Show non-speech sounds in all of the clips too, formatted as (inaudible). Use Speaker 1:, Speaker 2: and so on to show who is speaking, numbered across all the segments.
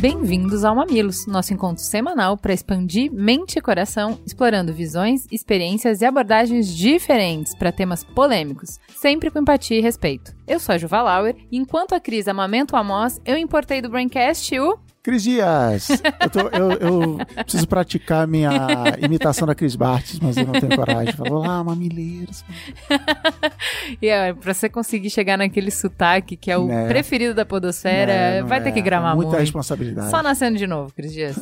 Speaker 1: Bem-vindos ao Mamilos, nosso encontro semanal para expandir mente e coração, explorando visões, experiências e abordagens diferentes para temas polêmicos, sempre com empatia e respeito. Eu sou a Juva Lauer e enquanto a Cris amamenta o Amos, eu importei do Braincast o
Speaker 2: Cris Dias, eu, tô, eu, eu, preciso praticar minha imitação da Cris Bartes, mas eu não tenho coragem. Falou lá, mamileiros. (laughs)
Speaker 1: e é, pra você conseguir chegar naquele sotaque que é o né? preferido da podosfera, né? vai ter é. que gravar
Speaker 2: muita
Speaker 1: muito.
Speaker 2: responsabilidade.
Speaker 1: Só nascendo de novo, Cris Dias.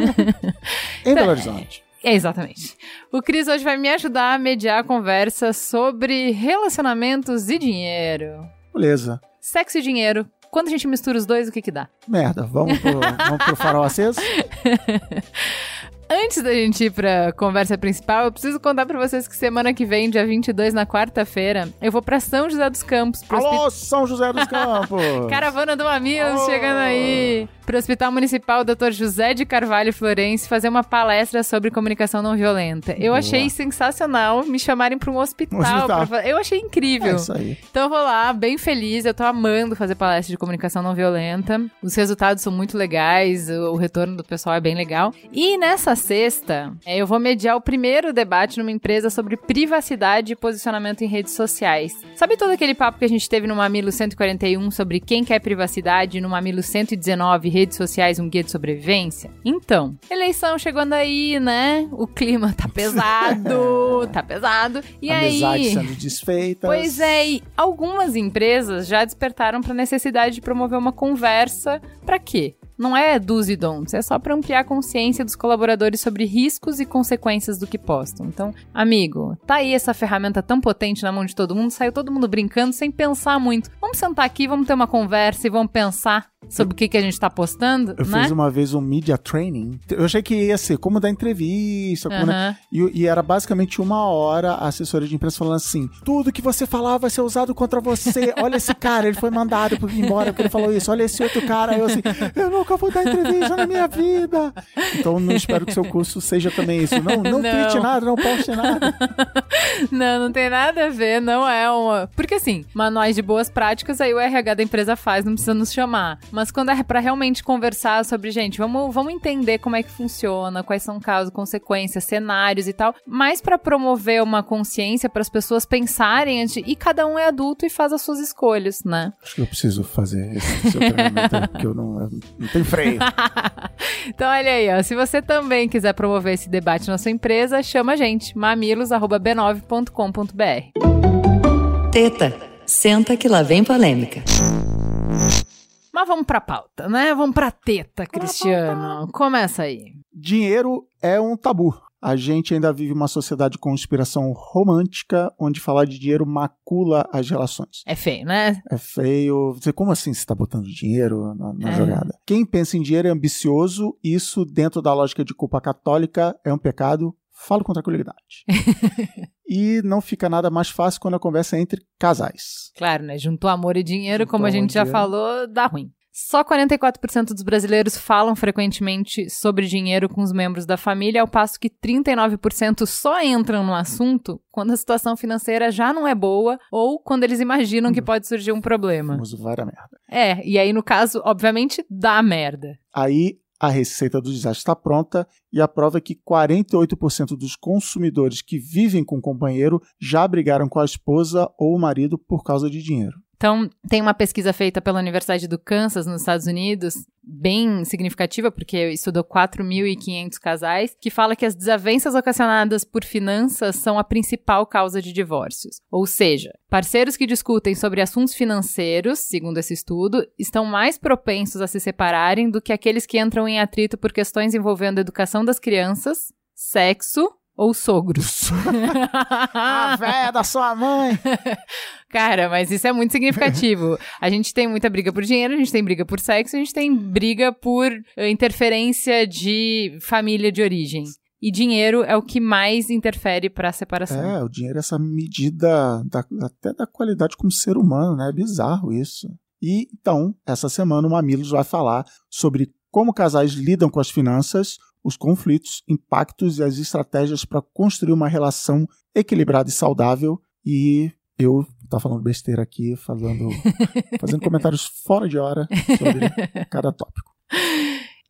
Speaker 1: (laughs) (laughs)
Speaker 2: em Belo Horizonte.
Speaker 1: É, exatamente. O Cris hoje vai me ajudar a mediar a conversa sobre relacionamentos e dinheiro.
Speaker 2: Beleza.
Speaker 1: Sexo e dinheiro, quando a gente mistura os dois, o que que dá?
Speaker 2: Merda, vamos pro, vamos pro farol aceso? (laughs)
Speaker 1: Antes da gente ir pra conversa principal, eu preciso contar pra vocês que semana que vem, dia 22, na quarta-feira, eu vou pra São José dos Campos.
Speaker 2: Alô, São José dos Campos! (laughs)
Speaker 1: Caravana do Mamilos oh. chegando aí! Pro Hospital Municipal Dr. José de Carvalho Florense fazer uma palestra sobre comunicação não violenta. Eu Boa. achei sensacional me chamarem pra um hospital. Um hospital. Pra... Eu achei incrível. É
Speaker 2: isso aí.
Speaker 1: Então eu vou lá, bem feliz. Eu tô amando fazer palestra de comunicação não violenta. Os resultados são muito legais, o retorno do pessoal é bem legal. E nessa sexta, é, eu vou mediar o primeiro debate numa empresa sobre privacidade e posicionamento em redes sociais. Sabe todo aquele papo que a gente teve no Mamilo 141 sobre quem quer privacidade e no Mamilo 119 redes sociais um guia de sobrevivência? Então, eleição chegando aí, né? O clima tá (laughs) pesado, tá pesado. E
Speaker 2: Amizades
Speaker 1: aí,
Speaker 2: sendo desfeitas.
Speaker 1: Pois é, e algumas empresas já despertaram para a necessidade de promover uma conversa para quê? Não é do's e don'ts, é só para ampliar a consciência dos colaboradores sobre riscos e consequências do que postam. Então, amigo, tá aí essa ferramenta tão potente na mão de todo mundo, saiu todo mundo brincando sem pensar muito. Vamos sentar aqui, vamos ter uma conversa e vamos pensar sobre o que, que a gente tá postando,
Speaker 2: Eu
Speaker 1: né?
Speaker 2: fiz uma vez um media training. Eu achei que ia ser como dar entrevista, como, né? e, e, era basicamente uma hora a assessoria de imprensa falando assim: tudo que você falar vai ser usado contra você. Olha esse cara, ele foi mandado embora porque ele falou isso. Olha esse outro cara. Eu assim, eu nunca vou dar entrevista na minha vida. Então não espero que seu curso seja também isso. Não, não, não. tweet nada, não poste nada. (laughs)
Speaker 1: não, não tem nada a ver, não é uma. Porque assim, manuais de boas práticas aí o RH da empresa faz, não precisa nos chamar. Mas quando é para realmente conversar sobre, gente, vamos, vamos entender como é que funciona, quais são causas, consequências, cenários e tal, mais para promover uma consciência para as pessoas pensarem antes, e cada um é adulto e faz as suas escolhas, né?
Speaker 2: Acho que eu preciso fazer esse seu treinamento, porque eu não, eu não tenho freio. (laughs)
Speaker 1: então olha aí, ó, se você também quiser promover esse debate na sua empresa, chama a gente, mamilos@b9.com.br.
Speaker 3: Teta, senta que lá vem polêmica.
Speaker 1: Mas vamos pra pauta, né? Vamos pra teta, Cristiano. Começa aí.
Speaker 2: Dinheiro é um tabu. A gente ainda vive uma sociedade com inspiração romântica, onde falar de dinheiro macula as relações.
Speaker 1: É feio, né?
Speaker 2: É feio. Você, como assim você está botando dinheiro na, na é. jogada? Quem pensa em dinheiro é ambicioso, isso, dentro da lógica de culpa católica, é um pecado. Falo com tranquilidade. (laughs) e não fica nada mais fácil quando a conversa é entre casais.
Speaker 1: Claro, né? Juntou amor e dinheiro, Juntou como a gente já falou, dá ruim. Só 44% dos brasileiros falam frequentemente sobre dinheiro com os membros da família, ao passo que 39% só entram no assunto quando a situação financeira já não é boa ou quando eles imaginam que pode surgir um problema.
Speaker 2: Vamos vai a merda.
Speaker 1: É, e aí no caso, obviamente, dá merda.
Speaker 2: Aí a receita do desastre está pronta e a prova é que 48% dos consumidores que vivem com o companheiro já brigaram com a esposa ou o marido por causa de dinheiro.
Speaker 1: Então, tem uma pesquisa feita pela Universidade do Kansas, nos Estados Unidos, bem significativa, porque estudou 4.500 casais, que fala que as desavenças ocasionadas por finanças são a principal causa de divórcios. Ou seja, parceiros que discutem sobre assuntos financeiros, segundo esse estudo, estão mais propensos a se separarem do que aqueles que entram em atrito por questões envolvendo a educação das crianças, sexo ou sogros. (laughs)
Speaker 2: a véia da sua mãe. (laughs)
Speaker 1: Cara, mas isso é muito significativo. A gente tem muita briga por dinheiro, a gente tem briga por sexo, a gente tem briga por eh, interferência de família de origem. E dinheiro é o que mais interfere para a separação.
Speaker 2: É, o dinheiro é essa medida da, até da qualidade como ser humano, né? É bizarro isso. E então, essa semana o Mamilos vai falar sobre como casais lidam com as finanças, os conflitos, impactos e as estratégias para construir uma relação equilibrada e saudável. E eu tá falando besteira aqui, falando, (laughs) fazendo comentários fora de hora sobre (laughs) cada tópico.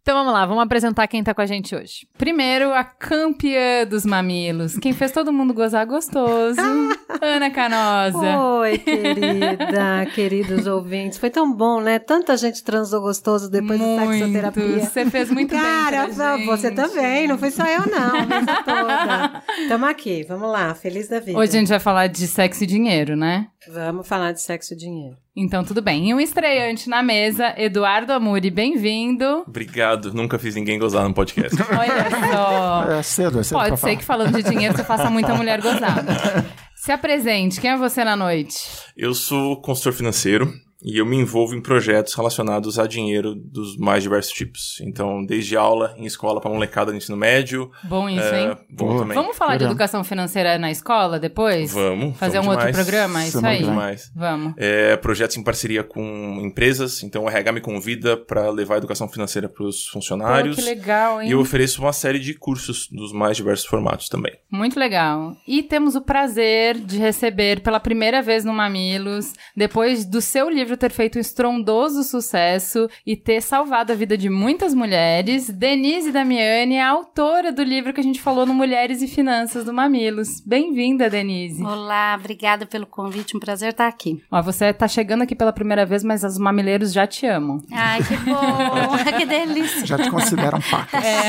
Speaker 1: Então vamos lá, vamos apresentar quem tá com a gente hoje. Primeiro, a campeã dos mamilos. Quem fez todo mundo gozar gostoso. (laughs) Ana Canosa.
Speaker 4: Oi, querida, (laughs) queridos ouvintes. Foi tão bom, né? Tanta gente transou gostoso depois muito. da sexoterapia.
Speaker 1: Você fez muito
Speaker 4: Cara,
Speaker 1: bem. Cara,
Speaker 4: você também. Não foi só eu, não. A mesa toda. Tamo aqui, vamos lá. Feliz da vida.
Speaker 1: Hoje a gente vai falar de sexo e dinheiro, né?
Speaker 4: Vamos falar de sexo e dinheiro.
Speaker 1: Então, tudo bem. E um estreante na mesa, Eduardo Amuri, bem-vindo.
Speaker 5: Obrigado. Nunca fiz ninguém gozar no podcast. (laughs)
Speaker 1: Olha só.
Speaker 2: É cedo, é cedo
Speaker 1: Pode ser
Speaker 2: falar.
Speaker 1: que falando de dinheiro você faça muita mulher gozar. (laughs) Se apresente. Quem é você na noite?
Speaker 5: Eu sou consultor financeiro. E eu me envolvo em projetos relacionados a dinheiro dos mais diversos tipos. Então, desde aula em escola para molecada no ensino médio.
Speaker 1: Bom isso, é, hein?
Speaker 5: Bom
Speaker 2: Boa.
Speaker 5: também.
Speaker 1: Vamos falar de educação financeira na escola depois?
Speaker 5: Vamos.
Speaker 1: Fazer
Speaker 5: vamos
Speaker 1: um outro
Speaker 5: demais.
Speaker 1: programa? Isso
Speaker 2: Vamos
Speaker 1: aí?
Speaker 5: demais.
Speaker 1: Vamos.
Speaker 5: É, projetos em parceria com empresas. Então, o RH me convida para levar a educação financeira para os funcionários.
Speaker 1: Pô, que legal, hein?
Speaker 5: E eu ofereço uma série de cursos dos mais diversos formatos também.
Speaker 1: Muito legal. E temos o prazer de receber pela primeira vez no Mamilos, depois do seu livro ter feito um estrondoso sucesso e ter salvado a vida de muitas mulheres, Denise Damiani é a autora do livro que a gente falou no Mulheres e Finanças do Mamilos. Bem-vinda, Denise.
Speaker 6: Olá, obrigada pelo convite, um prazer estar aqui.
Speaker 1: Ó, você tá chegando aqui pela primeira vez, mas os mamileiros já te amam.
Speaker 6: Ai, que bom, (laughs) que delícia.
Speaker 2: Já te consideram pacas.
Speaker 1: É.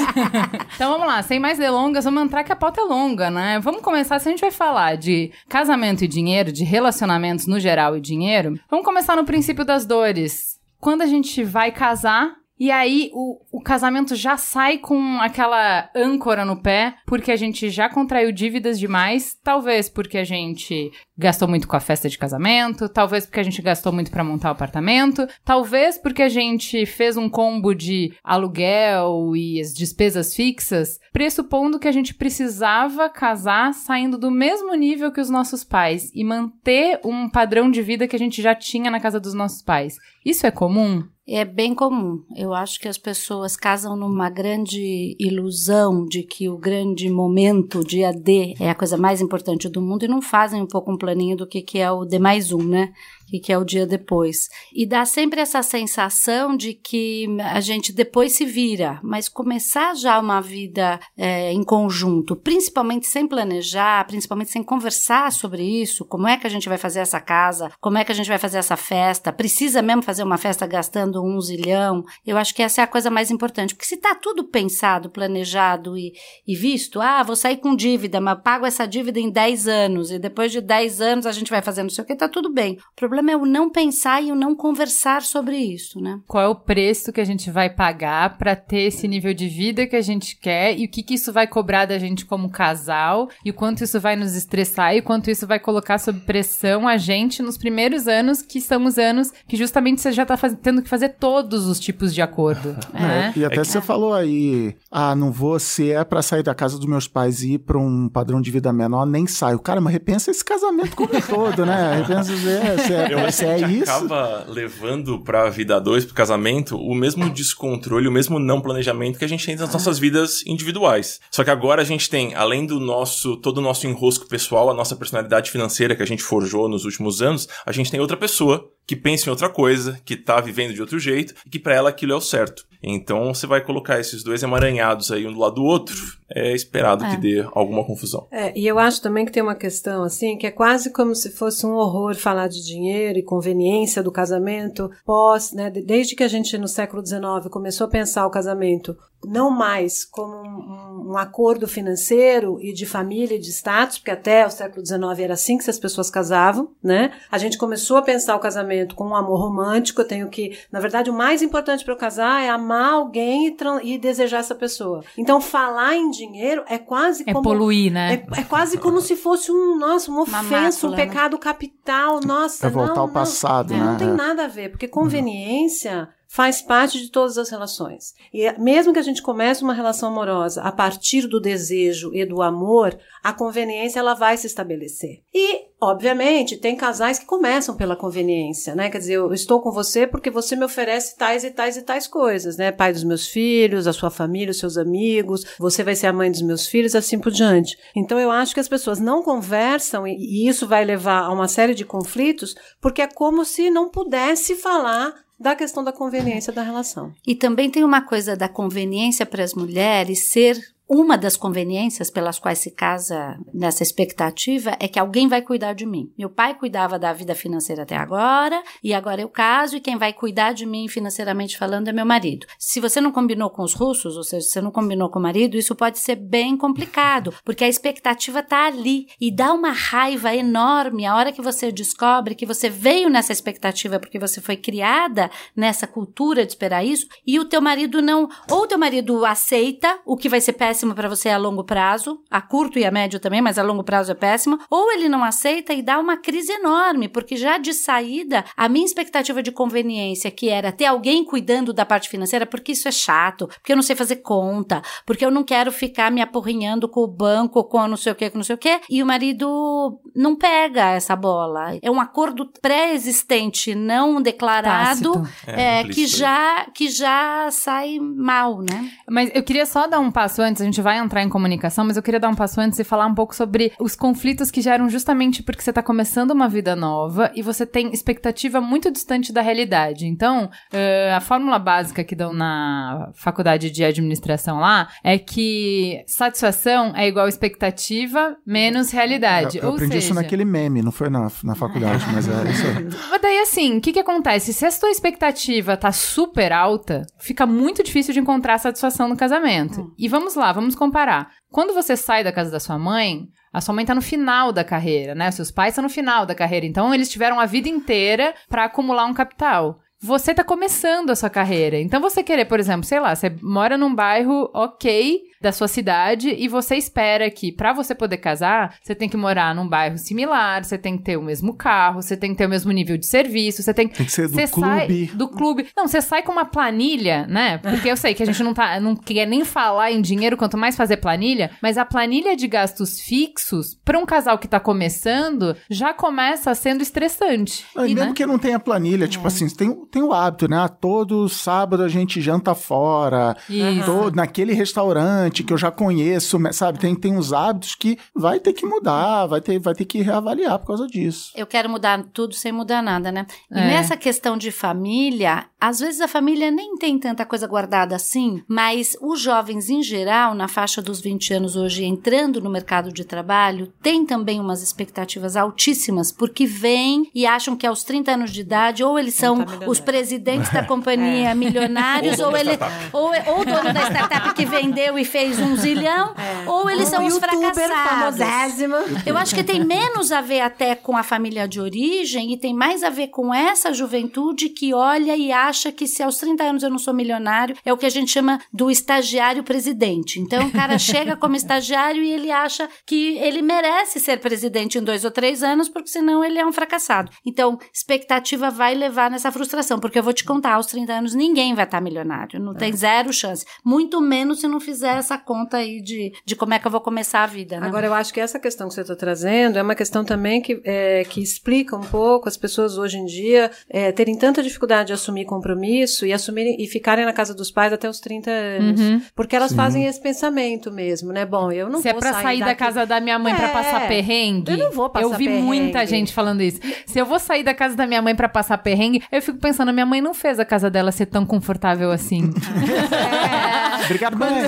Speaker 1: Então vamos lá, sem mais delongas, vamos entrar que a pauta é longa, né? Vamos começar, se a gente vai falar de casamento e dinheiro, de relacionamentos no geral e dinheiro, vamos começar no princípio das dores. Quando a gente vai casar, e aí o, o casamento já sai com aquela âncora no pé, porque a gente já contraiu dívidas demais, talvez porque a gente gastou muito com a festa de casamento, talvez porque a gente gastou muito para montar o apartamento, talvez porque a gente fez um combo de aluguel e as despesas fixas, pressupondo que a gente precisava casar saindo do mesmo nível que os nossos pais e manter um padrão de vida que a gente já tinha na casa dos nossos pais. Isso é comum?
Speaker 6: É bem comum. Eu acho que as pessoas casam numa grande ilusão de que o grande momento, o dia D, é a coisa mais importante do mundo e não fazem um pouco um planinho do que, que é o D mais um, né? Que é o dia depois. E dá sempre essa sensação de que a gente depois se vira, mas começar já uma vida é, em conjunto, principalmente sem planejar, principalmente sem conversar sobre isso, como é que a gente vai fazer essa casa, como é que a gente vai fazer essa festa, precisa mesmo fazer uma festa gastando um zilhão, eu acho que essa é a coisa mais importante, porque se tá tudo pensado, planejado e, e visto, ah, vou sair com dívida, mas pago essa dívida em 10 anos, e depois de 10 anos a gente vai fazer não sei o que, tá tudo bem. O problema é o não pensar e o não conversar sobre isso, né?
Speaker 1: Qual é o preço que a gente vai pagar para ter esse nível de vida que a gente quer e o que, que isso vai cobrar da gente como casal e o quanto isso vai nos estressar e o quanto isso vai colocar sob pressão a gente nos primeiros anos, que são os anos que justamente você já tá faz... tendo que fazer todos os tipos de acordo. (laughs) né?
Speaker 2: É, e até você falou aí, ah, não vou, se é pra sair da casa dos meus pais e ir pra um padrão de vida menor, nem saio. Cara, mas repensa esse casamento como um todo, né? Repensa se é, se é, (laughs)
Speaker 5: Eu acho que a
Speaker 2: é
Speaker 5: gente
Speaker 2: isso.
Speaker 5: acaba levando pra vida dois, pro casamento, o mesmo descontrole, o mesmo não planejamento que a gente tem nas nossas vidas individuais. Só que agora a gente tem, além do nosso, todo o nosso enrosco pessoal, a nossa personalidade financeira que a gente forjou nos últimos anos, a gente tem outra pessoa que pensa em outra coisa, que tá vivendo de outro jeito e que pra ela aquilo é o certo. Então você vai colocar esses dois emaranhados aí um do lado do outro, é esperado
Speaker 6: É.
Speaker 5: que dê alguma confusão.
Speaker 4: É, e eu acho também que tem uma questão assim, que é quase como se fosse um horror falar de dinheiro e conveniência do casamento pós, né, de- desde que a gente no século XIX começou a pensar o casamento não mais como um, um acordo financeiro e de família e de status, porque até o século XIX era assim que as pessoas casavam, né? A gente começou a pensar o casamento com um amor romântico. Eu tenho que, na verdade, o mais importante para eu casar é amar alguém e, e desejar essa pessoa. Então, falar em dinheiro é quase
Speaker 1: É
Speaker 4: como
Speaker 1: poluir, né?
Speaker 4: é, é quase como se fosse um, nossa, uma
Speaker 6: Uma
Speaker 4: ofensa, um
Speaker 6: mácula, né?
Speaker 4: pecado capital. Nossa,
Speaker 2: É voltar
Speaker 4: não,
Speaker 2: ao passado,
Speaker 4: não,
Speaker 2: né?
Speaker 4: Não tem
Speaker 2: É.
Speaker 4: nada a ver, porque conveniência faz parte de todas as relações. E mesmo que a gente comece uma relação amorosa a partir do desejo e do amor, a conveniência ela vai se estabelecer. E, obviamente, tem casais que começam pela conveniência, né? Quer dizer, eu estou com você porque você me oferece tais e tais e tais coisas, né? Pai dos meus filhos, a sua família, os seus amigos, você vai ser a mãe dos meus filhos, assim por diante. Então, eu acho que as pessoas não conversam e isso vai levar a uma série de conflitos, porque é como se não pudesse falar da questão da conveniência da relação.
Speaker 6: E também tem uma coisa da conveniência para as mulheres ser uma das conveniências pelas quais se casa nessa expectativa é que alguém vai cuidar de mim. Meu pai cuidava da vida financeira até agora, e agora eu caso, e quem vai cuidar de mim financeiramente falando é meu marido. Se você não combinou com os russos, ou seja, se você não combinou com o marido, isso pode ser bem complicado, porque a expectativa está ali e dá uma raiva enorme a hora que você descobre que você veio nessa expectativa porque você foi criada nessa cultura de esperar isso, e o teu marido não, ou o teu marido aceita o que vai ser péssimo péssimo para você a longo prazo, a curto e a médio também, mas a longo prazo é péssimo, ou ele não aceita e dá uma crise enorme, porque já de saída, a minha expectativa de conveniência, que era ter alguém cuidando da parte financeira, porque isso é chato, porque eu não sei fazer conta, porque eu não quero ficar me apurrinhando com o banco, com não sei o que, com não sei o que, e o marido não pega essa bola. É um acordo pré-existente, não declarado, é, é, que, já, que já sai mal, né?
Speaker 1: Mas eu queria só dar um passo antes, a gente vai entrar em comunicação, mas eu queria dar um passo antes e falar um pouco sobre os conflitos que geram justamente porque você está começando uma vida nova e você tem expectativa muito distante da realidade. Então, uh, a fórmula básica que dão na faculdade de administração lá é que satisfação é igual expectativa menos realidade.
Speaker 2: Eu, eu
Speaker 1: Ou
Speaker 2: aprendi
Speaker 1: seja...
Speaker 2: isso naquele meme, não foi na, na faculdade, mas é isso aí. (laughs)
Speaker 1: Mas daí, assim, o que que acontece? Se a sua expectativa tá super alta, fica muito difícil de encontrar satisfação no casamento. Hum. E vamos lá, vamos comparar. Quando você sai da casa da sua mãe, a sua mãe tá no final da carreira, né? Seus pais estão no final da carreira. Então, eles tiveram a vida inteira para acumular um capital você tá começando a sua carreira. Então você querer, por exemplo, sei lá, você mora num bairro ok da sua cidade e você espera que para você poder casar, você tem que morar num bairro similar, você tem que ter o mesmo carro, você tem que ter o mesmo nível de serviço, você tem,
Speaker 2: tem que ser do
Speaker 1: você
Speaker 2: clube.
Speaker 1: Sai do clube. Não, você sai com uma planilha, né? Porque eu sei que a gente não tá não quer nem falar em dinheiro, quanto mais fazer planilha, mas a planilha de gastos fixos para um casal que tá começando já começa sendo estressante.
Speaker 2: Não, e mesmo né? que não tenha planilha, tipo é. assim, tem, tem o hábito, né? Todo sábado a gente janta fora, todo, naquele restaurante que eu já conheço, sabe? Tem, tem uns hábitos que vai ter que mudar, vai ter, vai ter que reavaliar por causa disso.
Speaker 6: Eu quero mudar tudo sem mudar nada, né? E é. nessa questão de família, às vezes a família nem tem tanta coisa guardada assim, mas os jovens em geral, na faixa dos 20 anos hoje, entrando no mercado de trabalho, tem também umas expectativas altíssimas, porque vêm e acham que aos 30 anos de idade, ou eles são tá os presidentes da (laughs) companhia é. milionários, ou, ele, ou, ou o dono da startup que vendeu e fez um zilhão, (laughs) é. ou eles são os fracassados. Famosésimo. Eu acho que tem menos a ver até com a família de origem e tem mais a ver com essa juventude que olha e acha que se aos 30 anos eu não sou milionário, é o que a gente chama do estagiário presidente. Então o cara (laughs) chega como estagiário e ele acha que ele merece ser presidente em dois ou três anos, porque senão ele é um fracassado. Então, expectativa vai levar nessa frustração, porque eu vou te contar, aos 30 anos ninguém vai estar milionário, não é. tem zero chance. Muito menos se não fizer essa conta aí de, de como é que eu vou começar a vida. Né?
Speaker 4: Agora, eu acho que essa questão que você está trazendo é uma questão também que, é, que explica um pouco as pessoas hoje em dia é, terem tanta dificuldade de assumir compromisso e assumirem e ficarem na casa dos pais até os 30 anos. Uhum. Porque elas Sim. fazem esse pensamento mesmo, né? Bom, eu não
Speaker 1: Se é
Speaker 4: vou
Speaker 1: é pra
Speaker 4: sair,
Speaker 1: sair
Speaker 4: daqui...
Speaker 1: da casa da minha mãe é, pra passar perrengue.
Speaker 4: Eu não vou passar
Speaker 1: Eu vi
Speaker 4: perrengue.
Speaker 1: muita gente falando isso. Se eu vou sair da casa da minha mãe pra passar perrengue, eu fico pensando, minha mãe não fez a casa dela ser tão confortável assim. (laughs) (laughs)
Speaker 2: é. Obrigado, mãe.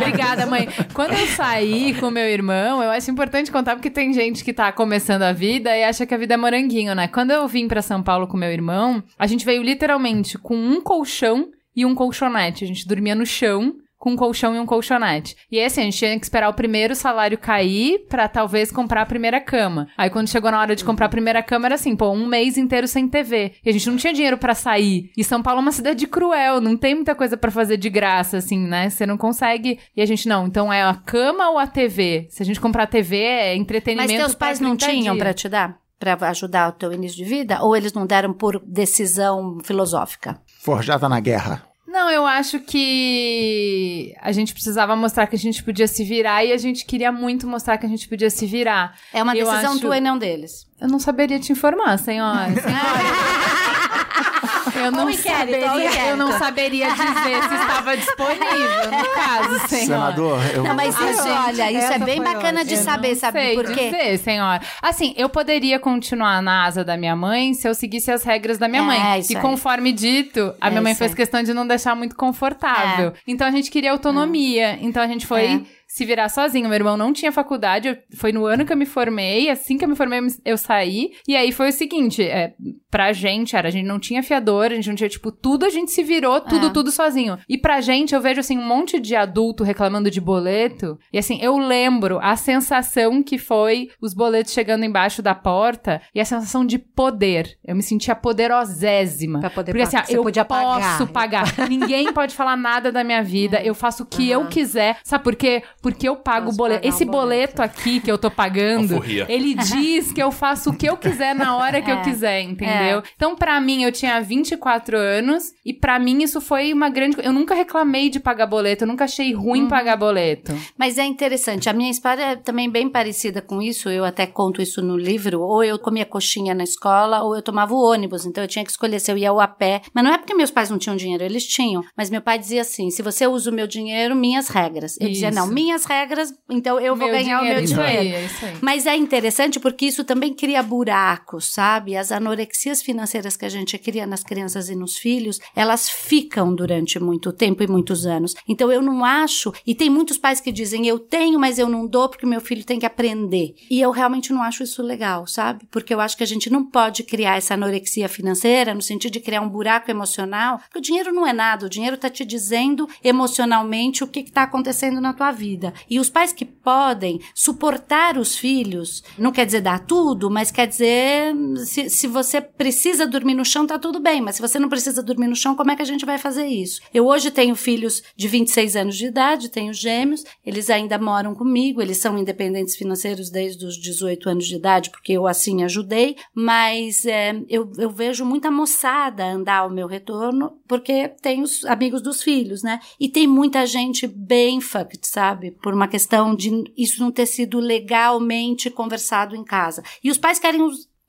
Speaker 1: Obrigada, mãe. Quando eu saí com meu irmão, eu acho importante contar porque tem gente que tá começando a vida e acha que a vida é moranguinho, né? Quando eu vim para São Paulo com meu irmão, a gente veio literalmente com um colchão e um colchonete. A gente dormia no chão com um colchão e um colchonete. E aí, assim, a gente tinha que esperar o primeiro salário cair para talvez comprar a primeira cama. Aí, quando chegou na hora de comprar a primeira cama, era assim, pô, um mês inteiro sem TV. E a gente não tinha dinheiro para sair. E São Paulo é uma cidade cruel, não tem muita coisa para fazer de graça, assim, né? Você não consegue. E a gente, não, então é a cama ou a TV? Se a gente comprar a TV, é entretenimento.
Speaker 6: Mas teus pais não tinham para te dar? para ajudar o teu início de vida? Ou eles não deram por decisão filosófica?
Speaker 2: Forjada na guerra.
Speaker 1: Não, eu acho que a gente precisava mostrar que a gente podia se virar e a gente queria muito mostrar que a gente podia se virar.
Speaker 6: É uma
Speaker 1: Eu
Speaker 6: decisão
Speaker 1: acho-
Speaker 6: tua e não deles.
Speaker 1: Eu não saberia te informar, senhora. (laughs) (laughs) Eu não,
Speaker 6: Ó o inquérito, ó o
Speaker 1: saberia, eu não saberia dizer se estava disponível, no caso, senhora.
Speaker 2: Senador, eu...
Speaker 6: Não, mas
Speaker 4: Ah,
Speaker 6: isso,
Speaker 4: gente,
Speaker 6: olha, isso é bem bacana de
Speaker 1: Eu
Speaker 6: saber,
Speaker 1: não
Speaker 6: sabe
Speaker 1: sei
Speaker 6: por quê?
Speaker 1: dizer, senhora. Assim, eu poderia continuar na asa da minha mãe se eu seguisse as regras da minha
Speaker 6: É,
Speaker 1: mãe. E conforme dito, a
Speaker 6: É,
Speaker 1: minha mãe fez
Speaker 6: aí.
Speaker 1: questão de não deixar muito confortável. Então a gente queria autonomia. Então a gente foi
Speaker 6: É.
Speaker 1: se virar sozinho. Meu irmão não tinha faculdade, eu- foi no ano que eu me formei. Assim que eu me formei, eu saí. E aí foi o seguinte: é, pra gente, era, a gente não tinha fiador, a gente não tinha, tipo, tudo a gente se virou, tudo,
Speaker 6: É.
Speaker 1: tudo sozinho. E pra gente, eu vejo, assim, um monte de adulto reclamando de boleto. E assim, eu lembro a sensação que foi os boletos chegando embaixo da porta e a sensação de poder. Eu me sentia poderosésima.
Speaker 4: Pra poder
Speaker 1: Porque assim,
Speaker 4: pagar.
Speaker 1: eu
Speaker 4: podia
Speaker 1: posso
Speaker 4: pagar.
Speaker 1: pagar. (laughs) Ninguém pode falar nada da minha vida. Eu faço o que eu
Speaker 4: Aham.
Speaker 1: quiser. Sabe por quê? Porque eu pago
Speaker 4: Posso
Speaker 1: o boleto. Esse
Speaker 4: boleto.
Speaker 1: boleto aqui que eu tô pagando, ele diz que eu faço o que eu quiser na hora que eu (laughs)
Speaker 6: É.
Speaker 1: quiser, entendeu? Então, pra mim, eu tinha 24 anos e pra mim isso foi uma grande. Eu nunca reclamei de pagar boleto, eu nunca achei ruim
Speaker 6: Uhum.
Speaker 1: pagar boleto.
Speaker 6: Mas é interessante. A minha história é também bem parecida com isso. Eu até conto isso no livro. Ou eu comia coxinha na escola, ou eu tomava o ônibus. Então eu tinha que escolher se eu ia ou a pé. Mas não é porque meus pais não tinham dinheiro, eles tinham. Mas meu pai dizia assim: se você usa o meu dinheiro, minhas regras. Eu dizia,
Speaker 1: Isso.
Speaker 6: não, minhas regras, então eu vou ganhar o meu dinheiro.
Speaker 1: aí, é aí.
Speaker 6: Mas é interessante porque isso também cria buracos, sabe? As anorexias financeiras que a gente cria nas crianças e nos filhos, elas ficam durante muito tempo e muitos anos. Então eu não acho, e tem muitos pais que dizem eu tenho, mas eu não dou porque meu filho tem que aprender. E eu realmente não acho isso legal, sabe? Porque eu acho que a gente não pode criar essa anorexia financeira no sentido de criar um buraco emocional, porque o dinheiro não é nada, o dinheiro tá te dizendo emocionalmente o que está acontecendo na tua vida. E os pais que podem suportar os filhos, não quer dizer dar tudo, mas quer dizer se, se você precisa dormir no chão, tá tudo bem, mas se você não precisa dormir no chão, como é que a gente vai fazer isso? Eu hoje tenho filhos de 26 anos de idade, tenho gêmeos, eles ainda moram comigo, eles são independentes financeiros desde os 18 anos de idade, porque eu assim ajudei, mas é, eu, eu vejo muita moçada andar ao meu retorno, porque tem os amigos dos filhos, né? E tem muita gente bem fucked, sabe? Por uma questão de isso não ter sido legalmente conversado em casa. E os pais querem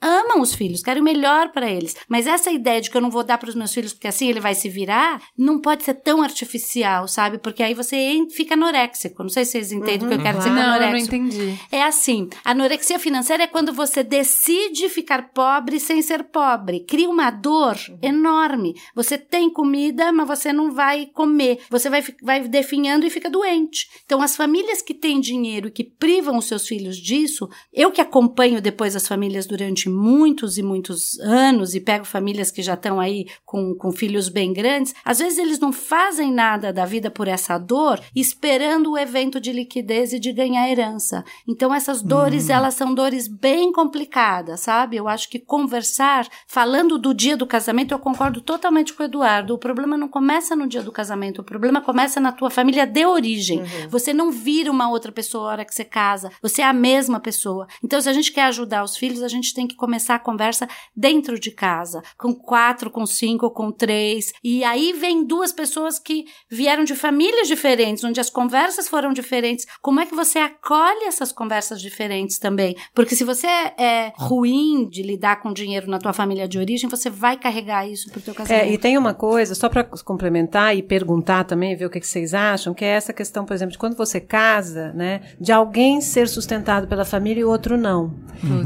Speaker 6: amam os filhos, querem o melhor para eles. Mas essa ideia de que eu não vou dar para os meus filhos porque assim ele vai se virar, não pode ser tão artificial, sabe? Porque aí você fica anoréxico. Não sei se vocês entendem o que eu quero dizer com
Speaker 1: Não, eu não
Speaker 6: anoréxico.
Speaker 1: entendi.
Speaker 6: É assim, anorexia financeira é quando você decide ficar pobre sem ser pobre. Cria uma dor enorme. Você tem comida, mas você não vai comer. Você vai, vai definhando e fica doente. Então, as famílias que têm dinheiro e que privam os seus filhos disso, eu que acompanho depois as famílias durante muitos e muitos anos e pego famílias que já estão aí com, com filhos bem grandes, às vezes eles não fazem nada da vida por essa dor, esperando o evento de liquidez e de ganhar herança. Então essas dores, elas são dores bem complicadas, sabe? Eu acho que conversar, falando do dia do casamento, eu concordo totalmente com o Eduardo. O problema não começa no dia do casamento, o problema começa na tua família de origem. Você não vira uma outra pessoa a hora que você casa, você é a mesma pessoa. Então se a gente quer ajudar os filhos, a gente tem que começar a conversa dentro de casa, com quatro, com cinco, com três. E aí vem duas pessoas que vieram de famílias diferentes, onde as conversas foram diferentes. Como é que você acolhe essas conversas diferentes também? Porque se você é ruim de lidar com dinheiro na tua família de origem, você vai carregar isso pro teu casamento.
Speaker 4: É, e tem uma coisa, só para complementar e perguntar também, ver o que, que vocês acham, que é essa questão, por exemplo, de quando você casa, né, de alguém ser sustentado pela família e o outro não.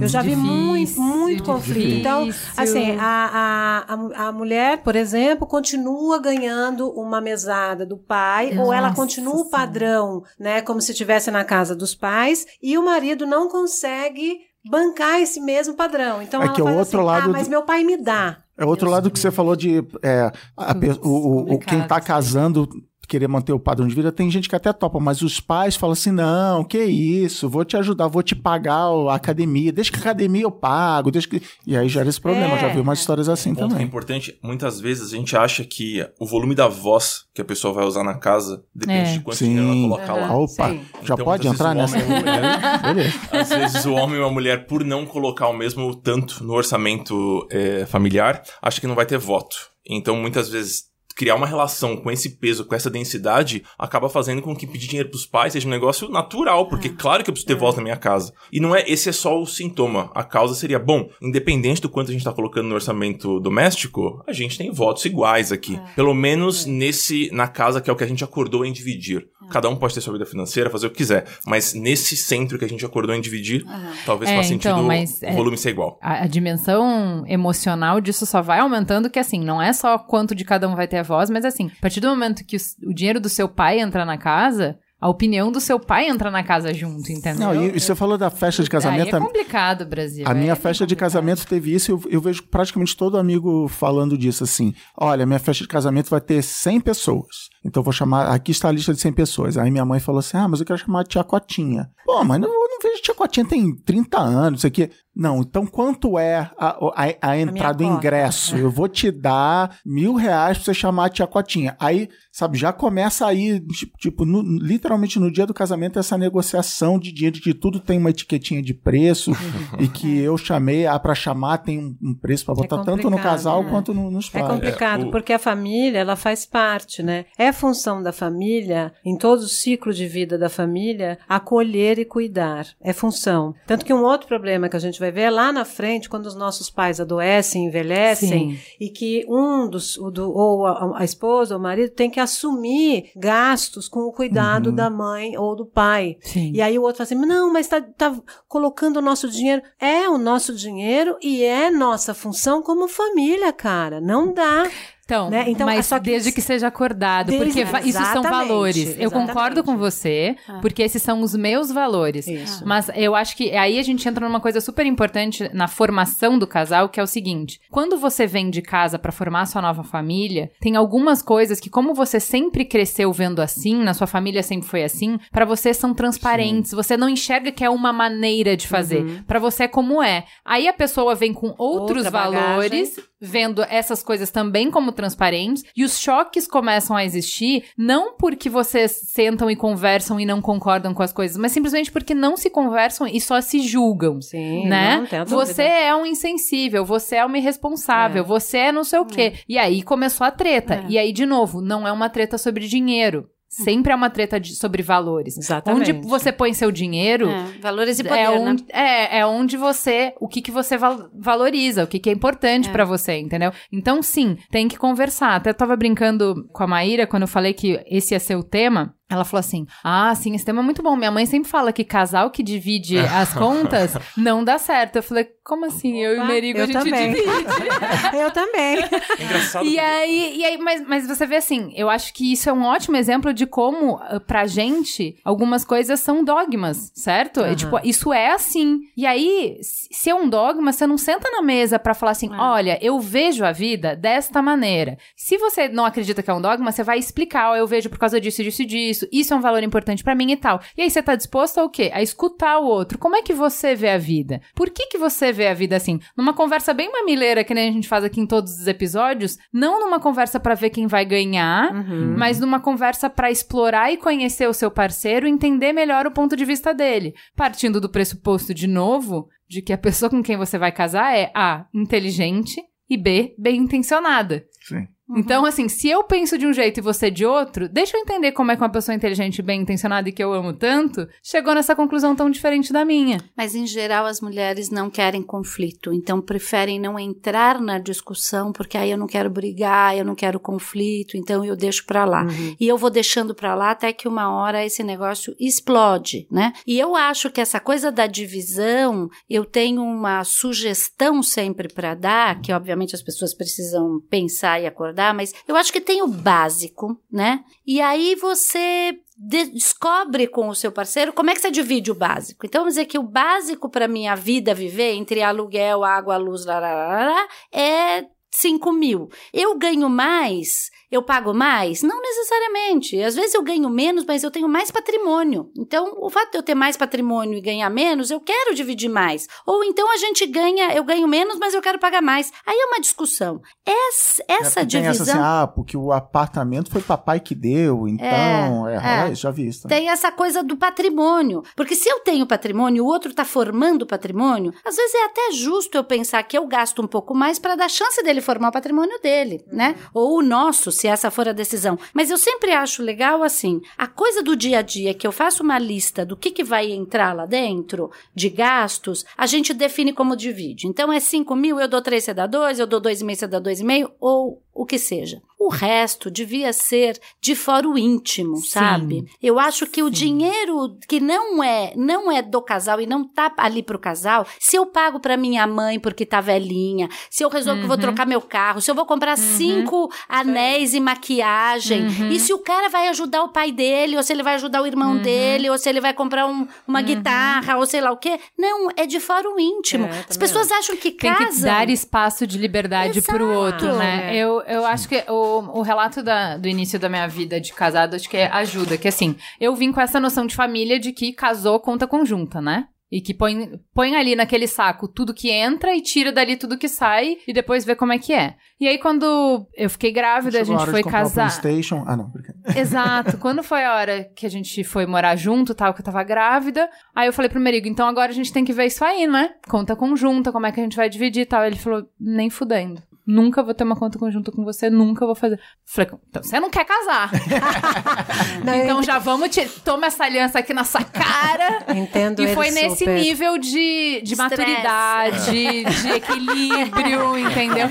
Speaker 4: Eu já vi muito, muito conflito. Então, assim, a, a, a, a mulher, por exemplo, continua ganhando uma mesada do pai, ou ela
Speaker 1: Nossa
Speaker 4: continua o padrão, né, como se estivesse na casa dos pais, e o marido não consegue bancar esse mesmo padrão. Então
Speaker 2: É
Speaker 4: ela
Speaker 2: que o
Speaker 4: faz
Speaker 2: outro
Speaker 4: assim,
Speaker 2: lado
Speaker 4: ah, mas
Speaker 2: do-
Speaker 4: meu pai me dá.
Speaker 2: É outro lado que você falou de é, a o, o- quem tá
Speaker 1: complicado.
Speaker 2: casando querer manter o padrão de vida, tem gente que até topa, mas os pais falam assim: não, que isso, vou te ajudar, vou te pagar a academia, deixa que a academia eu pago, deixa que. E aí gera esse problema. É. Já vi umas histórias assim
Speaker 5: um
Speaker 2: também.
Speaker 5: é importante, muitas vezes a gente acha que o volume da voz que a pessoa vai usar na casa depende é. de quanto
Speaker 2: Sim.
Speaker 5: dinheiro ela colocar lá.
Speaker 2: Opa, Sim. já então, pode entrar nessa.
Speaker 5: Mulher, (laughs) às vezes o homem ou a mulher, por não colocar o mesmo tanto no orçamento é, familiar, acha que não vai ter voto. Então, muitas vezes, criar uma relação com esse peso, com essa densidade, acaba fazendo com que pedir dinheiro pros pais seja um negócio natural, porque é. claro que eu preciso ter é. voz na minha casa. E não é, esse é só o sintoma. A causa seria, bom, independente do quanto a gente tá colocando no orçamento doméstico, a gente tem votos iguais aqui. É. Pelo menos é. nesse, na casa que é o que a gente acordou em dividir. É. Cada um pode ter sua vida financeira, fazer o que quiser, mas nesse centro que a gente acordou em dividir, talvez faça então, sentido o volume ser igual.
Speaker 1: A, a dimensão emocional disso só vai aumentando que assim, não é só quanto de cada um vai ter voz, mas assim, a partir do momento que o, o dinheiro do seu pai entra na casa, a opinião do seu pai entra na casa junto, entendeu?
Speaker 2: Não, e, e você falou da festa de casamento.
Speaker 1: Aí é complicado, Brasil.
Speaker 2: A
Speaker 1: é
Speaker 2: minha festa de casamento teve isso, eu, eu vejo praticamente todo amigo falando disso assim. Olha, minha festa de casamento vai ter 100 pessoas. Então vou chamar, aqui está a lista de 100 pessoas. Aí minha mãe falou assim: "Ah, mas eu quero chamar a tia Cotinha". Pô, mas não, não vejo tia Cotinha tem 30 anos, isso aqui. Não, então quanto é a, a, a entrada do ingresso? Eu vou te dar mil reais pra você chamar a tia Cotinha. Aí, sabe, já começa aí, tipo, no, literalmente no dia do casamento, essa negociação de dinheiro, de que tudo tem uma etiquetinha de preço (laughs) e que eu chamei, ah, pra chamar tem um, um preço pra é botar é tanto no casal né? quanto no, nos
Speaker 4: pais. É complicado, é, o... porque a família, ela faz parte, né? É função da família, em todo o ciclo de vida da família, acolher e cuidar. É função. Tanto que um outro problema que a gente vai ver lá na frente, quando os nossos pais adoecem, envelhecem, Sim. e que um dos, do, ou a, a, esposa ou o marido tem que assumir gastos com o cuidado uhum. da mãe ou do pai. Sim. E aí o outro fala assim: não, mas está tá colocando o nosso dinheiro. É o nosso dinheiro e é nossa função como família, cara. Não dá.
Speaker 1: Então, né? então mas só que desde que seja acordado, desde, porque isso são valores. Exatamente. Eu concordo com você, ah. porque esses são os meus valores. Isso. Mas eu acho que aí a gente entra numa coisa super importante na formação do casal, que é o seguinte: quando você vem de casa para formar a sua nova família, tem algumas coisas que, como você sempre cresceu vendo assim, na sua família sempre foi assim, para você são transparentes. Sim. Você não enxerga que é uma maneira de fazer. Uhum. Para você é como é. Aí a pessoa vem com outros Outra valores, bagagem. vendo essas coisas também como transparentes e os choques começam a existir não porque vocês sentam e conversam e não concordam com as coisas, mas simplesmente porque não se conversam e só se julgam. Sim, né? Não, você é um insensível, você é uma irresponsável, é. você é não sei o quê. É. E aí começou a treta. É. E aí, de novo, não é uma treta sobre dinheiro. Sempre é uma treta de, sobre valores. Exatamente. Onde você põe seu dinheiro. É,
Speaker 6: valores e poder,
Speaker 1: é onde,
Speaker 6: né?
Speaker 1: é, é onde você. O que, que você val, valoriza, o que, que é importante é. para você, entendeu? Então, sim, tem que conversar. Até tava brincando com a Maíra quando eu falei que esse ia ser o tema. Ela falou assim: Ah, sim, esse tema é muito bom. Minha mãe sempre fala que casal que divide (laughs) as contas não dá certo. Eu falei, como assim? Opa, eu e o Merigo a gente também. divide. (laughs)
Speaker 4: eu também.
Speaker 5: É (laughs) engraçado.
Speaker 1: E aí, e aí mas, mas você vê assim, eu acho que isso é um ótimo exemplo de como, ah, pra gente, algumas coisas são dogmas, certo? Uhum. É, tipo, isso é assim. E aí, se é um dogma, você não senta na mesa para falar assim: olha, eu vejo a vida desta maneira. Se você não acredita que é um dogma, você vai explicar, ó, eu vejo por causa disso, disso e disso isso, isso é um valor importante para mim e tal. E aí você tá disposto a quê? A escutar o outro. Como é que você vê a vida? Por que que você vê a vida assim? Numa conversa bem mamileira, que nem a gente faz aqui em todos os episódios, não numa conversa para ver quem vai ganhar, uhum. mas numa conversa para explorar e conhecer o seu parceiro, entender melhor o ponto de vista dele, partindo do pressuposto de novo de que a pessoa com quem você vai casar é A, inteligente e B, bem intencionada.
Speaker 2: Sim.
Speaker 1: Uhum. Então, assim, se eu penso de um jeito e você de outro, deixa eu entender como é que uma pessoa inteligente, bem intencionada e que eu amo tanto, chegou nessa conclusão tão diferente da minha.
Speaker 6: Mas, em geral, as mulheres não querem conflito, então preferem não entrar na discussão, porque aí eu não quero brigar, eu não quero conflito, então eu deixo pra lá. Uhum. E eu vou deixando pra lá até que uma hora esse negócio explode, né? E eu acho que essa coisa da divisão, eu tenho uma sugestão sempre para dar, que obviamente as pessoas precisam pensar e acordar mas eu acho que tem o básico, né? E aí você descobre com o seu parceiro como é que você divide o básico. Então, vamos dizer que o básico para minha vida viver entre aluguel, água, luz, lararara, é 5 mil. Eu ganho mais eu pago mais? Não necessariamente. Às vezes eu ganho menos, mas eu tenho mais patrimônio. Então, o fato de eu ter mais patrimônio e ganhar menos, eu quero dividir mais. Ou então a gente ganha, eu ganho menos, mas eu quero pagar mais. Aí é uma discussão. Essa, essa
Speaker 2: é,
Speaker 6: divisão.
Speaker 2: Essa, assim, ah, porque o apartamento foi papai que deu, então. É, é, é já vi isso.
Speaker 6: Tem essa coisa do patrimônio. Porque se eu tenho patrimônio, o outro está formando patrimônio, às vezes é até justo eu pensar que eu gasto um pouco mais para dar chance dele formar o patrimônio dele, né? Ou o nosso, se essa for a decisão. Mas eu sempre acho legal assim, a coisa do dia a dia, que eu faço uma lista do que, que vai entrar lá dentro, de gastos, a gente define como divide. Então é 5 mil, eu dou 3, você dá 2, eu dou 2,5, você dá 2,5, ou o que seja. O resto devia ser de fora o íntimo, sim, sabe? Eu acho que sim. o dinheiro que não é, não é do casal e não tá ali pro casal, se eu pago para minha mãe porque tá velhinha, se eu resolvo uhum. que vou trocar meu carro, se eu vou comprar uhum. cinco anéis e maquiagem, uhum. e se o cara vai ajudar o pai dele, ou se ele vai ajudar o irmão uhum. dele, ou se ele vai comprar um, uma uhum. guitarra, ou sei lá o quê. Não, é de fora o íntimo. É, As pessoas acham que
Speaker 1: Tem
Speaker 6: casam...
Speaker 1: que dar espaço de liberdade Exato. pro outro, né? É. Eu, eu acho que o o, relato da, do início da minha vida de casado, acho que é ajuda. Que assim, eu vim com essa noção de família de que casou conta conjunta, né? E que põe, põe ali naquele saco tudo que entra e tira dali tudo que sai e depois vê como é que é. E aí, quando eu fiquei grávida, Chegou a gente a foi casar.
Speaker 2: PlayStation. Ah, não, porque... (laughs)
Speaker 1: Exato. quando foi a hora que a gente foi morar junto, tal, que eu tava grávida, aí eu falei pro Merigo, então agora a gente tem que ver isso aí, né? Conta conjunta, como é que a gente vai dividir e tal. Ele falou, nem fudendo nunca vou ter uma conta conjunta com você, nunca vou fazer. Falei, então você não quer casar. (laughs) não, então já vamos te. Toma essa aliança aqui na sua cara.
Speaker 4: Entendo.
Speaker 1: E foi nesse super. nível de, de maturidade, de equilíbrio, (laughs) entendeu?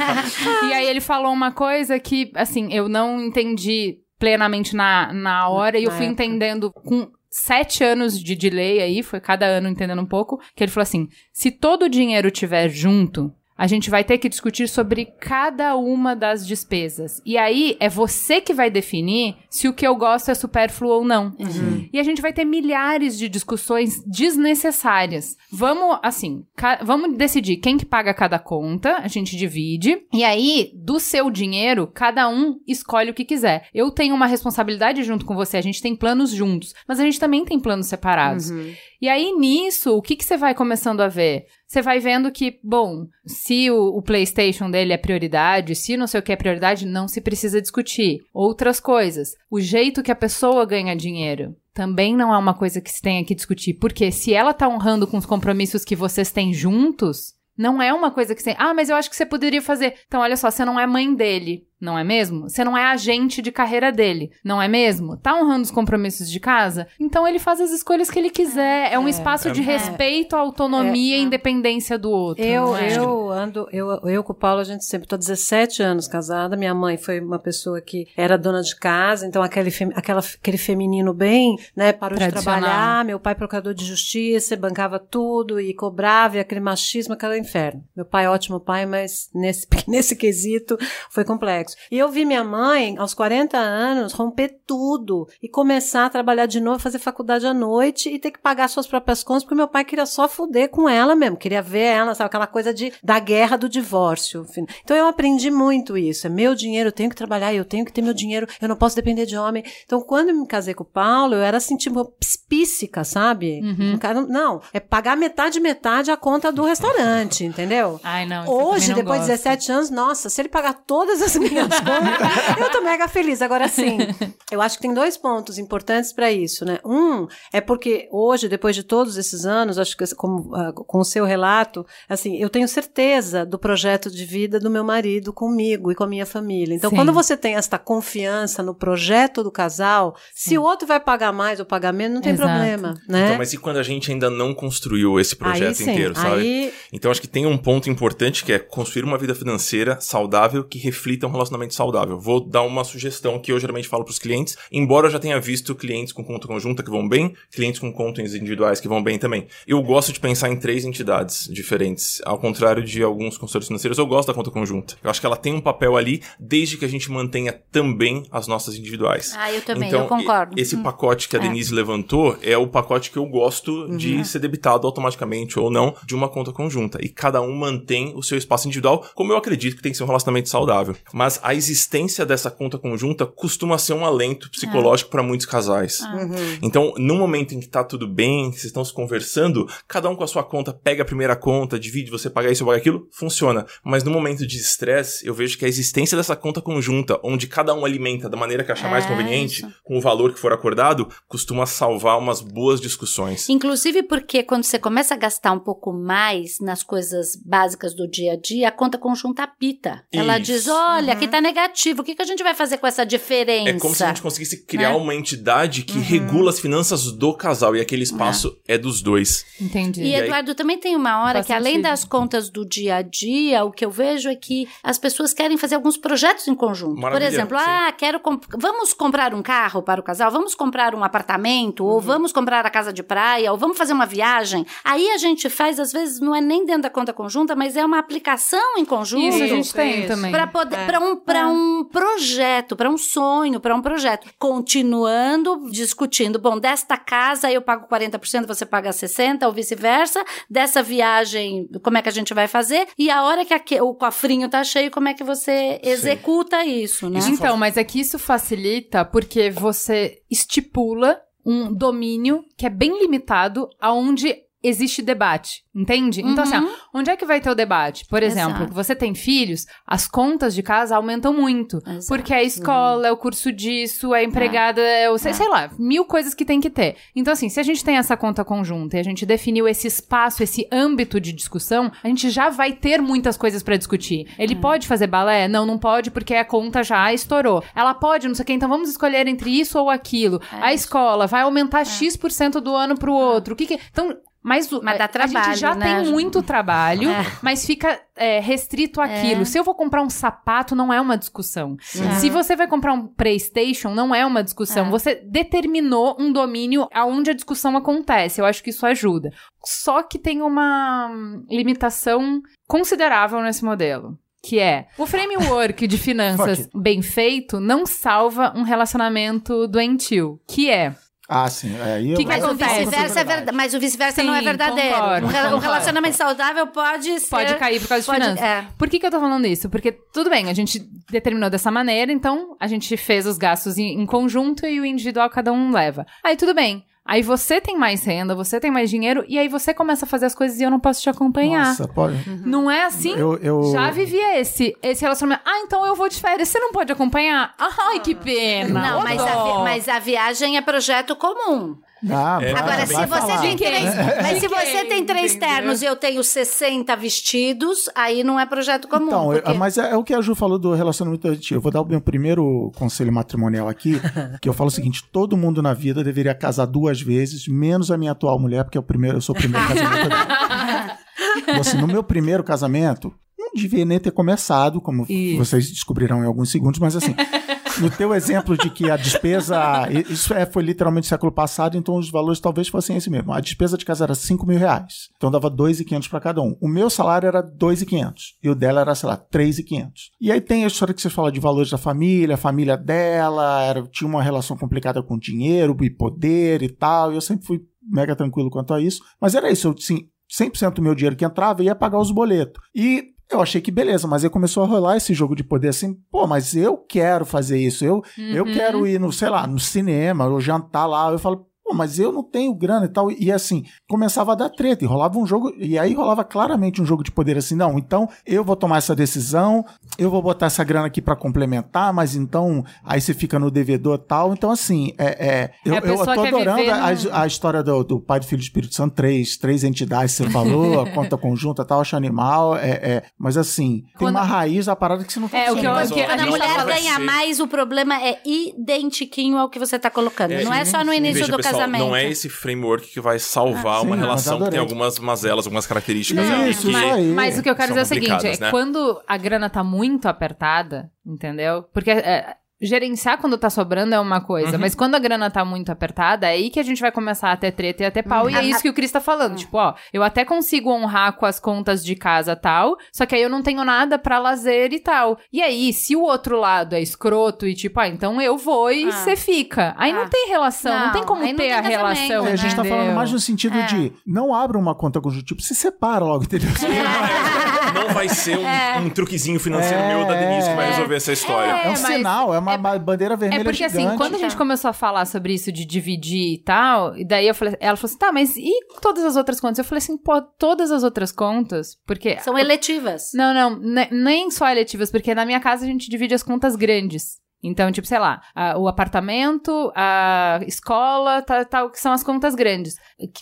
Speaker 1: E aí ele falou uma coisa que, assim, eu não entendi plenamente na, na hora, e eu fui época. entendendo com sete anos de delay aí, foi cada ano entendendo um pouco, que ele falou assim: se todo o dinheiro tiver junto, a gente vai ter que discutir sobre cada uma das despesas. E aí é você que vai definir se o que eu gosto é supérfluo ou não. Uhum. E a gente vai ter milhares de discussões desnecessárias. Vamos, assim, vamos decidir quem que paga cada conta, a gente divide. E aí, do seu dinheiro, cada um escolhe o que quiser. Eu tenho uma responsabilidade junto com você, a gente tem planos juntos, mas a gente também tem planos separados. Uhum. E aí, nisso, o que, que você vai começando a ver? Você vai vendo que, bom, se o, o, PlayStation dele é prioridade, se não sei o que é prioridade, não se precisa discutir. Outras coisas. O jeito que a pessoa ganha dinheiro também não é uma coisa que se tenha que discutir. Porque se ela tá honrando com os compromissos que vocês têm juntos, não é uma coisa que você. Ah, mas eu acho que você poderia fazer. Então, olha só, você não é mãe dele não é mesmo? Você não é agente de carreira dele, não é mesmo? Tá honrando os compromissos de casa? Então ele faz as escolhas que ele quiser. É um é, espaço é, de respeito à autonomia é, e independência do outro.
Speaker 4: Eu, é? eu ando, eu, eu com o Paulo, a gente sempre, tô 17 anos casada. Minha mãe foi uma pessoa que era dona de casa, então aquele, aquela, aquele feminino bem, né, parou de trabalhar. Meu pai, procurador de justiça, bancava tudo e cobrava, e aquele machismo, aquele inferno. Meu pai, ótimo pai, mas nesse, (laughs) nesse quesito foi complexo complexo. E eu vi minha mãe, aos 40 anos, romper tudo e começar a trabalhar de novo, fazer faculdade à noite e ter que pagar suas próprias contas, porque meu pai queria só fuder com ela mesmo, queria ver ela, sabe, aquela coisa de, da guerra do divórcio. Então eu aprendi muito isso. É meu dinheiro, eu tenho que trabalhar, eu tenho que ter meu dinheiro, eu não posso depender de homem. Então quando eu me casei com o Paulo, eu era assim, tipo, psíquica, sabe?
Speaker 1: Uhum.
Speaker 4: Não, é pagar metade, metade a conta do restaurante, entendeu?
Speaker 1: Ai, não.
Speaker 4: Hoje, depois de 17 anos, nossa, se ele pagar todas as minhas (laughs) eu tô mega feliz. Agora sim, (laughs) eu acho que tem dois pontos importantes para isso, né? Um é porque hoje, depois de todos esses anos, acho que como, uh, com o seu relato, assim, eu tenho certeza do projeto de vida do meu marido comigo e com a minha família. Então, sim. quando você tem esta confiança no projeto do casal, sim. se o outro vai pagar mais ou pagar menos, não tem Exato. problema, né?
Speaker 5: Então, mas e quando a gente ainda não construiu esse projeto inteiro, sabe? Aí... Então, acho que tem um ponto importante que é construir uma vida financeira saudável que reflita um relacionamento relacionamento saudável. Vou dar uma sugestão que eu geralmente falo pros clientes, embora eu já tenha visto clientes com conta conjunta que vão bem, clientes com contas individuais que vão bem também. Eu gosto de pensar em três entidades diferentes. Ao contrário de alguns consultores financeiros, eu gosto da conta conjunta. Eu acho que ela tem um papel ali, desde que a gente mantenha também as nossas individuais.
Speaker 6: Ah, eu também,
Speaker 5: então,
Speaker 6: eu concordo.
Speaker 5: Esse pacote que a Denise levantou é o pacote que eu gosto de ser debitado automaticamente ou não de uma conta conjunta. E cada um mantém o seu espaço individual, como eu acredito que tem que ser um relacionamento saudável. Mas a existência dessa conta conjunta costuma ser um alento psicológico para muitos casais. Então, no momento em que tá tudo bem, que vocês estão se conversando, cada um com a sua conta pega a primeira conta, divide, você paga isso, eu pago aquilo, funciona. Mas no momento de estresse, eu vejo que a existência dessa conta conjunta, onde cada um alimenta da maneira que achar mais
Speaker 6: É,
Speaker 5: conveniente,
Speaker 6: isso.
Speaker 5: com o valor que for acordado, costuma salvar umas boas discussões.
Speaker 6: Inclusive porque quando você começa a gastar um pouco mais nas coisas básicas do dia a dia, a conta conjunta apita. Ela
Speaker 5: Isso.
Speaker 6: diz: olha, aqui tá negativo, o que, que a gente vai fazer com essa diferença?
Speaker 5: É como se a gente conseguisse criar
Speaker 6: Né?
Speaker 5: uma entidade que regula as finanças do casal e aquele espaço é, dos dois.
Speaker 1: Entendi.
Speaker 6: E
Speaker 5: aí-
Speaker 6: Eduardo, também tem uma hora
Speaker 1: Faz
Speaker 6: que além
Speaker 1: sentido.
Speaker 6: das contas do dia a dia, o que eu vejo é que as pessoas querem fazer alguns projetos em conjunto. Por exemplo,
Speaker 5: sim.
Speaker 6: ah, quero comp- vamos comprar um carro para o casal, vamos comprar um apartamento,
Speaker 1: Uhum.
Speaker 6: ou vamos comprar a casa de praia, ou vamos fazer uma viagem. Aí a gente faz, às vezes, não é nem dentro da conta conjunta, mas é uma aplicação em conjunto.
Speaker 1: Isso a gente tem também.
Speaker 6: Para poder,
Speaker 4: É.
Speaker 6: para um, para um projeto, para um sonho, para um projeto. Continuando discutindo, bom, desta casa eu pago 40%, você paga 60% ou vice-versa. Dessa viagem, como é que a gente vai fazer? E a hora que aque- o cofrinho tá cheio, como é que você executa isso, né?
Speaker 5: Isso
Speaker 1: Então, mas é que isso facilita porque você estipula um domínio que é bem limitado aonde existe debate, entende? Então, assim, ó,
Speaker 6: Uhum.
Speaker 1: onde é que vai ter o debate? Por exemplo,
Speaker 6: Exato.
Speaker 1: você tem filhos, as contas de casa aumentam muito.
Speaker 6: Exato.
Speaker 1: Porque é a escola, é o curso disso, é a empregada, é o, sei, sei lá, mil coisas que tem que ter. Então, assim, se a gente tem essa conta conjunta e a gente definiu esse espaço, esse âmbito de discussão, a gente já vai ter muitas coisas pra discutir. Ele pode fazer balé? Não, não pode, porque a conta já estourou. Ela pode, não sei o quê, então vamos escolher entre isso ou aquilo. a escola vai aumentar X% do ano pro outro. O que que. Então. Mas, o-
Speaker 6: Mas dá
Speaker 1: a
Speaker 6: trabalho,
Speaker 1: gente já
Speaker 6: né?
Speaker 1: tem muito trabalho,
Speaker 6: É.
Speaker 1: mas fica é, restrito àquilo. Se eu vou comprar um sapato, não é uma discussão. Se você vai comprar um PlayStation, não é uma discussão.
Speaker 6: É.
Speaker 1: Você determinou um domínio aonde a discussão acontece. Eu acho que isso ajuda. Só que tem uma hum, limitação considerável nesse modelo. Que é o framework de (laughs) finanças bem feito não salva um relacionamento doentio. Que é
Speaker 2: Ah, sim. É, aí eu
Speaker 1: Que que
Speaker 6: Mas o
Speaker 1: acontece?
Speaker 6: vice-versa é verdade. Mas o vice-versa não é verdadeiro.
Speaker 1: concordo, concordo.
Speaker 6: relacionamento saudável pode ser.
Speaker 1: pode cair por causa de
Speaker 6: pode-
Speaker 1: finanças.
Speaker 6: é.
Speaker 1: Por que, que eu tô falando isso? Porque, tudo bem, a gente determinou dessa maneira, então a gente fez os gastos em, em conjunto e o individual cada um leva. Aí tudo bem. Aí você tem mais renda, você tem mais dinheiro, e aí você começa a fazer as coisas e eu não posso te acompanhar.
Speaker 2: Nossa, pode.
Speaker 1: Não é assim?
Speaker 2: Eu, eu...
Speaker 1: Já vivia esse, esse relacionamento. Ah, então eu vou de férias. Você não pode acompanhar? Ai, que pena.
Speaker 6: Não, mas a, mas a viagem é projeto comum. (laughs)
Speaker 2: Ah,
Speaker 5: É,
Speaker 6: Agora, se você tem três. Mas
Speaker 1: De
Speaker 6: se você tem três
Speaker 1: entendeu?
Speaker 6: ternos e eu tenho 60 vestidos, aí não é projeto comum.
Speaker 2: Então, eu-
Speaker 6: porque-
Speaker 2: mas é, é o que a Ju falou do relacionamento. Eu vou dar o meu primeiro conselho matrimonial aqui, (laughs) que eu falo o seguinte: todo mundo na vida deveria casar duas vezes, menos a minha atual mulher, porque é o primeiro, eu sou o primeiro (laughs) casamento dela. Assim, no meu primeiro casamento, não devia nem ter começado, como
Speaker 1: Isso.
Speaker 2: vocês descobrirão em alguns segundos, mas assim. No teu exemplo de que a despesa. Isso é, foi literalmente século passado, então os valores talvez fossem esse mesmo. A despesa de casa era 5 mil reais. Então dava 2.500 para cada um. O meu salário era 2.500. E o dela era, sei lá, 3.500. E aí tem a história que você fala de valores da família, a família dela, era, tinha uma relação complicada com dinheiro e poder e tal. E eu sempre fui mega tranquilo quanto a isso. Mas era isso, eu, assim, 100% do meu dinheiro que entrava ia pagar os boletos. E eu achei que beleza, mas aí começou a rolar esse jogo de poder assim, pô, mas eu quero fazer isso, eu, eu quero ir no, sei lá, no cinema, ou jantar lá, eu falo, pô, mas eu não tenho grana e tal, e assim, começava a dar treta, e rolava um jogo, e aí rolava claramente um jogo de poder assim, não, então eu vou tomar essa decisão, eu vou botar essa grana aqui pra complementar, mas então, aí você fica no devedor e tal, então assim, é, é eu,
Speaker 1: É, a
Speaker 2: eu tô adorando
Speaker 1: viver
Speaker 2: a, a história do, do Pai, do Filho do Espírito Santo, três, três entidades, você falou, (laughs) a conta conjunta tal, acho animal, é, é, mas assim, tem
Speaker 1: Quando-
Speaker 2: uma raiz da parada que você não tá
Speaker 1: É, o que eu- o que a
Speaker 6: Quando a mulher ganha mais, o problema é identiquinho ao que você está colocando.
Speaker 5: É,
Speaker 6: não é só no início do
Speaker 5: pessoal,
Speaker 6: casamento.
Speaker 5: não é esse framework que vai salvar
Speaker 2: Ah,
Speaker 5: uma
Speaker 2: sim,
Speaker 5: relação que tem algumas mazelas, algumas características
Speaker 2: Isso,
Speaker 5: ali que...
Speaker 1: Mas o que eu quero dizer é o seguinte: é
Speaker 5: né?
Speaker 1: quando a grana tá muito apertada, entendeu? Porque é, gerenciar quando tá sobrando é uma coisa,
Speaker 5: Uhum.
Speaker 1: mas quando a grana tá muito apertada, é aí que a gente vai começar a ter treta e a ter pau. E é isso que o Cris tá falando. Tipo, ó, eu até consigo honrar com as contas de casa tal, só que aí eu não tenho nada pra lazer e tal. E aí, se o outro lado é escroto e tipo, ah, então eu vou e
Speaker 6: Ah.
Speaker 1: você fica. Aí não
Speaker 6: Ah.
Speaker 1: tem relação, não,
Speaker 6: Não,
Speaker 1: tem como
Speaker 6: aí não
Speaker 1: ter
Speaker 6: tem
Speaker 1: a relação.
Speaker 2: É, a gente tá
Speaker 1: entendeu?
Speaker 2: falando mais no sentido
Speaker 6: É.
Speaker 2: de não abra uma conta conjunta, tipo, se separa logo, entendeu?
Speaker 5: Não vai ser um, um truquezinho financeiro
Speaker 2: É,
Speaker 5: meu da Denise que vai
Speaker 2: é.
Speaker 5: resolver essa história.
Speaker 2: É, um
Speaker 1: mas-
Speaker 2: sinal, é uma
Speaker 1: é-
Speaker 2: ba- bandeira vermelha
Speaker 1: É porque assim,
Speaker 2: gigante.
Speaker 1: quando a gente
Speaker 6: Tá.
Speaker 1: começou a falar sobre isso de dividir e tal, e daí eu falei, ela falou assim, tá, mas e todas as outras contas? Eu falei assim, pô, todas as outras contas, porque...
Speaker 6: São eletivas.
Speaker 1: Não, não, ne- nem só eletivas, porque na minha casa a gente divide as contas grandes. Então, tipo, sei lá, a- o apartamento, a escola, tal, tal, que são as contas grandes,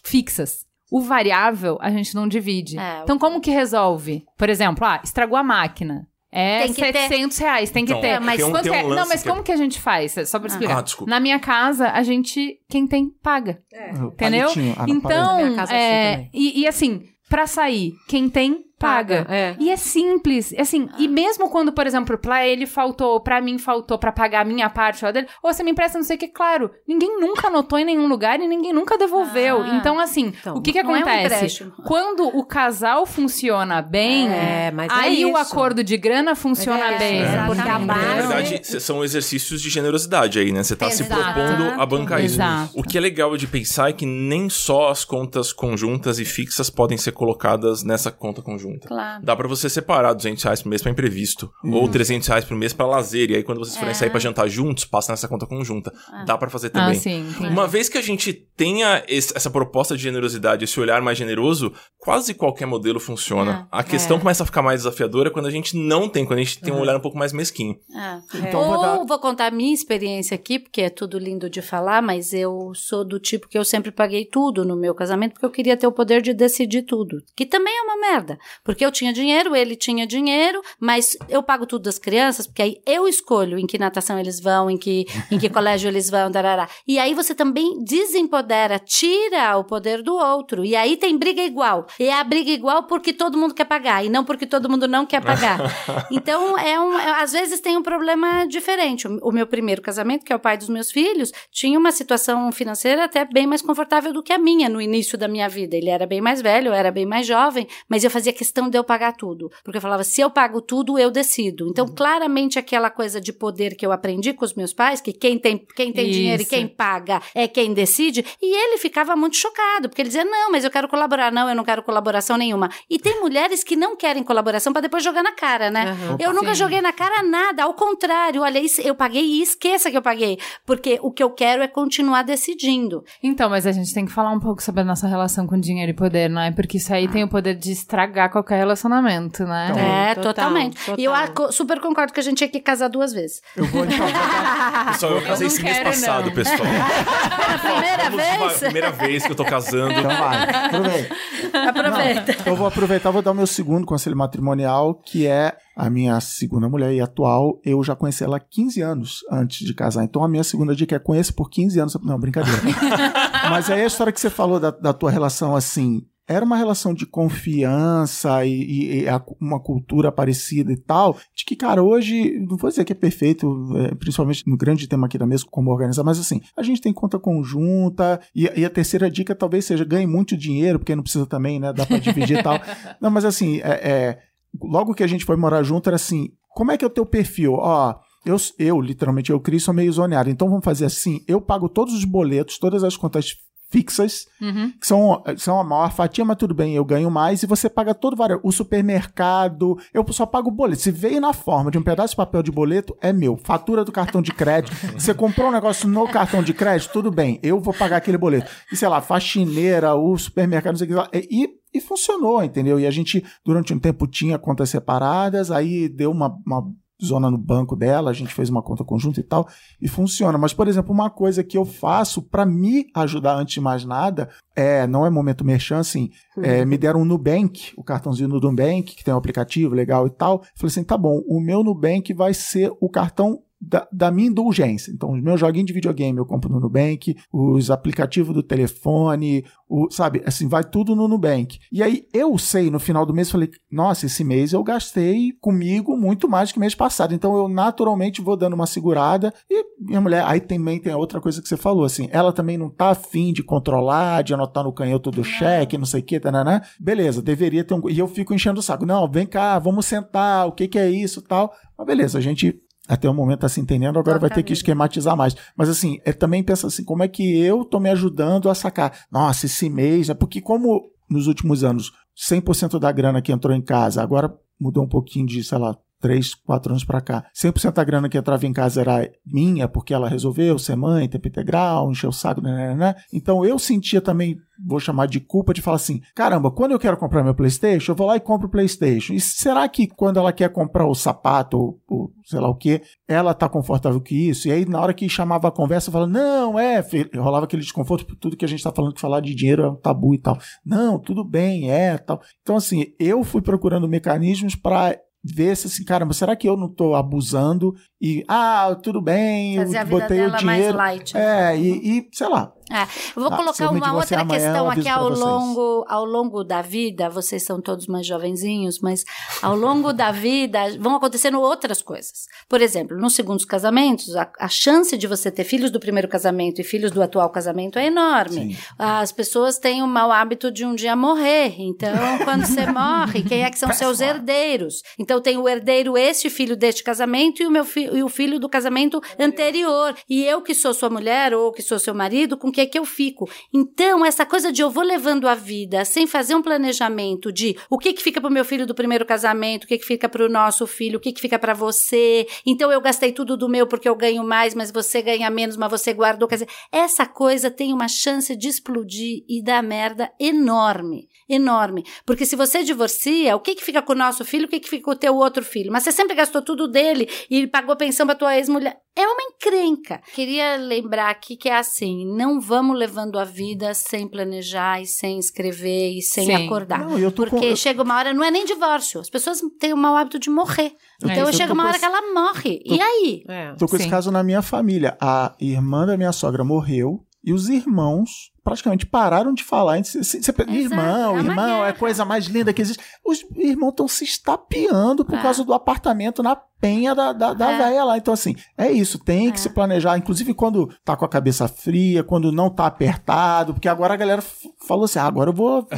Speaker 1: fixas. O variável a gente não divide.
Speaker 6: É,
Speaker 1: então, como que resolve? Por exemplo, ah, estragou a máquina. É
Speaker 6: Tem que ter.
Speaker 1: 700 reais, tem que
Speaker 5: Então,
Speaker 1: ter.
Speaker 6: mas
Speaker 5: tem um,
Speaker 1: Quanto
Speaker 5: tem um
Speaker 1: é? Não, mas
Speaker 5: que é-
Speaker 1: como que a gente faz? Só pra explicar.
Speaker 5: Ah, desculpa.
Speaker 1: Na minha casa, a gente, quem tem, paga.
Speaker 2: O
Speaker 1: Entendeu?
Speaker 2: Ah,
Speaker 1: então,
Speaker 4: é assim
Speaker 1: é, e, e assim, pra sair, quem tem, paga.
Speaker 4: É.
Speaker 1: E é simples, assim, e mesmo quando, por exemplo, pra ele faltou, pra mim faltou pra pagar a minha parte ou a dele, ou você me empresta não sei o que, claro, ninguém nunca anotou em nenhum lugar e ninguém nunca devolveu.
Speaker 6: Ah.
Speaker 1: então, assim,
Speaker 4: Então,
Speaker 1: o que que
Speaker 6: não é um
Speaker 1: acontece? quando o casal funciona bem,
Speaker 4: É, mas é
Speaker 1: aí o acordo de grana funciona
Speaker 4: É,
Speaker 1: bem.
Speaker 6: é,
Speaker 4: porque a?
Speaker 5: Na verdade, c- são exercícios de generosidade aí, né? Você tá se
Speaker 6: Exato.
Speaker 5: propondo a bancar isso.
Speaker 1: Exato.
Speaker 5: O que é legal de pensar é que nem só as contas conjuntas e fixas podem ser colocadas nessa conta conjunta.
Speaker 6: Claro.
Speaker 5: Dá pra você separar 200 reais por mês pra imprevisto. Ou 300 reais por mês pra lazer. E aí, quando vocês forem sair pra jantar juntos, passa nessa conta conjunta. Dá pra fazer
Speaker 1: Ah,
Speaker 5: também.
Speaker 1: sim, entendi.
Speaker 5: Uma vez que a gente tenha esse- essa proposta de generosidade, esse olhar mais generoso, quase qualquer modelo funciona. a questão começa a ficar mais desafiadora quando a gente não tem, quando a gente tem um olhar um pouco mais mesquinho.
Speaker 6: É.
Speaker 2: Então,
Speaker 6: Ou
Speaker 2: vou
Speaker 6: vou,
Speaker 2: dar-
Speaker 6: contar a minha experiência aqui, porque é tudo lindo de falar, mas eu sou do tipo que eu sempre paguei tudo no meu casamento, porque eu queria ter o poder de decidir tudo. Que também é uma merda. Porque eu tinha dinheiro, ele tinha dinheiro, mas eu pago tudo das crianças, porque aí eu escolho em que natação eles vão, em que, (laughs) em que colégio eles vão, darará. E aí você também desempodera, tira o poder do outro. E aí tem briga igual. E é a briga igual porque todo mundo quer pagar, e não porque todo mundo não quer pagar. (laughs) Então, é um, é- às vezes tem um problema diferente. O, o meu primeiro casamento, que é o pai dos meus filhos, tinha uma situação financeira até bem mais confortável do que a minha no início da minha vida. Ele era bem mais velho, eu era bem mais jovem, mas eu fazia questão de eu pagar tudo. Porque eu falava, se eu pago tudo, eu decido. Então, claramente, aquela coisa de poder que eu aprendi com os meus pais, que quem tem, quem tem dinheiro e quem paga é quem decide, e ele ficava muito chocado, porque ele dizia, não, mas eu quero colaborar. Não, eu não quero colaboração nenhuma. E tem mulheres que não querem colaboração para depois jogar na cara, né?
Speaker 4: Aham.
Speaker 6: Eu nunca
Speaker 1: Sim.
Speaker 6: joguei na cara nada, ao contrário, olha, eu paguei e esqueça que eu paguei, porque o que eu quero é continuar decidindo.
Speaker 1: Então, mas a gente tem que falar um pouco sobre a nossa relação com dinheiro e poder, não é? Porque isso aí tem o poder de estragar qualquer relacionamento, né?
Speaker 2: Então,
Speaker 6: é,
Speaker 4: total,
Speaker 6: totalmente. E eu
Speaker 4: total.
Speaker 6: a- super concordo que a gente tinha que casar duas vezes.
Speaker 2: Eu vou então. (laughs)
Speaker 5: Pessoal, eu casei
Speaker 1: não
Speaker 5: esse mês passado,
Speaker 1: não.
Speaker 5: pessoal.
Speaker 6: Pela (laughs) primeira
Speaker 5: Vamos de uma-
Speaker 6: vez,
Speaker 5: Primeira vez que eu tô casando.
Speaker 2: Então vai, bem.
Speaker 6: aproveita.
Speaker 2: Então eu vou aproveitar, vou dar o meu segundo conselho matrimonial, que é a minha segunda mulher e atual. Eu já conheci ela há 15 anos antes de casar. Então a minha segunda dica é conheça por 15 anos. Não, brincadeira. (laughs) Mas aí a história que você falou da, da tua relação assim. Era uma relação de confiança e, e- a- uma cultura parecida e tal. De que, cara, hoje, não vou dizer que é perfeito, é, principalmente no grande tema aqui da mesa, como organizar, mas assim, a gente tem conta conjunta. E, e a terceira dica talvez seja ganhe muito dinheiro, porque não precisa também, né? Dá pra dividir e tal. (laughs) Não, mas assim, é, é, logo que a gente foi morar junto, era assim: como é que é o teu perfil? Ó. Eu, eu, literalmente, eu, Cris, sou meio zoneado. Então vamos fazer assim: eu pago todos os boletos, todas as contas fixas,
Speaker 1: Uhum.
Speaker 2: que são, são a maior fatia, mas tudo bem, eu ganho mais, e você paga todo vários. O supermercado, eu só pago o boleto. Se veio na forma de um pedaço de papel de boleto, é meu. Fatura do cartão de crédito. (laughs) você comprou um negócio no cartão de crédito, tudo bem, eu vou pagar aquele boleto. E sei lá, faxineira, o supermercado, não sei o que lá. E, e funcionou, entendeu? E a gente, durante um tempo, tinha contas separadas, aí deu uma, uma zona no banco dela, a gente fez uma conta conjunta e tal, e funciona. Mas, por exemplo, uma coisa que eu faço para me ajudar antes de mais nada, é, não é momento merchan, assim, é, me deram um Nubank, o cartãozinho do Nubank, que tem um aplicativo legal e tal. Falei assim, tá bom, o meu Nubank vai ser o cartão da, da, minha indulgência. Então, os meus joguinhos de videogame eu compro no Nubank, os aplicativos do telefone, o, sabe, assim, vai tudo no Nubank. E aí eu sei, no final do mês, falei, nossa, esse mês eu gastei comigo muito mais que mês passado. Então eu naturalmente vou dando uma segurada. E minha mulher, aí também tem outra coisa que você falou, assim, ela também não tá afim de controlar, de anotar no canhoto do cheque, não sei o que, né? Beleza, deveria ter um. E eu fico enchendo o saco. Não, vem cá, vamos sentar, o que, que é isso tal. Mas beleza, a gente até o momento tá se entendendo, agora vai ter que esquematizar mais. Mas assim, é, também pensa assim, como é que eu tô me ajudando a sacar? Nossa, esse mês, é porque como nos últimos anos 100% da grana que entrou em casa, agora mudou um pouquinho de, sei lá, três, quatro anos para cá. 100% da grana que entrava em casa era minha, porque ela resolveu ser mãe, tempo integral, encher o saco, né, né, né. Então eu sentia também, vou chamar de culpa, de falar assim: caramba, quando eu quero comprar meu PlayStation, eu vou lá e compro o PlayStation. E será que quando ela quer comprar o sapato, ou, ou sei lá o que, ela tá confortável com isso? E aí na hora que chamava a conversa, eu falava: não, é, rolava aquele desconforto por tudo que a gente tá falando que falar de dinheiro é um tabu e tal. Não, tudo bem, é, tal. Então assim, eu fui procurando mecanismos para ver se assim, caramba, será que eu não estou abusando e, ah, tudo bem,
Speaker 6: Fazer
Speaker 2: eu botei o dinheiro.
Speaker 6: Light,
Speaker 2: né? É, e, e, sei lá,
Speaker 6: é, eu vou ah, colocar uma outra questão aqui ao longo, ao longo da vida. Vocês são todos mais jovenzinhos, mas ao longo da vida vão acontecendo outras coisas. Por exemplo, nos segundos casamentos, a, a chance de você ter filhos do primeiro casamento e filhos do atual casamento é enorme. Sim. As pessoas têm o mau hábito de um dia morrer. Então, (laughs) quando você morre, quem é que são seus herdeiros? Então, tem o herdeiro este filho deste casamento e o meu fi e o filho do casamento anterior. E eu que sou sua mulher ou que sou seu marido, com que é que eu fico. Então, essa coisa de eu vou levando a vida sem fazer um planejamento de o que que fica para o meu filho do primeiro casamento, o que que fica para o nosso filho, o que que fica para você. Então, eu gastei tudo do meu porque eu ganho mais, mas você ganha menos, mas você guardou. Quer dizer, essa coisa tem uma chance de explodir e dar merda enorme. Enorme. Porque se você divorcia, o que que fica com o nosso filho, o que que fica com o teu outro filho? Mas você sempre gastou tudo dele e pagou pensão para tua ex-mulher. É uma encrenca. Queria lembrar aqui que é assim, não vamos levando a vida sem planejar e sem escrever e sem Sim. acordar. Não, porque com... chega uma hora, não é nem divórcio, as pessoas têm o mau hábito de morrer. É, então chega uma hora que ela morre. Tô... E aí?
Speaker 2: É, tô com sim. esse caso na minha família. A irmã da minha sogra morreu e os irmãos praticamente pararam de falar. Você, você, irmão, é irmão, é a coisa mais linda que existe. Os irmãos estão se estapeando por é. causa do apartamento na penha da, da, da é. velha lá. Então, assim, é isso, tem que é. se planejar, inclusive quando tá com a cabeça fria, quando não tá apertado, porque agora a galera falou assim: ah, agora eu vou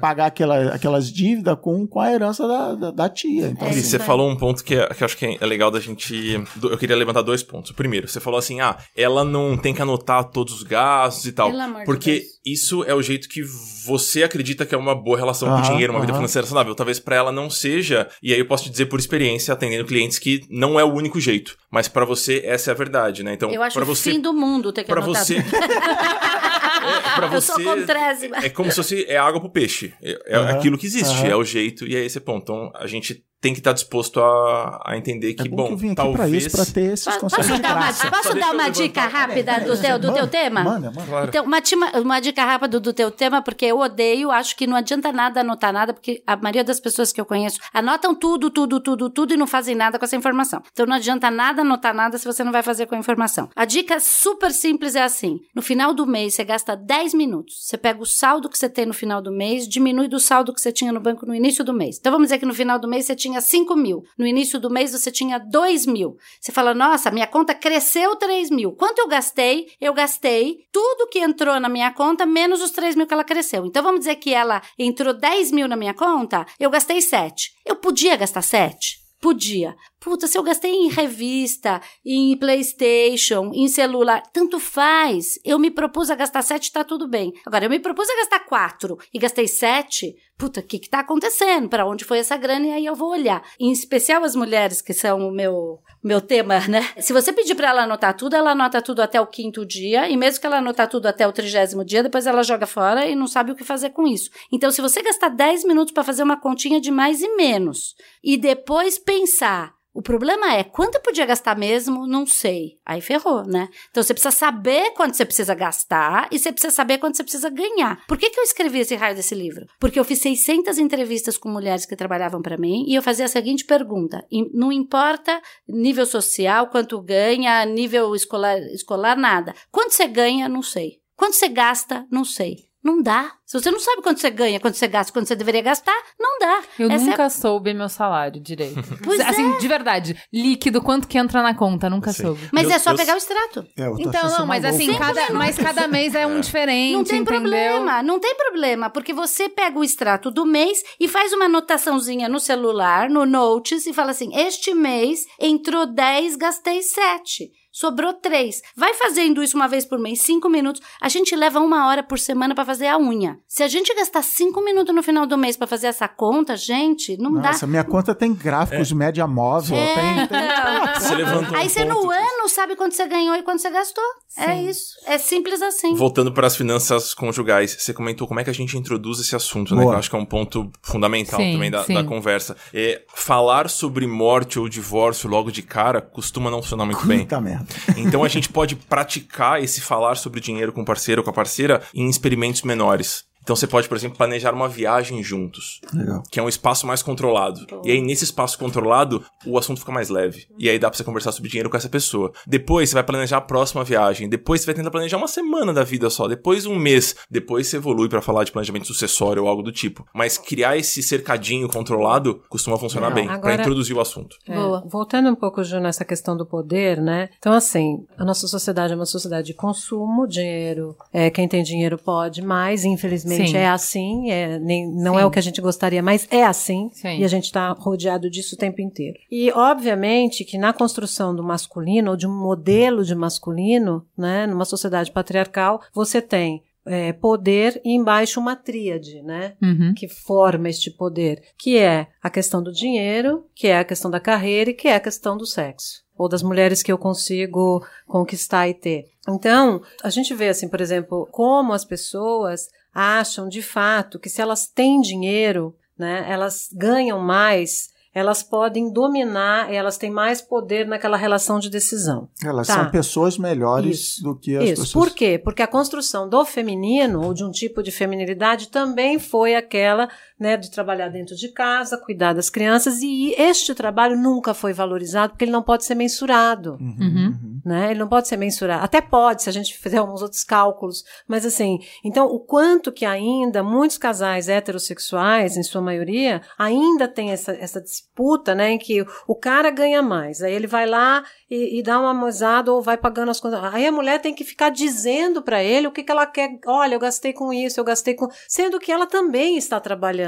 Speaker 2: pagar aquela, aquelas dívidas com, com a herança da, da, da tia. Então,
Speaker 5: é assim, você falou um ponto que, é, que eu acho que é legal da gente. Eu queria levantar dois pontos. O primeiro, você falou assim: ah, ela não tem que anotar todos os gastos e tal. Porque isso é o jeito que você acredita que é uma boa relação com o dinheiro, uma vida financeira saudável. Talvez para ela não seja, e aí eu posso te dizer por experiência, atendendo clientes, que não é o único jeito. Mas para você, essa é a verdade, né? Então,
Speaker 6: eu acho
Speaker 5: o
Speaker 6: você, fim do mundo ter que
Speaker 5: pra você é, (laughs) pra você, (laughs) eu
Speaker 6: sou contrésima.
Speaker 5: É como se fosse é água pro peixe. É, é uhum, aquilo que existe, uhum. é o jeito, e é esse ponto. Então, a gente tem que estar disposto a, a entender que, é bom,
Speaker 2: bom que eu vim aqui
Speaker 5: talvez...
Speaker 2: pra isso, pra ter esses
Speaker 6: posso, conceitos posso dar uma, Posso dar uma dica rápida do, teu, do teu tema?
Speaker 2: Manda, manda. Claro.
Speaker 6: Então, uma, uma dica rápida do teu tema, porque eu odeio, acho que não adianta nada anotar nada, porque a maioria das pessoas que eu conheço anotam tudo, tudo, tudo, tudo e não fazem nada com essa informação. Então, não adianta nada anotar nada se você não vai fazer com a informação. A dica super simples é assim, no final do mês, você gasta 10 minutos, você pega o saldo que você tem no final do mês, diminui do saldo que você tinha no banco no início do mês. Então, vamos dizer que no final do mês você tinha 5 mil. No início do mês você tinha 2 mil. Você fala, nossa, minha conta cresceu 3 mil. Quanto eu gastei? Eu gastei tudo que entrou na minha conta, menos os 3 mil que ela cresceu. Então vamos dizer que ela entrou 10 mil na minha conta, eu gastei 7. Eu podia gastar 7? Podia. Puta, se eu gastei em revista, em PlayStation, em celular, tanto faz. Eu me propus a gastar sete, tá tudo bem. Agora, eu me propus a gastar quatro e gastei sete. Puta, o que que tá acontecendo? Para onde foi essa grana? E aí eu vou olhar. Em especial as mulheres, que são o meu meu tema, né? Se você pedir para ela anotar tudo, ela anota tudo até o quinto dia, e mesmo que ela anotar tudo até o trigésimo dia, depois ela joga fora e não sabe o que fazer com isso. Então, se você gastar 10 minutos para fazer uma continha de mais e menos, e depois pensar O problema é, quanto eu podia gastar mesmo? Não sei. Aí ferrou, né? Então você precisa saber quanto você precisa gastar e você precisa saber quanto você precisa ganhar. Por que, que eu escrevi esse raio desse livro? Porque eu fiz 600 entrevistas com mulheres que trabalhavam para mim e eu fazia a seguinte pergunta: não importa nível social, quanto ganha, nível escolar, escolar nada. Quanto você ganha? Não sei. Quanto você gasta? Não sei. Não dá. Se você não sabe quanto você ganha, quanto você gasta, quanto você deveria gastar, não dá.
Speaker 1: Eu
Speaker 6: Essa
Speaker 1: nunca
Speaker 6: é...
Speaker 1: soube meu salário direito. (laughs)
Speaker 6: Pois
Speaker 1: assim,
Speaker 6: é.
Speaker 1: de verdade, líquido, quanto que entra na conta, nunca
Speaker 5: Sim.
Speaker 1: soube.
Speaker 6: Mas
Speaker 5: Eu-
Speaker 6: é só
Speaker 5: eu-
Speaker 6: pegar o extrato.
Speaker 2: É, eu tô
Speaker 1: Então, não, mas assim, cada, mas cada mês é um diferente,
Speaker 6: Não tem
Speaker 1: entendeu?
Speaker 6: problema, não tem problema, porque você pega o extrato do mês e faz uma anotaçãozinha no celular, no Notes, e fala assim: este mês entrou 10, gastei 7. Sobrou 3. Vai fazendo isso uma vez por mês, 5 minutos. A gente leva uma hora por semana pra fazer a unha. Se a gente gastar 5 minutos no final do mês pra fazer essa conta, gente, não dá.
Speaker 2: Nossa, minha conta tem gráficos de média móvel,
Speaker 6: É.
Speaker 2: tem, tem...
Speaker 5: Você levantou um
Speaker 6: Aí você no
Speaker 5: ponto que-
Speaker 6: ano sabe quanto você ganhou e quanto você gastou. É isso. É simples assim.
Speaker 5: Voltando para as finanças conjugais, você comentou como é que a gente introduz esse assunto, né?
Speaker 2: Boa.
Speaker 5: Que eu acho que é um ponto fundamental
Speaker 1: Sim,
Speaker 5: também da,
Speaker 1: sim.
Speaker 5: da conversa. É, falar sobre morte ou divórcio logo de cara costuma não funcionar muito bem.
Speaker 2: Puta merda. (laughs)
Speaker 5: Então a gente pode praticar esse falar sobre dinheiro com o parceiro ou com a parceira em experimentos menores. Então você pode, por exemplo, planejar uma viagem juntos,
Speaker 2: Legal.
Speaker 5: que é um espaço mais controlado. E aí, nesse espaço controlado, o assunto fica mais leve. E aí dá pra você conversar sobre dinheiro com essa pessoa. Depois você vai planejar a próxima viagem. Depois você vai tentar planejar uma semana da vida só. Depois um mês. Depois você evolui pra falar de planejamento sucessório ou algo do tipo. Mas criar esse cercadinho controlado costuma funcionar
Speaker 4: Não,
Speaker 5: bem, pra
Speaker 4: agora-
Speaker 5: introduzir o assunto.
Speaker 4: É,
Speaker 6: Boa.
Speaker 4: Voltando um pouco, Ju, nessa questão do poder, né? Então, assim, a nossa sociedade é uma sociedade de consumo, dinheiro, é, quem tem dinheiro pode mais, infelizmente
Speaker 1: Sim.
Speaker 4: é assim, é, nem, não
Speaker 1: Sim.
Speaker 4: é o que a gente gostaria, mas é assim,
Speaker 1: Sim.
Speaker 4: e a gente está rodeado disso o tempo inteiro. E, obviamente, que na construção do masculino, ou de um modelo de masculino, né, numa sociedade patriarcal, você tem é, poder e embaixo uma tríade, né?
Speaker 1: Uhum.
Speaker 4: que forma este poder, que é a questão do dinheiro, que é a questão da carreira e que é a questão do sexo. Ou das mulheres que eu consigo conquistar e ter. Então, a gente vê, assim, por exemplo, como as pessoas acham de fato que se elas têm dinheiro, né, elas ganham mais, elas podem dominar, elas têm mais poder naquela relação de decisão.
Speaker 2: Elas
Speaker 4: Tá.
Speaker 2: são pessoas melhores
Speaker 4: Isso.
Speaker 2: do que as
Speaker 4: Isso.
Speaker 2: pessoas.
Speaker 4: Por quê? Porque a construção do feminino, ou de um tipo de feminilidade, também foi aquela né, de trabalhar dentro de casa, cuidar das crianças, e este trabalho nunca foi valorizado porque ele não pode ser mensurado.
Speaker 2: Uhum,
Speaker 1: Uhum.
Speaker 2: uhum.
Speaker 4: Né? Ele não pode ser mensurado. Até pode, se a gente fizer alguns outros cálculos. Mas assim, então o quanto que ainda muitos casais heterossexuais, em sua maioria, ainda tem essa, essa disputa, né? Em que o cara ganha mais. Aí ele vai lá e, e dá uma mozada ou vai pagando as contas. Aí a mulher tem que ficar dizendo para ele o que, que ela quer. Olha, eu gastei com isso, eu gastei com. Sendo que ela também está trabalhando.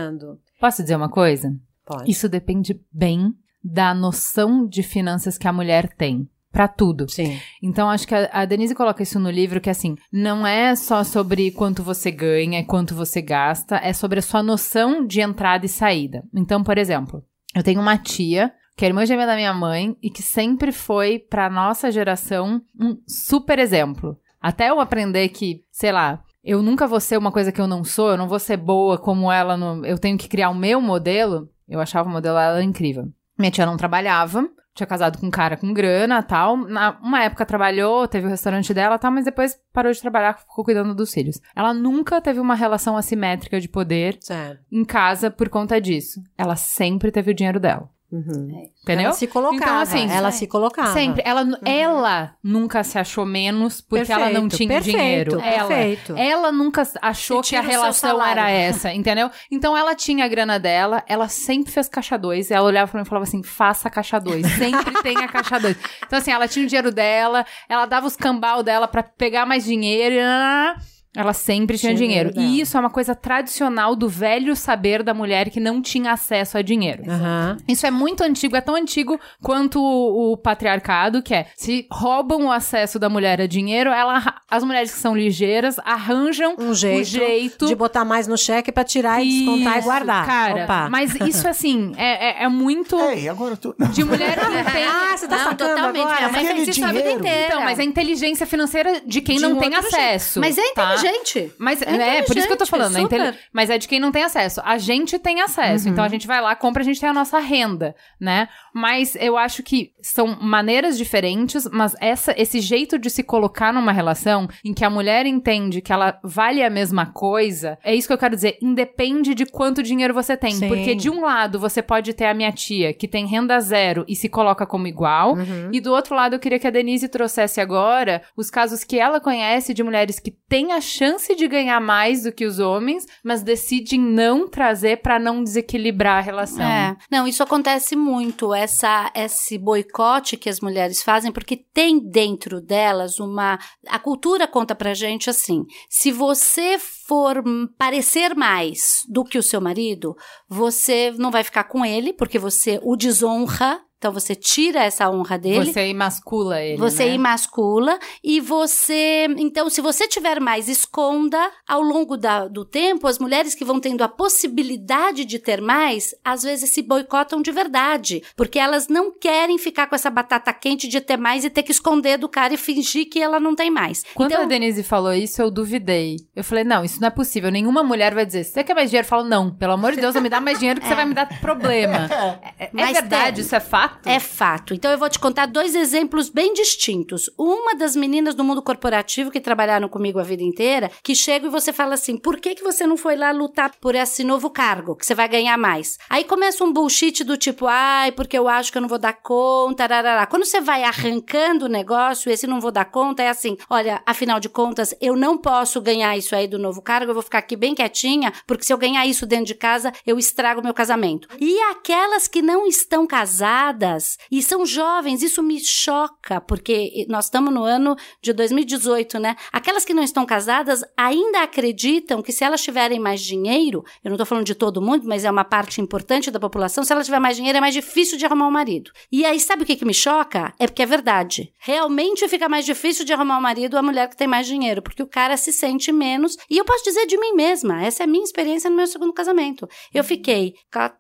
Speaker 1: Posso dizer uma coisa?
Speaker 4: Pode.
Speaker 1: Isso depende bem da noção de finanças que a mulher tem. Pra tudo.
Speaker 4: Sim.
Speaker 1: Então, acho que a, a Denise coloca isso no livro, que assim, não é só sobre quanto você ganha e quanto você gasta, é sobre a sua noção de entrada e saída. Então, por exemplo, eu tenho uma tia, que é irmã gêmea da minha mãe, e que sempre foi, pra nossa geração, um super exemplo. Até eu aprender que, sei lá, eu nunca vou ser uma coisa que eu não sou, eu não vou ser boa como ela, no, eu tenho que criar o meu modelo, eu achava o modelo dela incrível. Minha tia não trabalhava, tinha casado com um cara com grana tal. Na uma época trabalhou, teve o restaurante dela tal, mas depois parou de trabalhar, ficou cuidando dos filhos. Ela nunca teve uma relação assimétrica de poder
Speaker 4: Certo.
Speaker 1: em casa por conta disso. Ela sempre teve o dinheiro dela.
Speaker 4: Uhum.
Speaker 1: Entendeu?
Speaker 4: Ela se colocava.
Speaker 1: Então, assim,
Speaker 4: ela se colocava.
Speaker 1: Sempre. Ela, ela nunca se achou menos porque ela não
Speaker 4: Perfeito,
Speaker 1: tinha
Speaker 4: perfeito,
Speaker 1: dinheiro. Ela,
Speaker 4: perfeito.
Speaker 1: ela nunca achou que a relação era essa, entendeu? Então ela tinha a grana dela, ela sempre fez caixa 2. Ela olhava pra mim e falava assim: faça caixa 2. Sempre (laughs) tenha caixa 2. Então, assim, ela tinha o dinheiro dela, ela dava os cambal dela pra pegar mais dinheiro. e Ela sempre tinha,
Speaker 4: Tinha
Speaker 1: dinheiro.
Speaker 4: dinheiro
Speaker 1: E isso é uma coisa tradicional do velho saber da mulher que não tinha acesso a dinheiro.
Speaker 4: Aham.
Speaker 1: Isso é muito antigo, é tão antigo quanto o, o patriarcado, que é se roubam o acesso da mulher a dinheiro, ela, as mulheres que são ligeiras arranjam
Speaker 4: Um jeito,
Speaker 1: o jeito
Speaker 4: de botar mais no cheque pra tirar e descontar e guardar.
Speaker 1: Cara,
Speaker 4: Opa.
Speaker 1: mas isso (laughs) assim, é, é, é muito
Speaker 2: Ei, agora tu. (laughs)
Speaker 1: de mulher que não tem. (laughs)
Speaker 4: Ah, você tá
Speaker 6: Não,
Speaker 4: sacando
Speaker 6: totalmente.
Speaker 4: agora?
Speaker 6: Minha mãe fez isso a vida inteira.
Speaker 1: Então, mas é a inteligência financeira de quem
Speaker 4: De
Speaker 1: não
Speaker 4: um
Speaker 1: tem acesso.
Speaker 6: Mas é
Speaker 1: tá?
Speaker 6: Inteligente.
Speaker 1: Mas é, é por isso que eu tô falando. É mas é de quem não tem acesso. A gente tem acesso.
Speaker 6: Uhum.
Speaker 1: Então a gente vai lá, compra, a gente tem a nossa renda, né? Mas eu acho que são maneiras diferentes, mas essa, esse jeito de se colocar numa relação em que a mulher entende que ela vale a mesma coisa, é isso que eu quero dizer. Independe de quanto dinheiro você tem.
Speaker 4: Sim.
Speaker 1: Porque de um lado você pode ter a minha tia, que tem renda zero e se coloca como igual.
Speaker 4: Uhum.
Speaker 1: E do outro lado, eu queria que a Denise trouxesse agora os casos que ela conhece de mulheres que têm a chance de ganhar mais do que os homens, mas decidem não trazer pra não desequilibrar a relação.
Speaker 6: É. Não, isso acontece muito, essa, esse boicote que as mulheres fazem, porque tem dentro delas uma. A cultura conta pra gente assim: se você for parecer mais do que o seu marido, você não vai ficar com ele, porque você o desonra. Então você tira essa honra dele.
Speaker 1: Você emascula ele.
Speaker 6: Você
Speaker 1: né?
Speaker 6: emascula e você. Então, se você tiver mais, esconda. Ao longo da- do tempo, as mulheres que vão tendo a possibilidade de ter mais, às vezes se boicotam de verdade. Porque elas não querem ficar com essa batata quente de ter mais e ter que esconder do cara e fingir que ela não tem mais.
Speaker 1: Quando
Speaker 6: então,
Speaker 1: a Denise falou isso, eu duvidei. Eu falei, não, isso não é possível. Nenhuma mulher vai dizer, você quer mais dinheiro? Eu falo, não, pelo amor de Deus, não me dá mais dinheiro que você vai me dar problema. (laughs) É, é verdade,
Speaker 6: tem.
Speaker 1: isso é fato?
Speaker 6: É fato. Então eu vou te contar dois exemplos bem distintos. Uma das meninas do mundo corporativo que trabalharam comigo a vida inteira, que chega e você fala assim: por que, que você não foi lá lutar por esse novo cargo, que você vai ganhar mais? Aí começa um bullshit do tipo, ai, porque eu acho que eu não vou dar conta, rarará. Quando você vai arrancando o negócio, esse não vou dar conta, é assim: olha, afinal de contas, eu não posso ganhar isso aí do novo cargo, eu vou ficar aqui bem quietinha, porque se eu ganhar isso dentro de casa, eu estrago meu casamento. E aquelas que não estão casadas e são jovens, isso me choca, porque nós estamos no ano de 2018, né? Aquelas que não estão casadas ainda acreditam que se elas tiverem mais dinheiro, eu não tô falando de todo mundo, mas é uma parte importante da população, se ela tiver mais dinheiro é mais difícil de arrumar um marido. E aí sabe o que, que me choca? É porque é verdade. Realmente fica mais difícil de arrumar um marido a mulher que tem mais dinheiro, porque o cara se sente menos. E eu posso dizer de mim mesma, essa é a minha experiência no meu segundo casamento. Eu fiquei 14,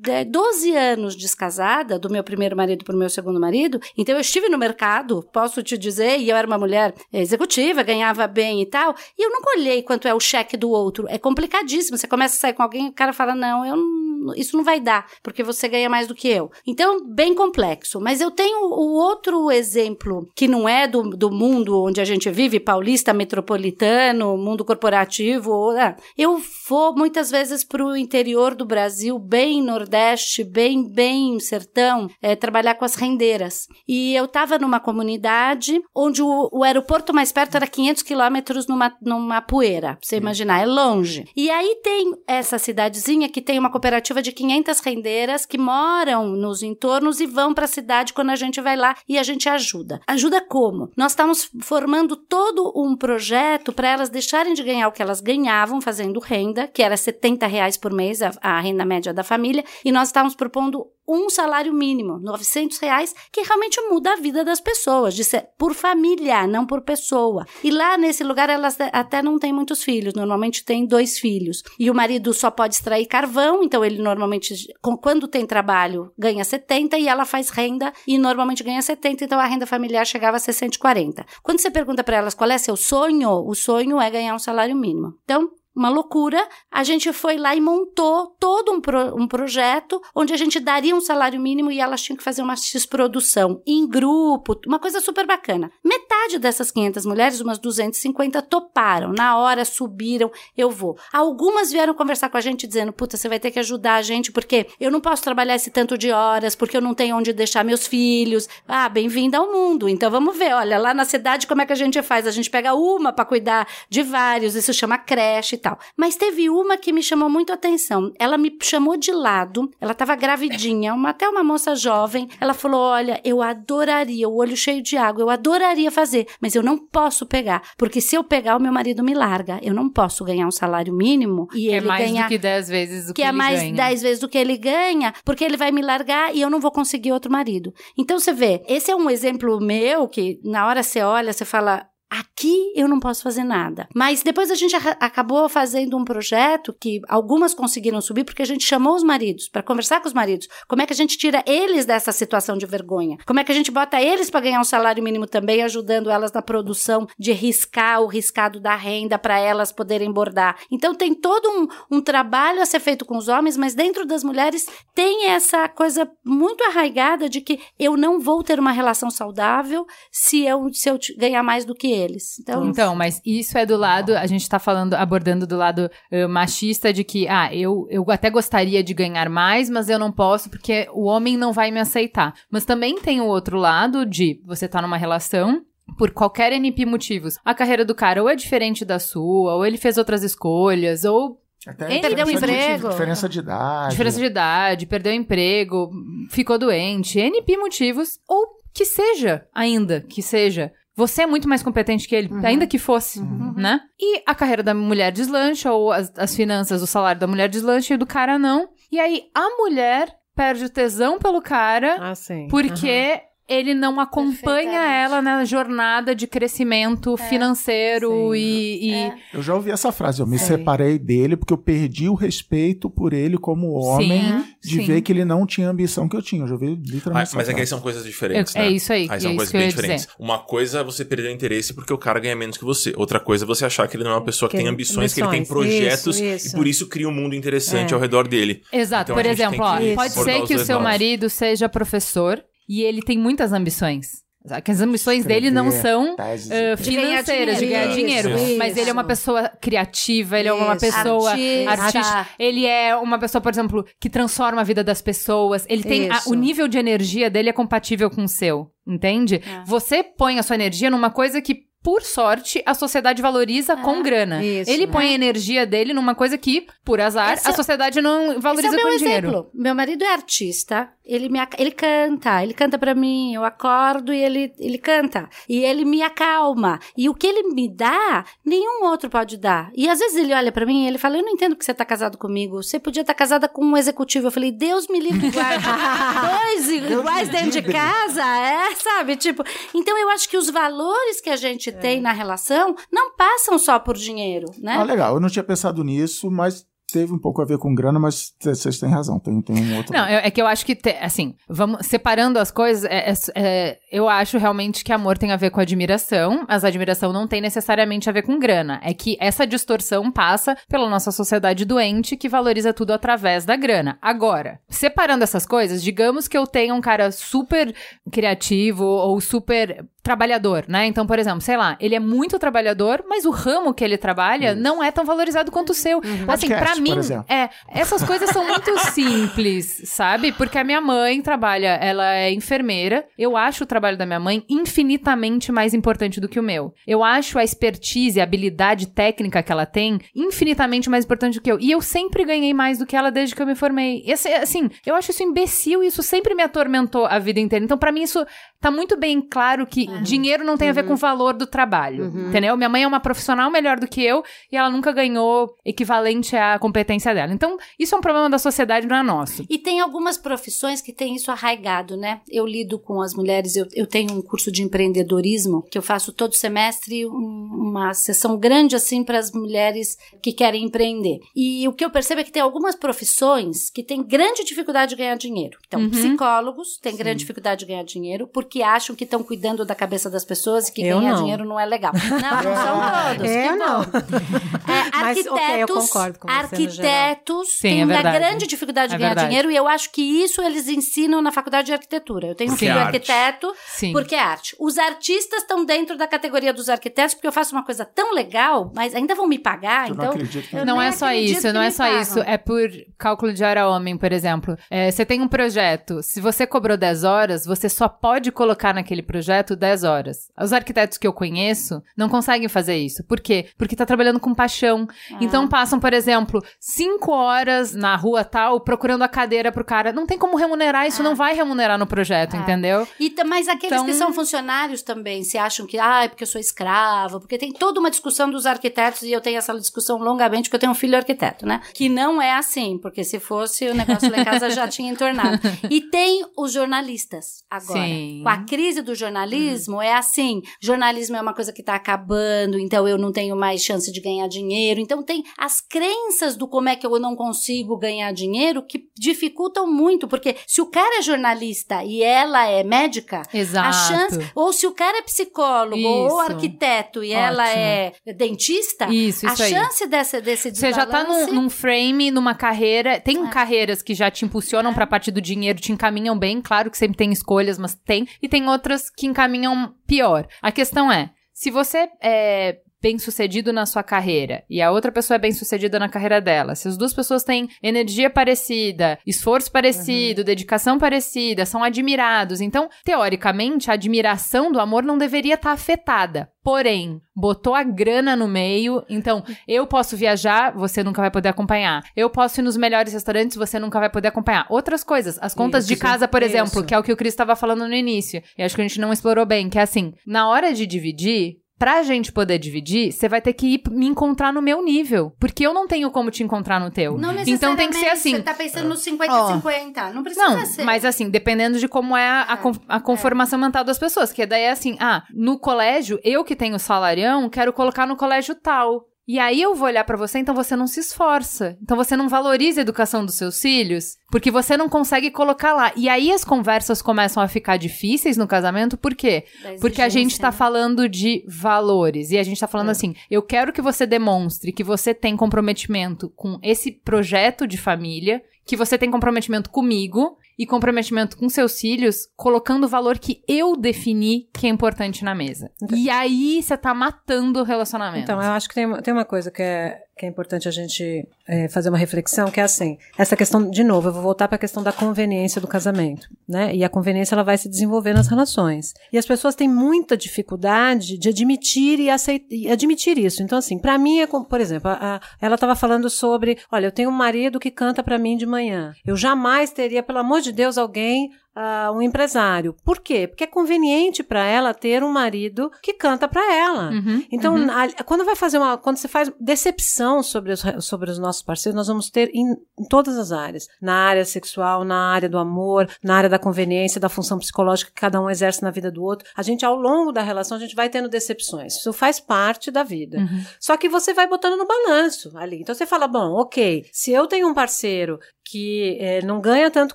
Speaker 6: 10, 12 anos descasada, do meu primeiro marido para o meu segundo marido. Então eu estive no mercado, posso te dizer, e eu era uma mulher executiva, ganhava bem e tal. E eu nunca olhei quanto é o cheque do outro. É complicadíssimo. Você começa a sair com alguém e o cara fala: não, eu não, isso não vai dar, porque você ganha mais do que eu. Então, bem complexo. Mas eu tenho o outro exemplo, que não é do, do mundo onde a gente vive, paulista, metropolitano, mundo corporativo. ah, Eu vou muitas vezes para o interior do Brasil, bem nordeste, bem, bem sertão, é, trabalhar com as rendeiras. E eu estava numa comunidade onde o, o aeroporto mais perto era 500 quilômetros numa, numa poeira, pra você imaginar, é longe. E aí tem essa cidadezinha que tem uma cooperativa de 500 rendeiras que moram nos entornos e vão para a cidade quando a gente vai lá e a gente ajuda. Ajuda como? Nós estamos formando todo um projeto para elas deixarem de ganhar o que elas ganhavam fazendo renda, que era 70 reais por mês, a, a renda média da família, e nós estávamos propondo um salário mínimo, 900 reais, que realmente muda a vida das pessoas, ser por família, não por pessoa. E lá nesse lugar elas até não têm muitos filhos, normalmente tem dois filhos. E o marido só pode extrair carvão, então ele normalmente, quando tem trabalho, ganha 70 e ela faz renda e normalmente ganha 70, então a renda familiar chegava a 640. Quando você pergunta para elas qual é seu sonho, o sonho é ganhar um salário mínimo. Então, uma loucura, a gente foi lá e montou todo um, pro- um projeto onde a gente daria um salário mínimo e elas tinham que fazer uma X-produção em grupo, uma coisa super bacana. Metade dessas 500 mulheres, umas 250, toparam. Na hora subiram, eu vou. Algumas vieram conversar com a gente dizendo: puta, você vai ter que ajudar a gente porque eu não posso trabalhar esse tanto de horas, porque eu não tenho onde deixar meus filhos. Ah, bem-vinda ao mundo. Então vamos ver, olha, lá na cidade como é que a gente faz? A gente pega uma para cuidar de vários, isso chama creche e tal. Mas teve uma que me chamou muito a atenção. Ela me chamou de lado, ela estava gravidinha, uma, até uma moça jovem. Ela falou: Olha, eu adoraria, o olho cheio de água, eu adoraria fazer, mas eu não posso pegar, porque se eu pegar, o meu marido me larga. Eu não posso ganhar um salário mínimo e
Speaker 1: Que é
Speaker 6: ele
Speaker 1: mais
Speaker 6: ganhar
Speaker 1: do que 10 vezes o que,
Speaker 6: que é mais
Speaker 1: ganha.
Speaker 6: 10 vezes do que ele ganha, porque ele vai me largar e eu não vou conseguir outro marido. Então você vê, esse é um exemplo meu que na hora você olha, você fala. Aqui eu não posso fazer nada. Mas depois a gente acabou fazendo um projeto que algumas conseguiram subir porque a gente chamou os maridos para conversar com os maridos. Como é que a gente tira eles dessa situação de vergonha? Como é que a gente bota eles para ganhar um salário mínimo também, ajudando elas na produção de riscar o riscado da renda para elas poderem bordar. Então tem todo um, um trabalho a ser feito com os homens, mas dentro das mulheres tem essa coisa muito arraigada de que eu não vou ter uma relação saudável se eu, se eu ganhar mais do que eles.
Speaker 1: Então, então mas isso é do lado, a gente tá falando, abordando do lado uh, machista de que, ah, eu, eu até gostaria de ganhar mais, mas eu não posso porque o homem não vai me aceitar. Mas também tem o outro lado de você tá numa relação por qualquer NP motivos. A carreira do cara ou é diferente da sua, ou ele fez outras escolhas, ou
Speaker 2: até ele perdeu o emprego. diferença de idade.
Speaker 1: Diferença de idade, perdeu o emprego, ficou doente. NP motivos, ou que seja ainda, que seja. Você é muito mais competente que ele, uhum. ainda que fosse, uhum. né? E a carreira da mulher deslancha, ou as, as finanças, o salário da mulher deslancha e do cara não. E aí a mulher perde o tesão pelo cara, ah, porque uhum ele não acompanha ela na jornada de crescimento é, financeiro sim. e, e... É.
Speaker 2: Eu já ouvi essa frase, eu me Sei. separei dele porque eu perdi o respeito por ele como homem, sim, de sim. ver que ele não tinha a ambição que eu tinha. Eu já ouvi literalmente.
Speaker 5: Mas, mas é que aí são coisas diferentes,
Speaker 1: eu,
Speaker 5: né?
Speaker 1: É isso aí.
Speaker 5: Aí são
Speaker 1: é
Speaker 5: coisas bem diferentes. Dizer. Uma coisa é você perder o interesse porque o cara ganha menos que você. Outra coisa é você achar que ele não é uma pessoa que, que tem ambições, ambições, que ele tem projetos isso, isso. e por isso cria um mundo interessante é. ao redor dele.
Speaker 1: Exato. Então, por exemplo, ó, pode ser que o seu marido seja professor e ele tem muitas ambições. Que as ambições Escrever, dele não são uh, financeiras, de ganhar dinheiro. Isso, mas ele é uma pessoa criativa, ele isso. é uma pessoa artística. Ele é uma pessoa, por exemplo, que transforma a vida das pessoas. Ele tem. A, o nível de energia dele é compatível com o seu. Entende? É. Você põe a sua energia numa coisa que por sorte, a sociedade valoriza é, com grana. Isso, ele põe a energia dele numa coisa que, por azar, esse a sociedade não valoriza é o meu com exemplo. dinheiro.
Speaker 6: Meu marido é artista, ele me ele canta, ele canta para mim, eu acordo e ele ele canta e ele me acalma. E o que ele me dá, nenhum outro pode dar. E às vezes ele olha para mim e ele fala: "Eu não entendo que você tá casado comigo. Você podia estar tá casada com um executivo". Eu falei: "Deus me livre, guarda. (laughs) Dois iguais dentro de casa". É, sabe? Tipo, então eu acho que os valores que a gente tem na relação não passam só por dinheiro, né?
Speaker 2: Ah, legal. Eu não tinha pensado nisso, mas teve um pouco a ver com grana, mas vocês têm razão, tem, tem um outro.
Speaker 1: Não, é que eu acho que, te, assim, vamos separando as coisas, é, é, é, eu acho realmente que amor tem a ver com admiração, mas admiração não tem necessariamente a ver com grana. É que essa distorção passa pela nossa sociedade doente que valoriza tudo através da grana. Agora, separando essas coisas, digamos que eu tenha um cara super criativo ou super trabalhador, né? Então, por exemplo, sei lá, ele é muito trabalhador, mas o ramo que ele trabalha não é tão valorizado quanto o seu. Uhum. Assim, para mim, é, essas coisas são muito (laughs) simples, sabe? Porque a minha mãe trabalha, ela é enfermeira. Eu acho o trabalho da minha mãe infinitamente mais importante do que o meu. Eu acho a expertise, a habilidade técnica que ela tem infinitamente mais importante do que eu. E eu sempre ganhei mais do que ela desde que eu me formei. E, assim, eu acho isso imbecil e isso sempre me atormentou a vida inteira. Então, para mim, isso tá muito bem claro que uhum. dinheiro não tem a ver com o valor do trabalho, uhum. entendeu? Minha mãe é uma profissional melhor do que eu e ela nunca ganhou equivalente à competência dela. Então, isso é um problema da sociedade, não é nosso.
Speaker 6: E tem algumas profissões que têm isso arraigado, né? Eu lido com as mulheres, eu, eu tenho um curso de empreendedorismo que eu faço todo semestre, um, uma sessão grande assim para as mulheres que querem empreender. E o que eu percebo é que tem algumas profissões que têm grande dificuldade de ganhar dinheiro. Então, uhum. psicólogos têm Sim. grande dificuldade de ganhar dinheiro porque acham que estão cuidando da cabeça das pessoas e que eu ganhar não. dinheiro não é legal. Não, (laughs) não são todos. Eu
Speaker 4: não.
Speaker 6: É, Mas, arquitetos, okay, eu concordo com arquitetos Sim, têm é uma grande dificuldade de é ganhar verdade. dinheiro e eu acho que isso eles ensinam na faculdade de arquitetura. Eu tenho um filho é arquiteto Sim. porque é arte. Os artistas estão dentro da categoria dos arquitetos porque eu faço uma coisa tão legal, mas ainda vão me pagar, eu então...
Speaker 1: Não, não é só isso, não é só pagam. isso. É por cálculo de hora homem, por exemplo. É, você tem um projeto, se você cobrou 10 horas, você só pode colocar naquele projeto 10 horas. Os arquitetos que eu conheço não conseguem fazer isso. Por quê? Porque tá trabalhando com paixão. Ah. Então passam, por exemplo, cinco horas na rua tal procurando a cadeira pro cara. Não tem como remunerar, isso não vai remunerar no projeto,
Speaker 6: É.
Speaker 1: entendeu?
Speaker 6: E, mas aqueles
Speaker 1: Então-
Speaker 6: que são funcionários também, se acham que, ah, é porque eu sou escrava, porque tem toda uma discussão dos arquitetos, e eu tenho essa discussão longamente, porque eu tenho um filho arquiteto, né? Que não é assim, porque se fosse, o negócio lá em casa já tinha entornado. (laughs) E tem os jornalistas agora.
Speaker 1: Sim.
Speaker 6: Com a crise do jornalismo, é assim: jornalismo é uma coisa que tá acabando, então eu não tenho mais chance de ganhar dinheiro. Então tem as crenças do como é que eu não consigo ganhar dinheiro que dificultam muito, porque se o cara é jornalista e ela é médica,
Speaker 1: Exato.
Speaker 6: a chance, ou se o cara é psicólogo
Speaker 1: Isso.
Speaker 6: ou arquiteto e ela
Speaker 1: Ótimo.
Speaker 6: é dentista,
Speaker 1: Isso,
Speaker 6: a
Speaker 1: isso aí.
Speaker 6: chance dessa, desse
Speaker 1: Você já tá num, num frame, numa carreira. Tem
Speaker 6: É.
Speaker 1: carreiras que já te impulsionam pra parte do dinheiro, te encaminham bem. Claro que sempre tem escolhas, mas tem. E tem outras que encaminham pior. A questão é: se você é bem sucedido na sua carreira e a outra pessoa é bem sucedida na carreira dela, se as duas pessoas têm energia parecida, esforço parecido, dedicação parecida, são admirados, então, teoricamente, a admiração do amor não deveria estar afetada. Porém, botou a grana no meio, então eu posso viajar, você nunca vai poder acompanhar. Eu posso ir nos melhores restaurantes, você nunca vai poder acompanhar. Outras coisas, as contas de
Speaker 4: Isso,
Speaker 1: casa, por
Speaker 4: isso.
Speaker 1: exemplo, que é o que o Cris estava falando no início. E acho que a gente não explorou bem, que é assim, na hora de dividir, Pra gente poder dividir, você vai ter que ir me encontrar no meu nível. Porque eu não tenho como te encontrar no teu.
Speaker 6: Não
Speaker 1: então tem que ser
Speaker 6: necessariamente,
Speaker 1: assim.
Speaker 6: Você tá pensando no
Speaker 2: Ó.
Speaker 6: 50-50. Não precisa
Speaker 1: Não,
Speaker 6: ser.
Speaker 1: mas assim, dependendo de como é a, a
Speaker 6: É,
Speaker 1: con- a conformação mental das pessoas. Que daí é assim, ah, no colégio, eu que tenho salarião, quero colocar no colégio tal. E aí eu vou olhar pra você, então você não se esforça. Então você não valoriza a educação dos seus filhos, porque você não consegue colocar lá. E aí as conversas começam a ficar difíceis no casamento, por quê? Porque a gente tá
Speaker 6: né?
Speaker 1: falando de valores. E a gente tá falando
Speaker 4: É.
Speaker 1: assim: eu quero que você demonstre que você tem comprometimento com esse projeto de família, que você tem comprometimento comigo e comprometimento com seus filhos, colocando o valor que eu defini que é importante na mesa. E aí você tá matando o relacionamento.
Speaker 4: Então, eu acho que tem, uma- tem uma coisa que é, que é importante a gente é, fazer uma reflexão, que é assim, essa questão, de novo, eu vou voltar para a questão da conveniência do casamento, né? E a conveniência, ela vai se desenvolver nas relações. E as pessoas têm muita dificuldade de admitir e, aceit- e admitir isso. Então, assim, para mim, é como, por exemplo, a- a- ela estava falando sobre, olha, eu tenho um marido que canta para mim de manhã. Eu jamais teria, pelo amor de Deus, alguém ah, um empresário. Por quê? Porque é conveniente para ela ter um marido que canta para ela.
Speaker 1: Uhum,
Speaker 4: Então,
Speaker 1: uhum.
Speaker 4: a- quando vai fazer uma, quando você faz decepção sobre os, re- sobre os nossos parceiros, nós vamos ter em, em todas as áreas, na área sexual, na área do amor, na área da conveniência, da função psicológica que cada um exerce na vida do outro. A gente, ao longo da relação, a gente vai tendo decepções. Isso faz parte da vida.
Speaker 1: Uhum.
Speaker 4: Só que você vai botando no balanço ali. Então você fala, bom, ok, se eu tenho um parceiro que eh, não ganha tanto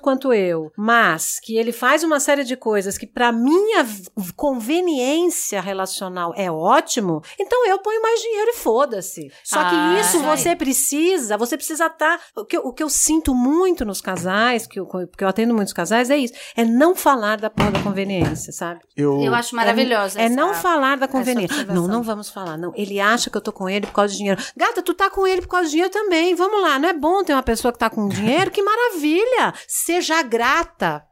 Speaker 4: quanto eu, mas que ele faz uma série de coisas que para minha conveniência relacional é ótimo, então eu ponho mais dinheiro e foda-se. Só
Speaker 1: Ah,
Speaker 4: que isso você precisa, você precisa estar. o, que, eu- o que eu sinto muito nos casais, que eu, porque eu atendo muitos casais, é isso: é não falar da porra da conveniência, sabe?
Speaker 2: Eu,
Speaker 6: Eu acho maravilhosa.
Speaker 4: É
Speaker 6: essa-
Speaker 4: não falar da conveniência. Não, não vamos falar. Não, ele acha que eu tô com ele por causa de dinheiro. Gata, tu tá com ele por causa de dinheiro também. Vamos lá, não é bom ter uma pessoa que tá com dinheiro? Que maravilha! Seja grata.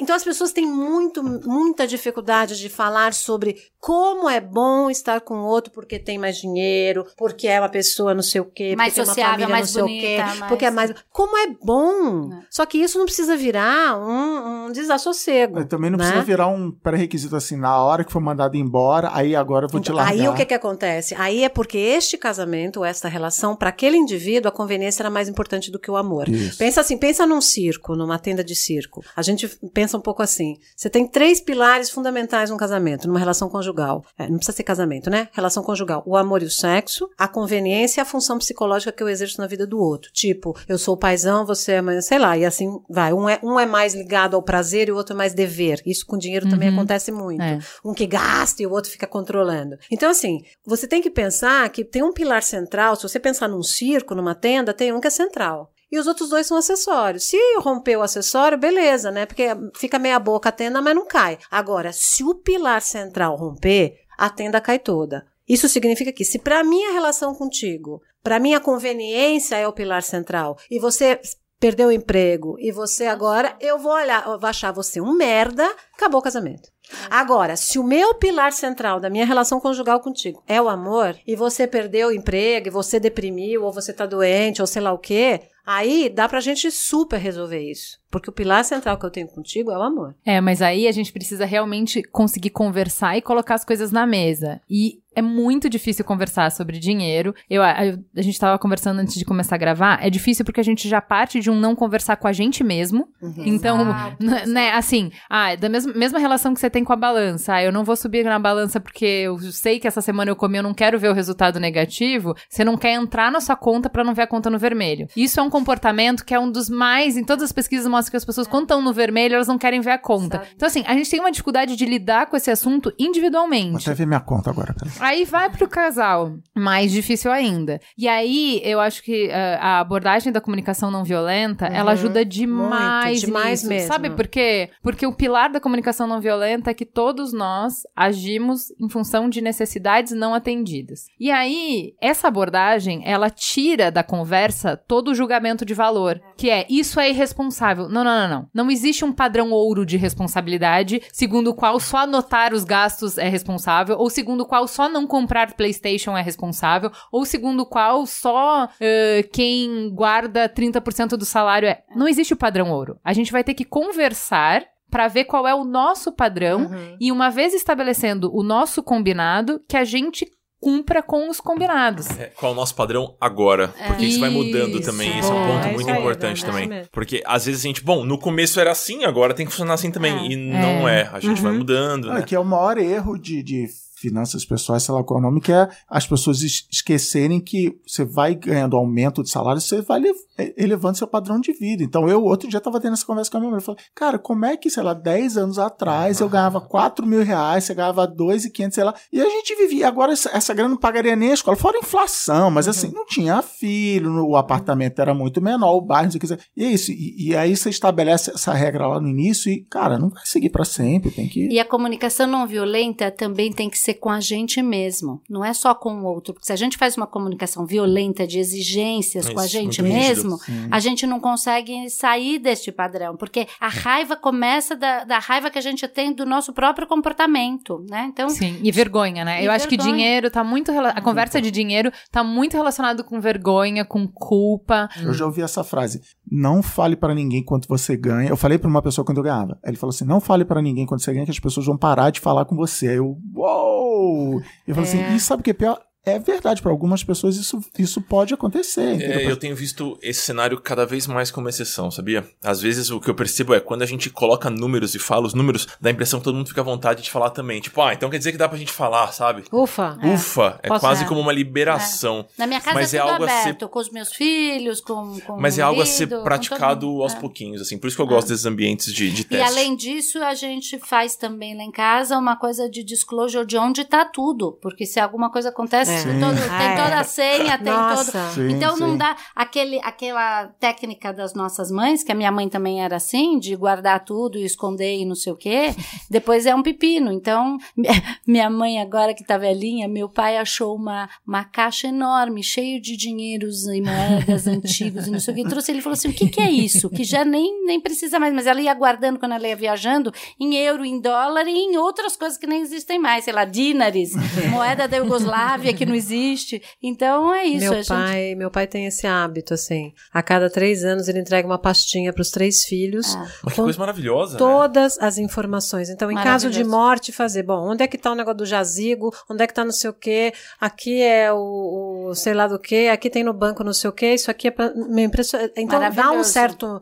Speaker 4: Então as pessoas têm muito, muita dificuldade de falar sobre como é bom estar com o outro porque tem mais dinheiro, porque é uma pessoa não sei o quê,
Speaker 6: Mais
Speaker 4: porque
Speaker 6: sociável,
Speaker 4: tem uma família
Speaker 6: mais
Speaker 4: não sei o
Speaker 6: bonita,
Speaker 4: quê,
Speaker 6: mais-
Speaker 4: porque é mais... Como é bom!
Speaker 6: É.
Speaker 4: Só que isso não precisa virar um, um desassossego.
Speaker 2: Mas também não
Speaker 4: né?
Speaker 2: precisa virar um pré-requisito assim, na hora que for mandado embora, aí agora eu vou te
Speaker 4: Então,
Speaker 2: largar.
Speaker 4: Aí o que que acontece? Aí é porque este casamento, ou esta relação, para aquele indivíduo, a conveniência era mais importante do que o amor.
Speaker 2: Isso.
Speaker 4: Pensa assim, pensa num circo, numa tenda de circo. A gente pensa um pouco assim. Você tem três pilares fundamentais num casamento, numa relação conjugal. É, não precisa ser casamento, né? Relação conjugal. O amor e o sexo, a conveniência e a função psicológica que eu exerço na vida do outro. Tipo, eu sou o paizão, você é mãe, sei lá, e assim vai. Um é, um é mais ligado ao prazer e o outro é mais dever. Isso com dinheiro também
Speaker 1: Uhum.
Speaker 4: acontece muito
Speaker 1: É.
Speaker 4: um que gasta e o outro fica controlando. Então, assim, você tem que pensar que tem um pilar central. Se você pensar num circo, numa tenda, tem um que é central. E os outros dois são acessórios. Se romper o acessório, beleza, né? Porque fica meia boca a tenda, mas não cai. Agora, se o pilar central romper, a tenda cai toda. Isso significa que se para mim a relação contigo, para mim a conveniência é o pilar central, e você perdeu o emprego, e você agora, eu vou olhar, eu vou achar você um merda, acabou o casamento. Agora, se o meu pilar central da minha relação conjugal contigo é o amor, e você perdeu o emprego, e você deprimiu, ou você tá doente, ou sei lá o quê, aí dá pra gente super resolver isso. Porque o pilar central que eu tenho contigo é o amor.
Speaker 1: É, mas aí a gente precisa realmente conseguir conversar e colocar as coisas na mesa. E é muito difícil conversar sobre dinheiro. Eu, a, a gente estava conversando antes de começar a gravar. É difícil porque a gente já parte de um não conversar com a gente mesmo. Uhum. Então, Exato, né, assim, ah, da mesma, mesma relação que você tem com a balança. Ah, eu não vou subir na balança porque eu sei que essa semana eu comi, eu não quero ver o resultado negativo. Você não quer entrar na sua conta para não ver a conta no vermelho. Isso é um comportamento que é um dos mais, em todas as pesquisas mostram que as pessoas, quando estão no vermelho, elas não querem ver a conta. Sabe. Então, assim, a gente tem uma dificuldade de lidar com esse assunto individualmente.
Speaker 2: Vou até ver minha conta agora.
Speaker 1: Aí vai pro casal. Mais difícil ainda. E aí, eu acho que uh, a abordagem da comunicação não violenta, uhum. ela ajuda demais. Muito,
Speaker 4: demais nisso. mesmo.
Speaker 1: Sabe por quê? Porque o pilar da comunicação não violenta é que todos nós agimos em função de necessidades não atendidas. E aí, essa abordagem, ela tira da conversa todo o julgamento de valor, que é isso é irresponsável. Não, não, não, não. Não existe um padrão ouro de responsabilidade, segundo o qual só anotar os gastos é responsável, ou segundo o qual só não comprar PlayStation é responsável, ou segundo o qual só uh, quem guarda 30% do salário é. Não existe o padrão ouro. A gente vai ter que conversar para ver qual é o nosso padrão uhum. e uma vez estabelecendo o nosso combinado, que a gente cumpra com os combinados.
Speaker 5: É, qual é o nosso padrão agora? É. Porque isso, isso vai mudando também. Isso é um ponto é muito importante também. Porque às vezes a gente, bom, no começo era assim, agora tem que funcionar assim também. É. E não é. A gente uhum. vai mudando. Né?
Speaker 2: que é o maior erro de, de finanças pessoais, sei lá qual é o nome, que é as pessoas esquecerem que você vai ganhando aumento de salário, você vai é, elevando seu padrão de vida. Então, eu outro dia estava tendo essa conversa com a minha mãe, eu falei, cara, como é que, sei lá, 10 anos atrás eu ganhava 4 mil reais, você ganhava 2,500, sei lá, e a gente vivia, agora essa, essa grana não pagaria nem a escola, fora a inflação, mas uhum. assim, não tinha filho, o apartamento era muito menor, o bairro, não sei o que, e é isso, e, e aí você estabelece essa regra lá no início e, cara, não vai seguir para sempre, tem que...
Speaker 6: E a comunicação não violenta também tem que ser ser com a gente mesmo, não é só com o outro. Porque se a gente faz uma comunicação violenta de exigências Mas com a gente mesmo, rígido, a gente não consegue sair deste padrão, porque a raiva começa da, da, raiva que a gente tem do nosso próprio comportamento, né?
Speaker 1: Então, Sim, e vergonha, né? Eu vergonha. acho que dinheiro tá muito a conversa de dinheiro tá muito relacionado com vergonha, com culpa.
Speaker 2: Eu já ouvi essa frase: "Não fale para ninguém quanto você ganha". Eu falei para uma pessoa quando eu ganhava. Ele falou assim: "Não fale para ninguém quanto você ganha que as pessoas vão parar de falar com você". Aí eu, uou! Eu falo assim, é. e sabe o que é pior? É verdade, para algumas pessoas isso, isso pode acontecer.
Speaker 5: É, eu tenho visto esse cenário cada vez mais como exceção, sabia? Às vezes o que eu percebo é quando a gente coloca números e fala os números, dá a impressão que todo mundo fica à vontade de falar também. Tipo, ah, então quer dizer que dá pra gente falar, sabe?
Speaker 6: Ufa.
Speaker 5: Ufa. É, é quase é. como uma liberação.
Speaker 6: É. Na minha casa Mas é, é algo aberto, ser... com os meus filhos, com, com
Speaker 5: Mas é algo a ser praticado aos é. pouquinhos, assim. Por isso que eu gosto desses ambientes de, de teste.
Speaker 6: E além disso, a gente faz também lá em casa uma coisa de disclosure de onde tá tudo. Porque se alguma coisa acontece, todo, tem tem toda a senha, tem Nossa. todo. Sim, então sim. não dá aquele, aquela técnica das nossas mães, que a minha mãe também era assim, de guardar tudo e esconder e não sei o quê. Depois é um pepino. Então, minha mãe, agora que tá velhinha, meu pai achou uma, uma caixa enorme, cheio de dinheiros e moedas antigos e não sei o que. Trouxe ele falou assim: o que, que é isso? Que já nem, nem precisa mais. Mas ela ia guardando quando ela ia viajando em euro, em dólar e em outras coisas que nem existem mais, sei lá, dinares, moeda da Iugoslávia que não existe. Então é isso.
Speaker 4: Meu pai, gente... meu pai tem esse hábito assim. A cada três anos ele entrega uma pastinha para os três filhos.
Speaker 5: Ah. Mas que coisa maravilhosa. Né?
Speaker 4: Todas né? as informações. Então, em caso de morte, fazer bom. Onde é que está o negócio do jazigo? Onde é que está não sei o quê? Aqui é o, o sei lá do quê? Aqui tem no banco não sei o quê? Isso aqui é para meu impresso. Então dá um certo.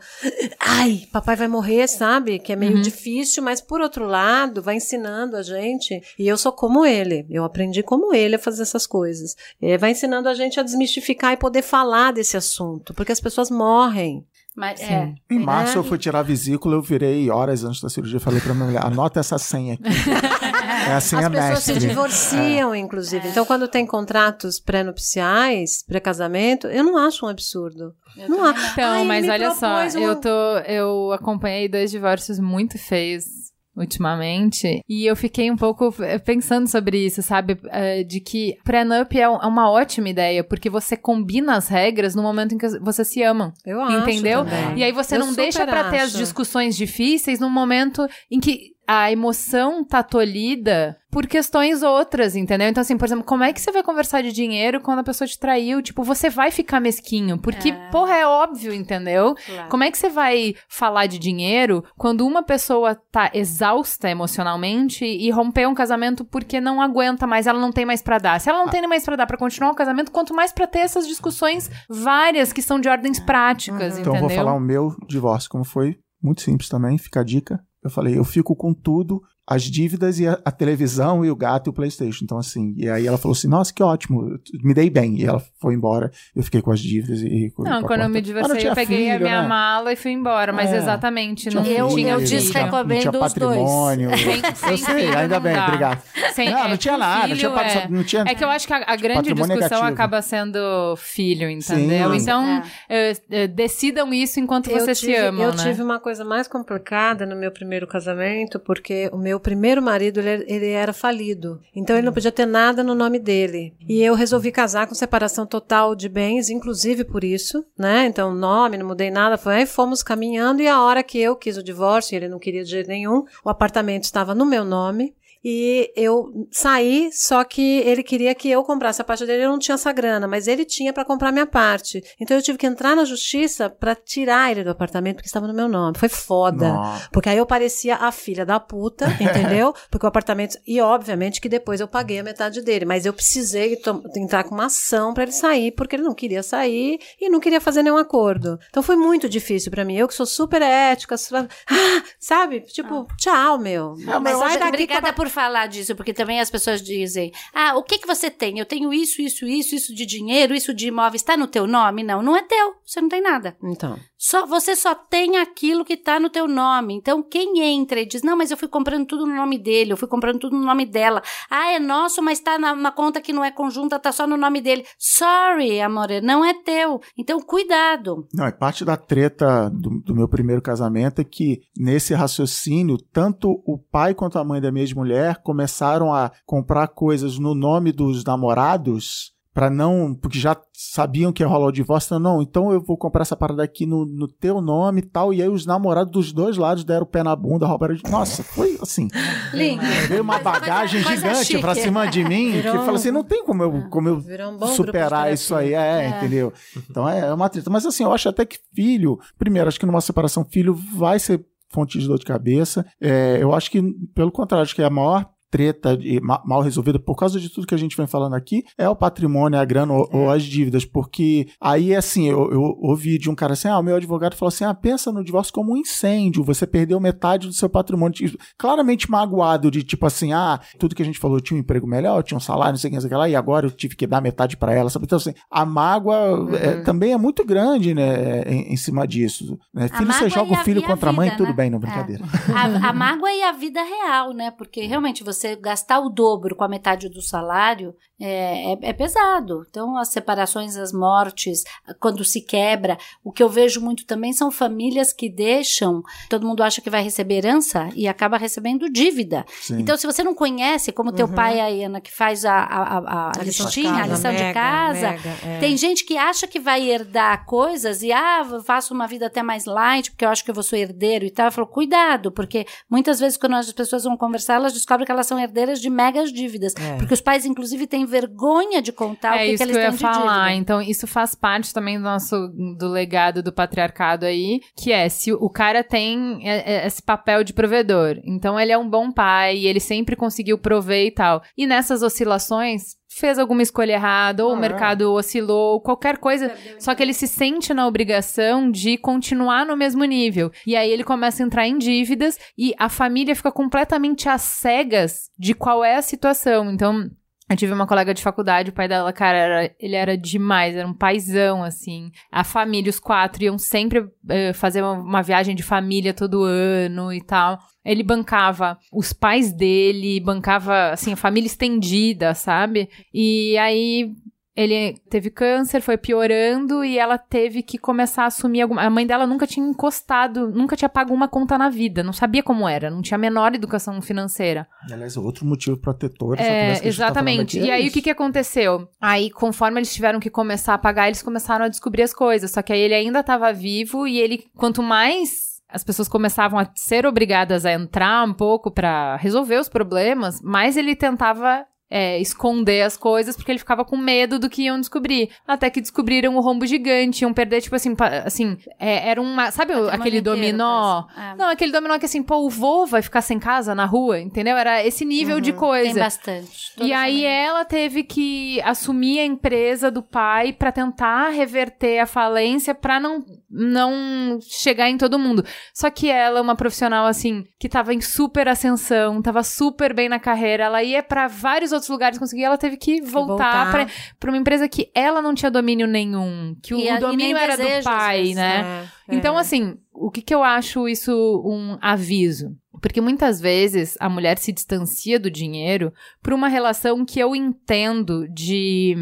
Speaker 4: Ai, papai vai morrer, sabe? Que é meio uhum. difícil, mas por outro lado, vai ensinando a gente. E eu sou como ele. Eu aprendi como ele a fazer essas coisas. É, vai ensinando a gente a desmistificar e poder falar desse assunto, porque as pessoas morrem.
Speaker 6: Mas, é,
Speaker 2: em março é. eu fui tirar a vesícula, eu virei horas antes da cirurgia, falei pra minha mulher, anota essa senha aqui. (laughs) é a senha
Speaker 4: As pessoas
Speaker 2: mestre.
Speaker 4: se divorciam, é. inclusive. Então, quando tem contratos pré-nupciais, pré-casamento, eu não acho um absurdo. Eu não
Speaker 1: acho. Então, Ai, mas olha só, uma... eu tô, eu acompanhei dois divórcios muito feios ultimamente. E eu fiquei um pouco eh, pensando sobre isso, sabe? Eh, de que prenup é, é uma ótima ideia, porque você combina as regras no momento em que você se ama.
Speaker 4: Eu
Speaker 1: acho. Entendeu?
Speaker 4: Também.
Speaker 1: E aí você
Speaker 4: eu
Speaker 1: não deixa para ter as discussões difíceis no momento em que a emoção tá tolhida por questões outras, entendeu? Então, assim, por exemplo, como é que você vai conversar de dinheiro quando a pessoa te traiu? Tipo, você vai ficar mesquinho, porque, é. porra, é óbvio, entendeu? Claro. Como é que você vai falar de dinheiro quando uma pessoa tá exausta emocionalmente e romper um casamento porque não aguenta mais, ela não tem mais para dar? Se ela não ah. tem mais para dar para continuar o casamento, quanto mais para ter essas discussões várias que são de ordens práticas, uhum.
Speaker 2: Então,
Speaker 1: eu
Speaker 2: vou falar o meu divórcio, como foi. Muito simples também, fica a dica. Eu falei, eu fico com tudo as dívidas e a, a, televisão e o gato e o PlayStation. Então, assim, e aí ela falou assim: Nossa, que ótimo, me dei bem. E ela foi embora, eu fiquei com as dívidas e. Com,
Speaker 1: não,
Speaker 2: com
Speaker 1: quando eu me divorciei, eu peguei filho, a minha né? mala e fui embora, mas é,
Speaker 6: exatamente,
Speaker 1: não
Speaker 6: eu,
Speaker 1: tinha
Speaker 6: Eu desrecomendo os
Speaker 2: patrimônio. dois. Sem, eu sei, ainda bem, obrigado. Sem, não, não tinha nada,
Speaker 1: filho,
Speaker 2: não tinha,
Speaker 1: é.
Speaker 2: não tinha.
Speaker 1: É que eu acho que a, a grande discussão negativo. acaba sendo filho, entendeu? Sim. Então, é. decidam isso enquanto
Speaker 4: eu
Speaker 1: vocês
Speaker 4: tive,
Speaker 1: se amam.
Speaker 4: Eu
Speaker 1: né?
Speaker 4: tive uma coisa mais complicada no meu primeiro casamento, porque o meu primeiro marido ele, ele era falido. Então ele não podia ter nada no nome dele. E eu resolvi casar com separação total de bens, inclusive por isso, né? Então, nome, não mudei nada. Foi aí fomos caminhando e a hora que eu quis o divórcio, ele não queria de jeito nenhum, o apartamento estava no meu nome. E eu saí, só que ele queria que eu comprasse a parte dele, eu não tinha essa grana, mas ele tinha para comprar minha parte. Então eu tive que entrar na justiça para tirar ele do apartamento porque estava no meu nome. Foi foda. Nossa. Porque aí eu parecia a filha da puta, (laughs) entendeu? porque o apartamento e obviamente que depois eu paguei a metade dele, mas eu precisei entrar com uma ação para ele sair porque ele não queria sair e não queria fazer nenhum acordo. Então foi muito difícil para mim. Eu que sou super ética, (laughs) ah, sabe? Tipo, ah. tchau, meu.
Speaker 6: Não, mas sai daqui obrigada por por falar disso, porque também as pessoas dizem: ah, o que que você tem? Eu tenho isso, isso, isso, isso de dinheiro, isso de imóveis, está no teu nome? Não, não é teu, você não tem nada.
Speaker 4: Então.
Speaker 6: Só, você só tem aquilo que está no teu nome. Então, quem entra e diz, não, mas eu fui comprando tudo no nome dele, eu fui comprando tudo no nome dela. Ah, é nosso, mas está na, na, conta que não é conjunta, está só no nome dele. Sorry, amor, não é teu. Então, cuidado.
Speaker 2: Não, é parte da treta do, do meu primeiro casamento é que, nesse raciocínio, tanto o pai quanto a mãe da minha ex-mulher começaram a comprar coisas no nome dos namorados para não, porque já sabiam que ia rolar o divórcio, então, não, então eu vou comprar essa parada aqui no, no teu nome e tal, e aí os namorados dos dois lados deram o pé na bunda, roubaram de... Nossa, foi assim,
Speaker 6: Lindo.
Speaker 2: veio uma bagagem gigante pra cima de mim, virou que fala assim, não tem como eu, é, como eu um superar isso aí, é, é, entendeu? Então é, é uma treta, mas assim, eu acho até que filho, primeiro, acho que numa separação filho vai ser fonte de dor de cabeça, é, eu acho que, pelo contrário, acho que é a maior treta e mal resolvida por causa de tudo que a gente vem falando aqui é o patrimônio, a grana ou, é. ou as dívidas, porque aí assim, eu, eu, ouvi de um cara assim, ah, o meu advogado falou assim, ah, pensa no divórcio como um incêndio, você perdeu metade do seu patrimônio, tipo, claramente magoado de tipo assim, ah, tudo que a gente falou, eu tinha um emprego melhor, eu tinha um salário, não sei o que, sei lá, e agora eu tive que dar metade para ela, sabe? Então assim, a mágoa é, uhum. é, também é muito grande, né, em, em cima disso. Né? Filho, você joga o filho contra a mãe, tudo né? bem, não brincadeira.
Speaker 6: É. A, a mágoa e a vida real, né, porque realmente você você gastar o dobro com a metade do salário é, é, é, pesado. Então, as separações, as mortes, quando se quebra, o que eu vejo muito também são famílias que deixam, todo mundo acha que vai receber herança e acaba recebendo dívida. Sim. Então, se você não conhece, como teu uhum. pai, a Ana, que faz a, a, a, a listinha, a lição mega, de casa, mega, é. tem gente que acha que vai herdar coisas e, ah, faço uma vida até mais light, porque eu acho que eu vou ser herdeiro e tal. Eu falo, cuidado, porque muitas vezes quando as pessoas vão conversar, elas descobrem que elas são herdeiras de megas dívidas. É. Porque os pais, inclusive, têm vergonha de contar é o que, que eles isso que eu ia falar.
Speaker 1: Então, isso faz parte também do nosso do legado do patriarcado aí, que é se o cara tem é, é, esse papel de provedor. Então, ele é um bom pai, ele sempre conseguiu prover e tal. E nessas oscilações, fez alguma escolha errada, ou ah, o mercado oscilou, qualquer coisa. Só que ele se sente na obrigação de continuar no mesmo nível. E aí ele começa a entrar em dívidas e a família fica completamente às cegas de qual é a situação. Então, eu tive uma colega de faculdade, o pai dela, cara, era, ele era demais, era um paizão, assim. A família, os quatro, iam sempre uh, fazer uma, uma, viagem de família todo ano e tal. Ele bancava os pais dele, bancava, assim, a família estendida, sabe? E aí ele teve câncer, foi piorando e ela teve que começar a assumir alguma. A mãe dela nunca tinha encostado, nunca tinha pago uma conta na vida, não sabia como era, não tinha a menor educação financeira.
Speaker 2: Aliás, outro motivo protetor.
Speaker 1: É, exatamente. Tá e aí o que, que aconteceu? Aí, conforme eles tiveram que começar a pagar, eles começaram a descobrir as coisas. Só que aí ele ainda estava vivo e ele, quanto mais as pessoas começavam a ser obrigadas a entrar um pouco para resolver os problemas, mais ele tentava é, esconder as coisas porque ele ficava com medo do que iam descobrir. Até que descobriram o rombo gigante, iam perder, tipo assim, assim, é, era uma. Sabe aquele dominó? É. Não, aquele dominó que assim, pô, o vô vai ficar sem casa na rua, entendeu? Era esse nível uhum, de coisa.
Speaker 6: Tem bastante.
Speaker 1: E aí ela teve que assumir a empresa do pai para tentar reverter a falência para não, não chegar em todo mundo. Só que ela, uma profissional assim, que tava em super ascensão, tava super bem na carreira, ela ia para vários outros lugares conseguir, ela teve que voltar, voltar. para uma empresa que ela não tinha domínio nenhum, que o, o domínio era do pai, né? É, então, é. assim, o que, que eu acho isso um aviso? Porque muitas vezes a mulher se distancia do dinheiro por uma relação que eu entendo de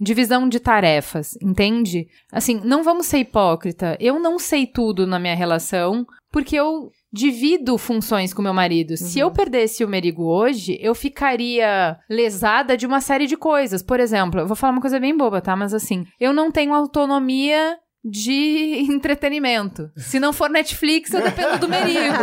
Speaker 1: divisão de tarefas, entende? Assim, não vamos ser hipócrita. Eu não sei tudo na minha relação porque eu divido funções com meu marido. Uhum. Se eu uhum. perdesse o Merigo hoje, eu ficaria lesada de uma série de coisas. Por exemplo, eu vou falar uma coisa bem boba, tá? Mas assim, eu não tenho autonomia de (laughs) entretenimento. Se não for Netflix, eu dependo do Merigo.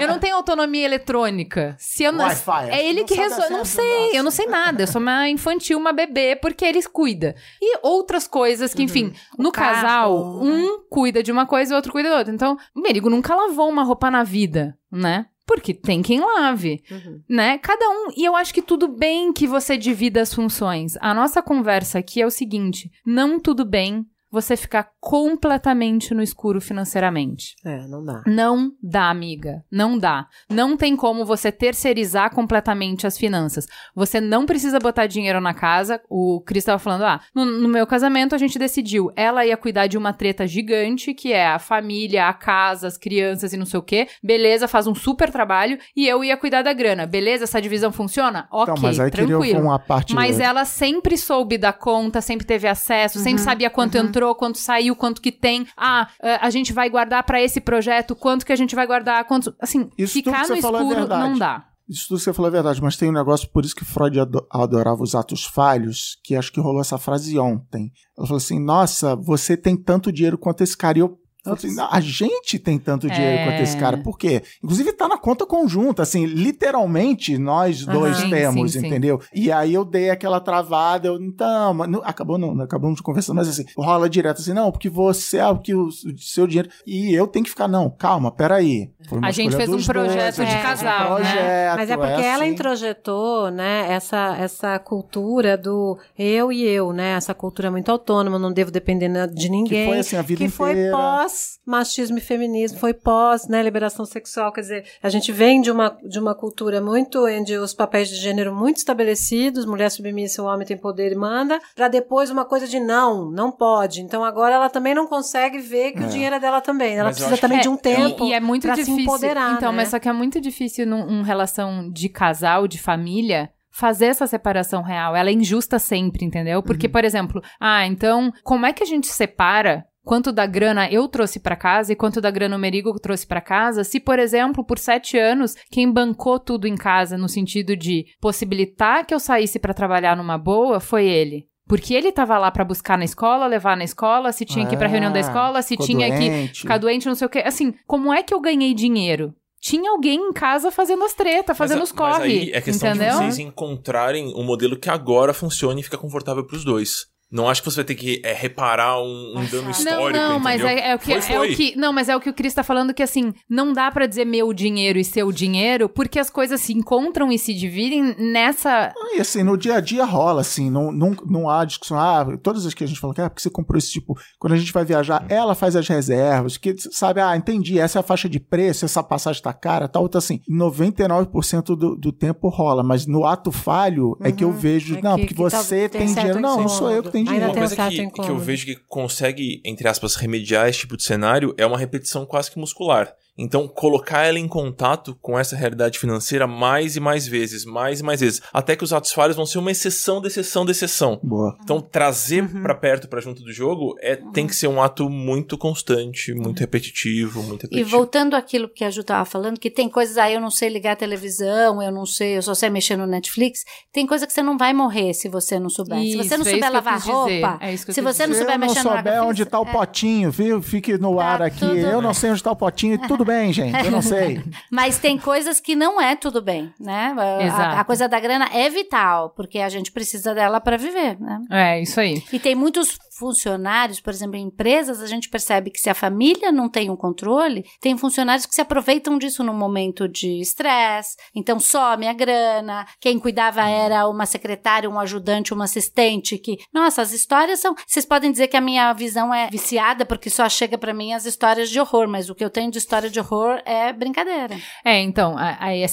Speaker 1: eu não tenho autonomia eletrônica. Se eu não, é ele que resolve. Não sei, eu não sei nada. Eu sou uma infantil, uma bebê, porque ele cuida. E outras coisas que, enfim, uhum. no casal, um cuida de uma coisa e o outro cuida da outra. Então, o Merigo nunca lavou uma roupa na vida, né? Porque tem quem lave, uhum. né? Cada um. E eu acho que tudo bem que você divida as funções. A nossa conversa aqui é o seguinte: não tudo bem você ficar completamente no escuro financeiramente.
Speaker 4: É, não dá.
Speaker 1: Não dá, amiga. Não dá. Não tem como você terceirizar completamente as finanças. Você não precisa botar dinheiro na casa. O Cris estava falando, ah, no, no, meu casamento a gente decidiu. Ela ia cuidar de uma treta gigante, que é a família, a casa, as crianças e não sei o quê. Beleza, faz um super trabalho. E eu ia cuidar da grana. Beleza, essa divisão funciona? Ok, então, mas aí tranquilo.
Speaker 2: Uma parte
Speaker 1: mas ela sempre soube da conta, sempre teve acesso, uhum, sempre sabia quanto uhum. entrou entrou, quanto saiu, quanto que tem. Ah, eh, a gente vai guardar para esse projeto, quanto que a gente vai guardar, quanto. Assim,
Speaker 2: isso
Speaker 1: ficar no
Speaker 2: é
Speaker 1: escuro
Speaker 2: é
Speaker 1: não dá.
Speaker 2: Isso tudo você falou é verdade, mas tem um negócio, por isso que Freud adorava os atos falhos, que acho que rolou essa frase ontem. Ela falou assim: Nossa, você tem tanto dinheiro quanto esse cara. E eu Assim, a gente tem tanto dinheiro é... quanto esse cara. Por quê? Inclusive tá na conta conjunta, assim, literalmente nós dois uhum, temos, sim, entendeu? Sim. E aí eu dei aquela travada, eu, então, não, acabou não, acabamos de conversar, mas assim, rola direto assim, não, porque você é o que o, o seu dinheiro. E eu tenho que ficar, não, calma, peraí.
Speaker 1: a gente fez um projeto dois, de casal, um projeto, né?
Speaker 4: Mas é porque é ela assim. introjetou, né, essa, essa cultura do eu e eu, né? Essa cultura muito autônoma, não devo depender de ninguém.
Speaker 2: Que foi assim a vida
Speaker 4: que
Speaker 2: inteira.
Speaker 4: foi pós machismo e feminismo, foi pós, né, liberação sexual, quer dizer, a gente vem de uma, de uma cultura muito onde os papéis de gênero muito estabelecidos, mulher submissa, o homem tem poder e manda, para depois uma coisa de não, não pode. Então agora ela também não consegue ver que é. o dinheiro é dela também. Ela mas precisa também de um tempo
Speaker 1: e, e é muito difícil, se
Speaker 4: empoderar.
Speaker 1: Então,
Speaker 4: né?
Speaker 1: mas só que é muito difícil numa num relação de casal, de família, fazer essa separação real. Ela é injusta sempre, entendeu? Porque, uhum. por exemplo, ah, então, como é que a gente separa quanto da grana eu trouxe para casa e quanto da grana o Merigo trouxe para casa, se, por exemplo, por sete anos, quem bancou tudo em casa no sentido de possibilitar que eu saísse para trabalhar numa boa foi ele. Porque ele tava lá para buscar na escola, levar na escola, se tinha que ir pra reunião da ah, escola, se tinha doente. que ficar doente, não sei o quê. Assim, como é que eu ganhei dinheiro? tinha alguém em casa fazendo as tretas, fazendo mas, os corre. Mas aí
Speaker 5: é questão
Speaker 1: entendeu?
Speaker 5: de vocês encontrarem um modelo que agora funcione e fica confortável para os dois. Não acho que você vai ter que é, reparar um, um dano histórico.
Speaker 1: Não, não,
Speaker 5: mas
Speaker 1: é, é, o que, foi, foi. é o que. Não, mas é o que o Cris tá falando que assim, não dá para dizer meu dinheiro e seu dinheiro, porque as coisas se encontram e se dividem nessa.
Speaker 2: E assim, no dia a dia rola, assim, não, não, não há discussão. Ah, todas as que a gente fala que é porque você comprou esse tipo. Quando a gente vai viajar, ela faz as reservas, que sabe, ah, entendi, essa é a faixa de preço, essa passagem tá cara, tal, então assim, 99% do, do tempo rola, mas no ato falho uhum, é que eu uhum. vejo, é não, que, porque que você tá, tem, tem dinheiro. Não, não sou eu que tenho dinheiro.
Speaker 5: Uma coisa que, que eu vejo que consegue, entre aspas, remediar esse tipo de cenário é uma repetição quase que muscular. Então, colocar ela em contato com essa realidade financeira mais e mais vezes, mais e mais vezes, até que os atos falhos vão ser uma exceção de exceção de exceção.
Speaker 2: Boa.
Speaker 5: Então, trazer uhum. para perto, para junto do jogo, é uhum. tem que ser um ato muito constante, muito repetitivo, muito repetitivo.
Speaker 6: E voltando àquilo que a Ju tava falando, que tem coisas aí, ah, eu não sei ligar a televisão, eu não sei, eu só sei mexer no Netflix, tem coisa que você não vai morrer se você não souber. Isso, se você não é souber lavar roupa, é se você não souber mexer no
Speaker 2: Se não souber onde tá o é. potinho, viu? Fique no tá ar aqui. Tudo... Eu não sei onde tá o potinho e tudo tudo bem, gente, eu não (laughs) sei.
Speaker 6: Mas tem coisas que não é tudo bem, né? A, a, coisa da grana é vital, porque a gente precisa dela para viver, né?
Speaker 1: É, isso aí.
Speaker 6: E tem muitos funcionários, por exemplo, em empresas, a gente percebe que se a família não tem um controle, tem funcionários que se aproveitam disso no momento de estresse, então some a grana, quem cuidava era uma secretária, um ajudante, um assistente, que, nossa, as histórias são, vocês podem dizer que a minha visão é viciada, porque só chega para mim as histórias de horror, mas o que eu tenho de história de horror é brincadeira.
Speaker 1: É, então, aí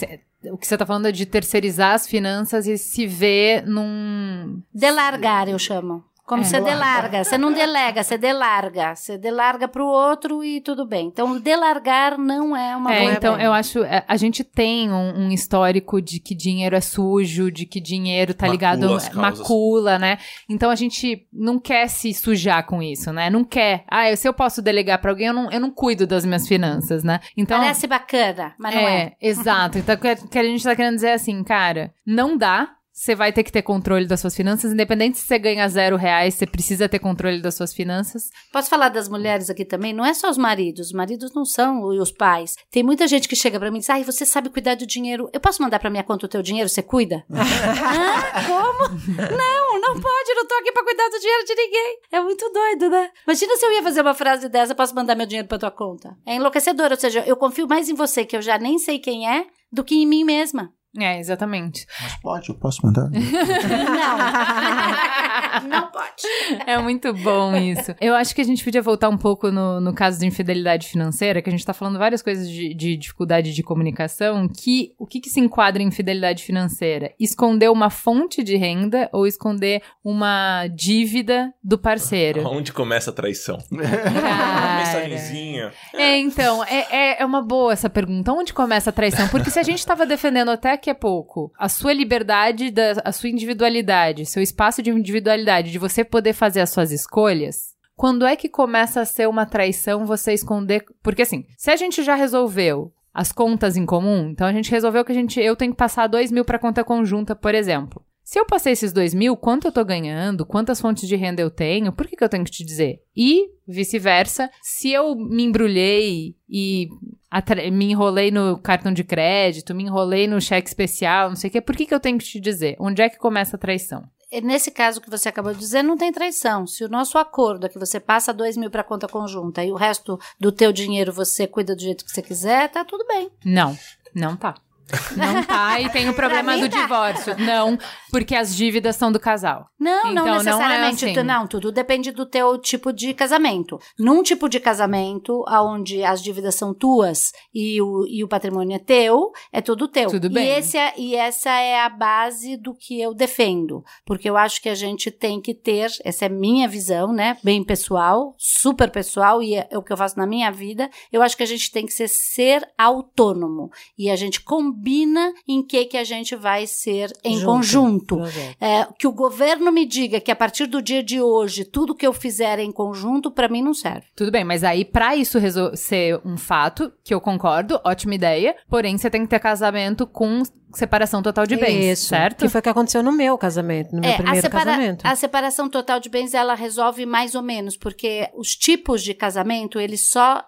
Speaker 1: o que você está falando é de terceirizar as finanças e se ver num.
Speaker 6: Delargar, eu chamo. Como é. você delarga, você não delega, você delarga. Você delarga para o outro e tudo bem. Então, delargar não é uma
Speaker 1: é,
Speaker 6: boa
Speaker 1: Então,
Speaker 6: ideia.
Speaker 1: eu acho. É, a gente tem um, um, histórico de que dinheiro é sujo, de que dinheiro tá ligado. Macula, né? Então, a gente não quer se sujar com isso, né? Não quer. Ah, se eu posso delegar para alguém, eu não, eu não cuido das minhas finanças, né? Então.
Speaker 6: Parece bacana, mas não é.
Speaker 1: É, exato. Então, o que a gente tá querendo dizer é assim, cara, não dá você vai ter que ter controle das suas finanças, independente se você ganha zero reais, você precisa ter controle das suas finanças.
Speaker 6: Posso falar das mulheres aqui também? Não é só os maridos, os maridos não são os pais. Tem muita gente que chega para mim e diz: "Ai, você sabe cuidar do dinheiro? Eu posso mandar para minha conta o teu dinheiro? Você cuida?" (laughs) ah, como? Não, não pode, não tô aqui para cuidar do dinheiro de ninguém. É muito doido, né? Imagina se eu ia fazer uma frase dessa, posso mandar meu dinheiro para tua conta. É enlouquecedor, ou seja, eu confio mais em você que eu já nem sei quem é do que em mim mesma.
Speaker 1: É, exatamente.
Speaker 2: Mas pode, eu posso mandar? (laughs)
Speaker 6: não. não pode.
Speaker 1: É muito bom isso. Eu acho que a gente podia voltar um pouco no, no caso de infidelidade financeira, que a gente tá falando várias coisas de, de dificuldade de comunicação, que o que, que se enquadra em infidelidade financeira? Esconder uma fonte de renda ou esconder uma dívida do parceiro?
Speaker 5: Onde começa a traição? (laughs)
Speaker 1: Cara...
Speaker 5: Mensagenzinha.
Speaker 1: É, então, é, é, é uma boa essa pergunta. Onde começa a traição? Porque se a gente tava defendendo até daqui a pouco a sua liberdade, da, a sua individualidade, seu espaço de individualidade, de você poder fazer as suas escolhas, quando é que começa a ser uma traição você esconder? Porque assim, se a gente já resolveu as contas em comum, então a gente resolveu que a gente, eu tenho que passar dois mil para conta conjunta, por exemplo. Se eu passei esses dois mil, quanto eu tô ganhando, quantas fontes de renda eu tenho, por que, que eu tenho que te dizer? E vice-versa, se eu me embrulhei e me enrolei no cartão de crédito, me enrolei no cheque especial, não sei o quê, por que, que eu tenho que te dizer? Onde é que começa a traição?
Speaker 6: Nesse caso que você acabou de dizer, não tem traição. Se o nosso acordo é que você passa dois mil para conta conjunta e o resto do teu dinheiro você cuida do jeito que você quiser, tá tudo bem.
Speaker 1: Não, não tá. Não tá, e (laughs) tem o problema do tá. divórcio. Não, porque as dívidas são do casal.
Speaker 6: Não, então, não necessariamente. Não, é assim. não, tudo depende do teu tipo de casamento. Num tipo de casamento, onde as dívidas são tuas e o, e o patrimônio é teu, é tudo teu.
Speaker 1: Tudo bem.
Speaker 6: E, esse é, e essa é a base do que eu defendo. Porque eu acho que a gente tem que ter, essa é minha visão, né? Bem pessoal, super pessoal, e é, é o que eu faço na minha vida. Eu acho que a gente tem que ser, ser autônomo. E a gente combina combina em que que a gente vai ser em Junto. conjunto. É, que o governo me diga que a partir do dia de hoje tudo que eu fizer em conjunto para mim não serve.
Speaker 1: Tudo bem, mas aí para isso ser um fato, que eu concordo, ótima ideia, porém você tem que ter casamento com separação total de bens, Isso, certo?
Speaker 4: Que foi o que aconteceu no meu casamento, no meu é, primeiro a separa casamento.
Speaker 6: A separação total de bens, ela resolve mais ou menos, porque os tipos de casamento, eles só...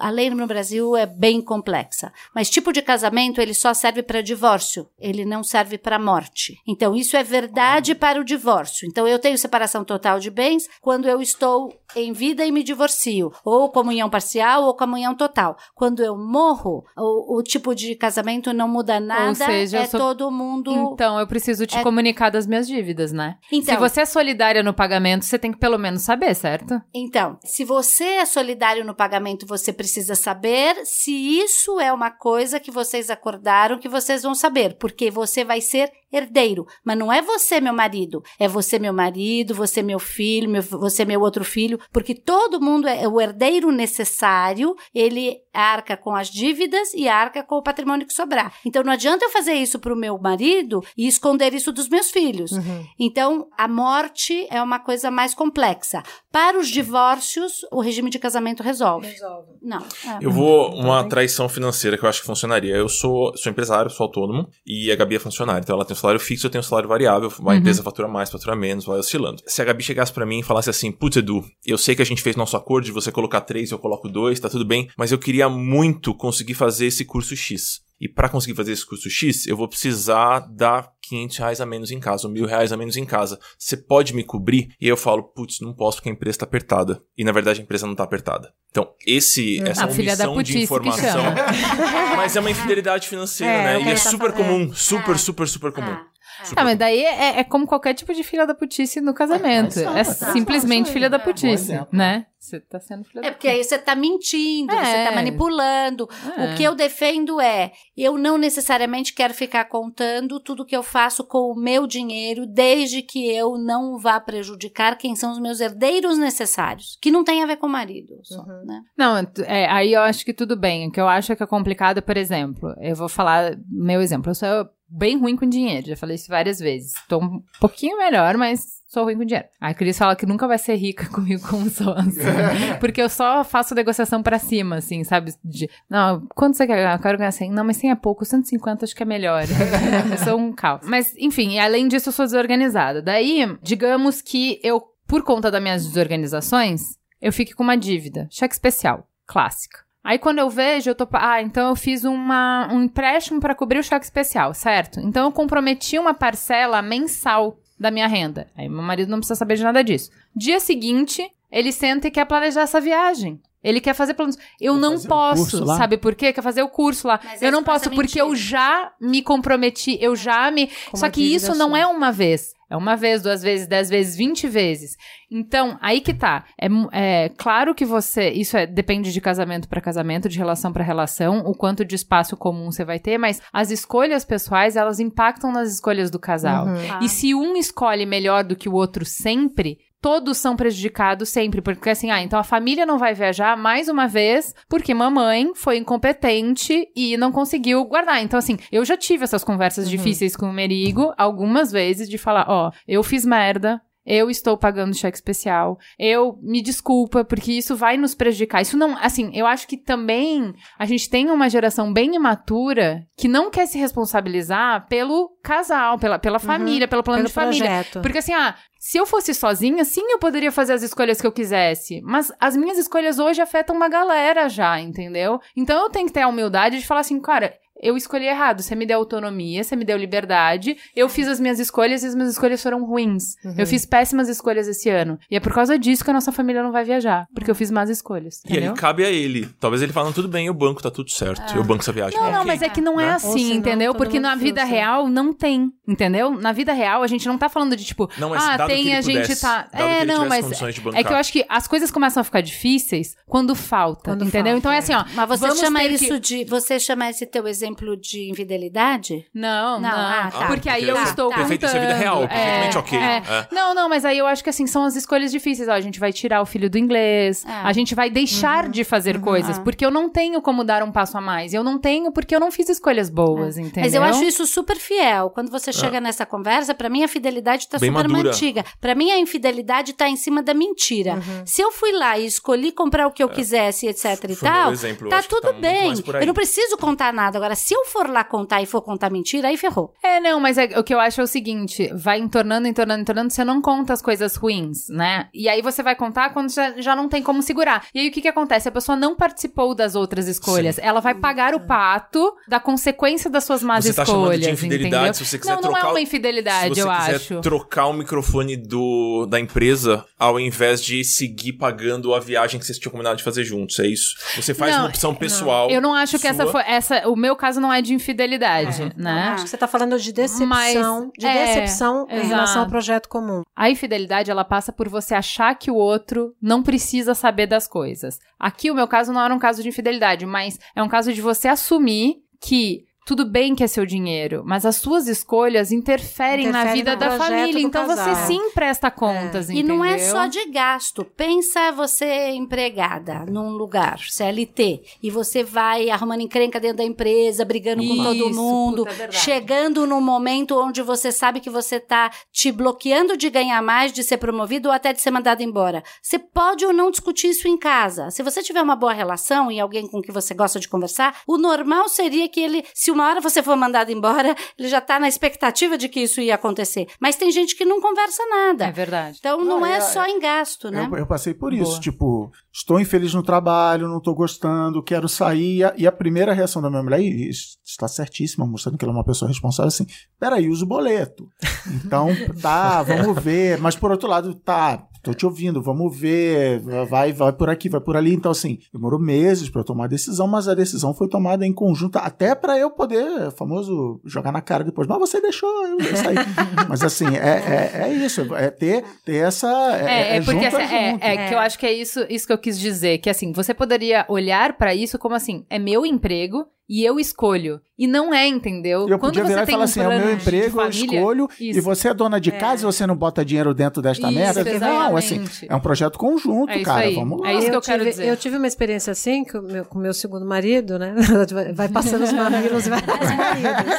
Speaker 6: A lei no Brasil é bem complexa, mas tipo de casamento, ele só serve para divórcio, ele não serve para morte. Então, isso é verdade para o divórcio. Então, eu tenho separação total de bens quando eu estou em vida e me divorcio, ou comunhão parcial ou comunhão total. Quando eu morro, o, o tipo de casamento não muda nada seja, é sou... todo mundo.
Speaker 1: Então, eu preciso te
Speaker 6: é...
Speaker 1: comunicar das minhas dívidas, né? Então, se você é solidária no pagamento, você tem que pelo menos saber, certo?
Speaker 6: Então, se você é solidário no pagamento, você precisa saber se isso é uma coisa que vocês acordaram que vocês vão saber, porque você vai ser herdeiro. Mas não é você, meu marido. É você, meu marido, você, meu filho, meu, você, meu outro filho. Porque todo mundo é o herdeiro necessário. Ele arca com as dívidas e arca com o patrimônio que sobrar. Então não adianta eu fazer isso para o meu marido e esconder isso dos meus filhos. Uhum. Então a morte é uma coisa mais complexa. Para os divórcios, o regime de casamento resolve.
Speaker 4: Resolve.
Speaker 6: Não.
Speaker 5: É. Eu vou uma traição financeira que eu acho que funcionaria. Eu sou, sou empresário, sou autônomo e a Gabi é funcionária, então ela tem salário fixo, eu tenho um salário variável. Uma uhum. empresa fatura mais, fatura menos, vai oscilando. Se a Gabi chegasse para mim e falasse assim, putz, Edu, eu sei que a gente fez nosso acordo de você colocar três, eu coloco dois, tá tudo bem, mas eu queria muito conseguir fazer esse curso X. E para conseguir fazer esse curso X, eu vou precisar dar 500 reais a menos em casa, ou mil reais a menos em casa. Você pode me cobrir? E eu falo, putz, não posso porque a empresa está apertada. E na verdade a empresa não está apertada. Então, esse, essa omissão de informação. (laughs) mas é uma infidelidade financeira, é, né? E é super comum, super, super, super comum. Ah.
Speaker 1: Tá, mas daí é, é, como qualquer tipo de filha da putice no casamento. É, é simplesmente filha da putice, né? Você tá sendo filha
Speaker 6: É porque aí você tá mentindo, é. você tá manipulando. É. O que eu defendo é, eu não necessariamente quero ficar contando tudo que eu faço com o meu dinheiro, desde que eu não vá prejudicar quem são os meus herdeiros necessários, que não tem a ver com o marido, só, uhum. né?
Speaker 1: Não, é, aí eu acho que tudo bem. O que eu acho é que é complicado, por exemplo, eu vou falar meu exemplo. Eu sou bem ruim com dinheiro, já falei isso várias vezes. Tô um pouquinho melhor, mas sou ruim com dinheiro. A Cris fala que nunca vai ser rica (laughs) comigo como sócio. (laughs) porque eu só faço negociação para cima, assim, sabe? De, não, quanto você quer ganhar? Eu quero ganhar 100. Não, mas 100 é pouco, 150 acho que é melhor. (laughs) eu sou um caos. Mas, enfim, além disso, eu sou desorganizada. Daí, digamos que eu, por conta das minhas desorganizações, eu fique com uma dívida. Cheque especial, clássica. Aí quando eu vejo, eu tô. Ah, então eu fiz uma, um empréstimo para cobrir o cheque especial, certo? Então eu comprometi uma parcela mensal da minha renda. Aí meu marido não precisa saber de nada disso. Dia seguinte, ele senta e quer planejar essa viagem. Ele quer fazer planos. Eu Vou não posso, sabe por quê? Quer fazer o curso lá. Mas eu não posso porque eu já me comprometi, eu já me. Como Só que isso não é uma vez. É uma vez, duas vezes, dez vezes, vinte vezes. Então, aí que tá. É, é claro que você. Isso é, depende de casamento para casamento, de relação para relação, o quanto de espaço comum você vai ter, mas as escolhas pessoais, elas impactam nas escolhas do casal. Uhum. Ah. E se um escolhe melhor do que o outro sempre, todos são prejudicados sempre, porque assim, ah, então a família não vai viajar mais uma vez porque mamãe foi incompetente e não conseguiu guardar. Então assim, eu já tive essas conversas uhum. difíceis com o Merigo algumas vezes de falar, ó, oh, eu fiz merda, eu estou pagando cheque especial. Eu me desculpa, porque isso vai nos prejudicar. Isso não, assim, eu acho que também a gente tem uma geração bem imatura que não quer se responsabilizar pelo casal, pela, pela uhum, família, pelo plano pelo de família. Projeto. Porque assim, ah, se eu fosse sozinha, sim, eu poderia fazer as escolhas que eu quisesse. Mas as minhas escolhas hoje afetam uma galera já, entendeu? Então eu tenho que ter a humildade de falar assim, cara, eu escolhi errado. Você me deu autonomia, você me deu liberdade. Eu fiz as minhas escolhas e as minhas escolhas foram ruins. Uhum. Eu fiz péssimas escolhas esse ano. E é por causa disso que a nossa família não vai viajar. Porque eu fiz más escolhas. Entendeu?
Speaker 5: E aí cabe a ele. Talvez ele falando, tudo bem, o banco tá tudo certo. É. Eu banco essa viagem.
Speaker 1: Não, não, mas é que não é né? assim, entendeu? Porque na vida real não tem. Entendeu? Na vida real, a gente não tá falando de tipo, não, ah, tem, a gente pudesse, tá. É, não, mas. É que eu acho que as coisas começam a ficar difíceis quando falta. Quando entendeu? Falta, então é assim, ó.
Speaker 6: Mas você chama isso que... de. Você chama esse teu exemplo de infidelidade?
Speaker 1: Não, não. não. Ah, tá. Porque aí eu tá, estou tá.
Speaker 5: Perfeito, isso é vida real, perfeitamente é, ok. É.
Speaker 1: É. Não, não, mas aí eu acho que assim, são as escolhas difíceis. Ó, a gente vai tirar o filho do inglês, é. a gente vai deixar uhum. de fazer uhum. coisas, é. porque eu não tenho como dar um passo a mais. Eu não tenho porque eu não fiz escolhas boas, é. entendeu?
Speaker 6: Mas eu acho isso super fiel. Quando você chega nessa conversa, para mim a fidelidade tá Bem super madura. mantiga. Para mim a infidelidade tá em cima da mentira. Uhum. Se eu fui lá e escolhi comprar o que eu quisesse, etc e tal, exemplo, tá tudo tá bem. Eu não preciso contar nada. Agora, se eu for lá contar e for contar mentira, aí ferrou.
Speaker 1: É, não, mas é, o que eu acho é o seguinte: vai entornando, entornando, entornando, você não conta as coisas ruins, né? E aí você vai contar quando já, já não tem como segurar. E aí o que que acontece? A pessoa não participou das outras escolhas. Sim. Ela vai pagar o pato da consequência das suas más você tá escolhas. De infidelidade, entendeu?
Speaker 5: se você quiser
Speaker 1: não,
Speaker 5: trocar.
Speaker 1: Não é uma infidelidade,
Speaker 5: se
Speaker 1: eu
Speaker 5: você
Speaker 1: acho.
Speaker 5: trocar o microfone do, da empresa ao invés de seguir pagando a viagem que vocês tinham combinado de fazer juntos, é isso? Você faz não, uma opção pessoal.
Speaker 1: Não. Eu não acho que essa foi. Essa, o meu caso não é de infidelidade, uhum. né?
Speaker 4: Acho que você está falando de decepção, Mas, de é, decepção em relação ao projeto comum.
Speaker 1: A infidelidade, ela passa por você achar que o outro não precisa saber das coisas. Aqui, o meu caso não era um caso de infidelidade, mas é um caso de você assumir que tudo bem que é seu dinheiro, mas as suas escolhas interferem, Interfere na vida da família. Então casal. você sim presta é. contas, é.
Speaker 6: E não é só de gasto. Pensa você empregada num lugar, CLT, e você vai arrumando encrenca dentro da empresa, brigando Isso, com todo mundo, puta, é chegando num momento onde você sabe que você tá te bloqueando de ganhar mais, de ser promovido ou até de ser mandado embora. Você pode ou não discutir isso em casa. Se você tiver uma boa relação e alguém com que você gosta de conversar, o normal seria que ele se se uma hora você for mandado embora, ele já tá na expectativa de que isso ia acontecer. Mas tem gente que não conversa nada.
Speaker 1: É verdade.
Speaker 6: Então não,
Speaker 2: Não,
Speaker 6: é,
Speaker 2: é-
Speaker 6: só em gasto, né?
Speaker 2: Eu, eu passei por isso,
Speaker 1: Boa.
Speaker 2: tipo, estou infeliz no trabalho, não estou gostando, quero sair. E a, e a primeira reação da minha mulher, e está certíssima, mostrando que ela é uma pessoa responsável, assim, peraí, usa o boleto. (laughs) Então, tá, vamos ver. Mas por outro lado, tá, tô te ouvindo, vamos ver, vai, vai por aqui, vai por ali. Então, assim, demorou meses para eu tomar a decisão, mas a decisão foi tomada em conjunto, até para eu poder, famoso, jogar na cara depois, mas você deixou eu sair. (laughs) mas assim, é, é, é isso, é ter, ter essa.
Speaker 1: É, é, porque
Speaker 2: junto,
Speaker 1: assim,
Speaker 2: é
Speaker 1: é, é que eu acho que é isso, isso que eu quis dizer, que assim, você poderia olhar pra isso como assim, é meu emprego e eu escolho. E não é, entendeu?
Speaker 2: Eu
Speaker 1: Quando
Speaker 2: podia
Speaker 1: você
Speaker 2: virar e falar
Speaker 1: um
Speaker 2: assim: é o meu emprego, eu
Speaker 1: família,
Speaker 2: escolho, e
Speaker 1: isso.
Speaker 2: você é dona de casa e você não bota dinheiro dentro desta
Speaker 1: Isso,
Speaker 2: merda. Não, assim,
Speaker 1: exatamente.
Speaker 2: é um projeto conjunto,
Speaker 1: É
Speaker 2: cara.
Speaker 1: aí.
Speaker 2: Vamos lá.
Speaker 1: É isso que
Speaker 4: eu
Speaker 1: eu quero
Speaker 4: tive,
Speaker 1: dizer.
Speaker 4: Eu tive uma experiência assim com o meu, com o meu segundo marido, né? (laughs) Vai passando os mamilos e vai mais maridos.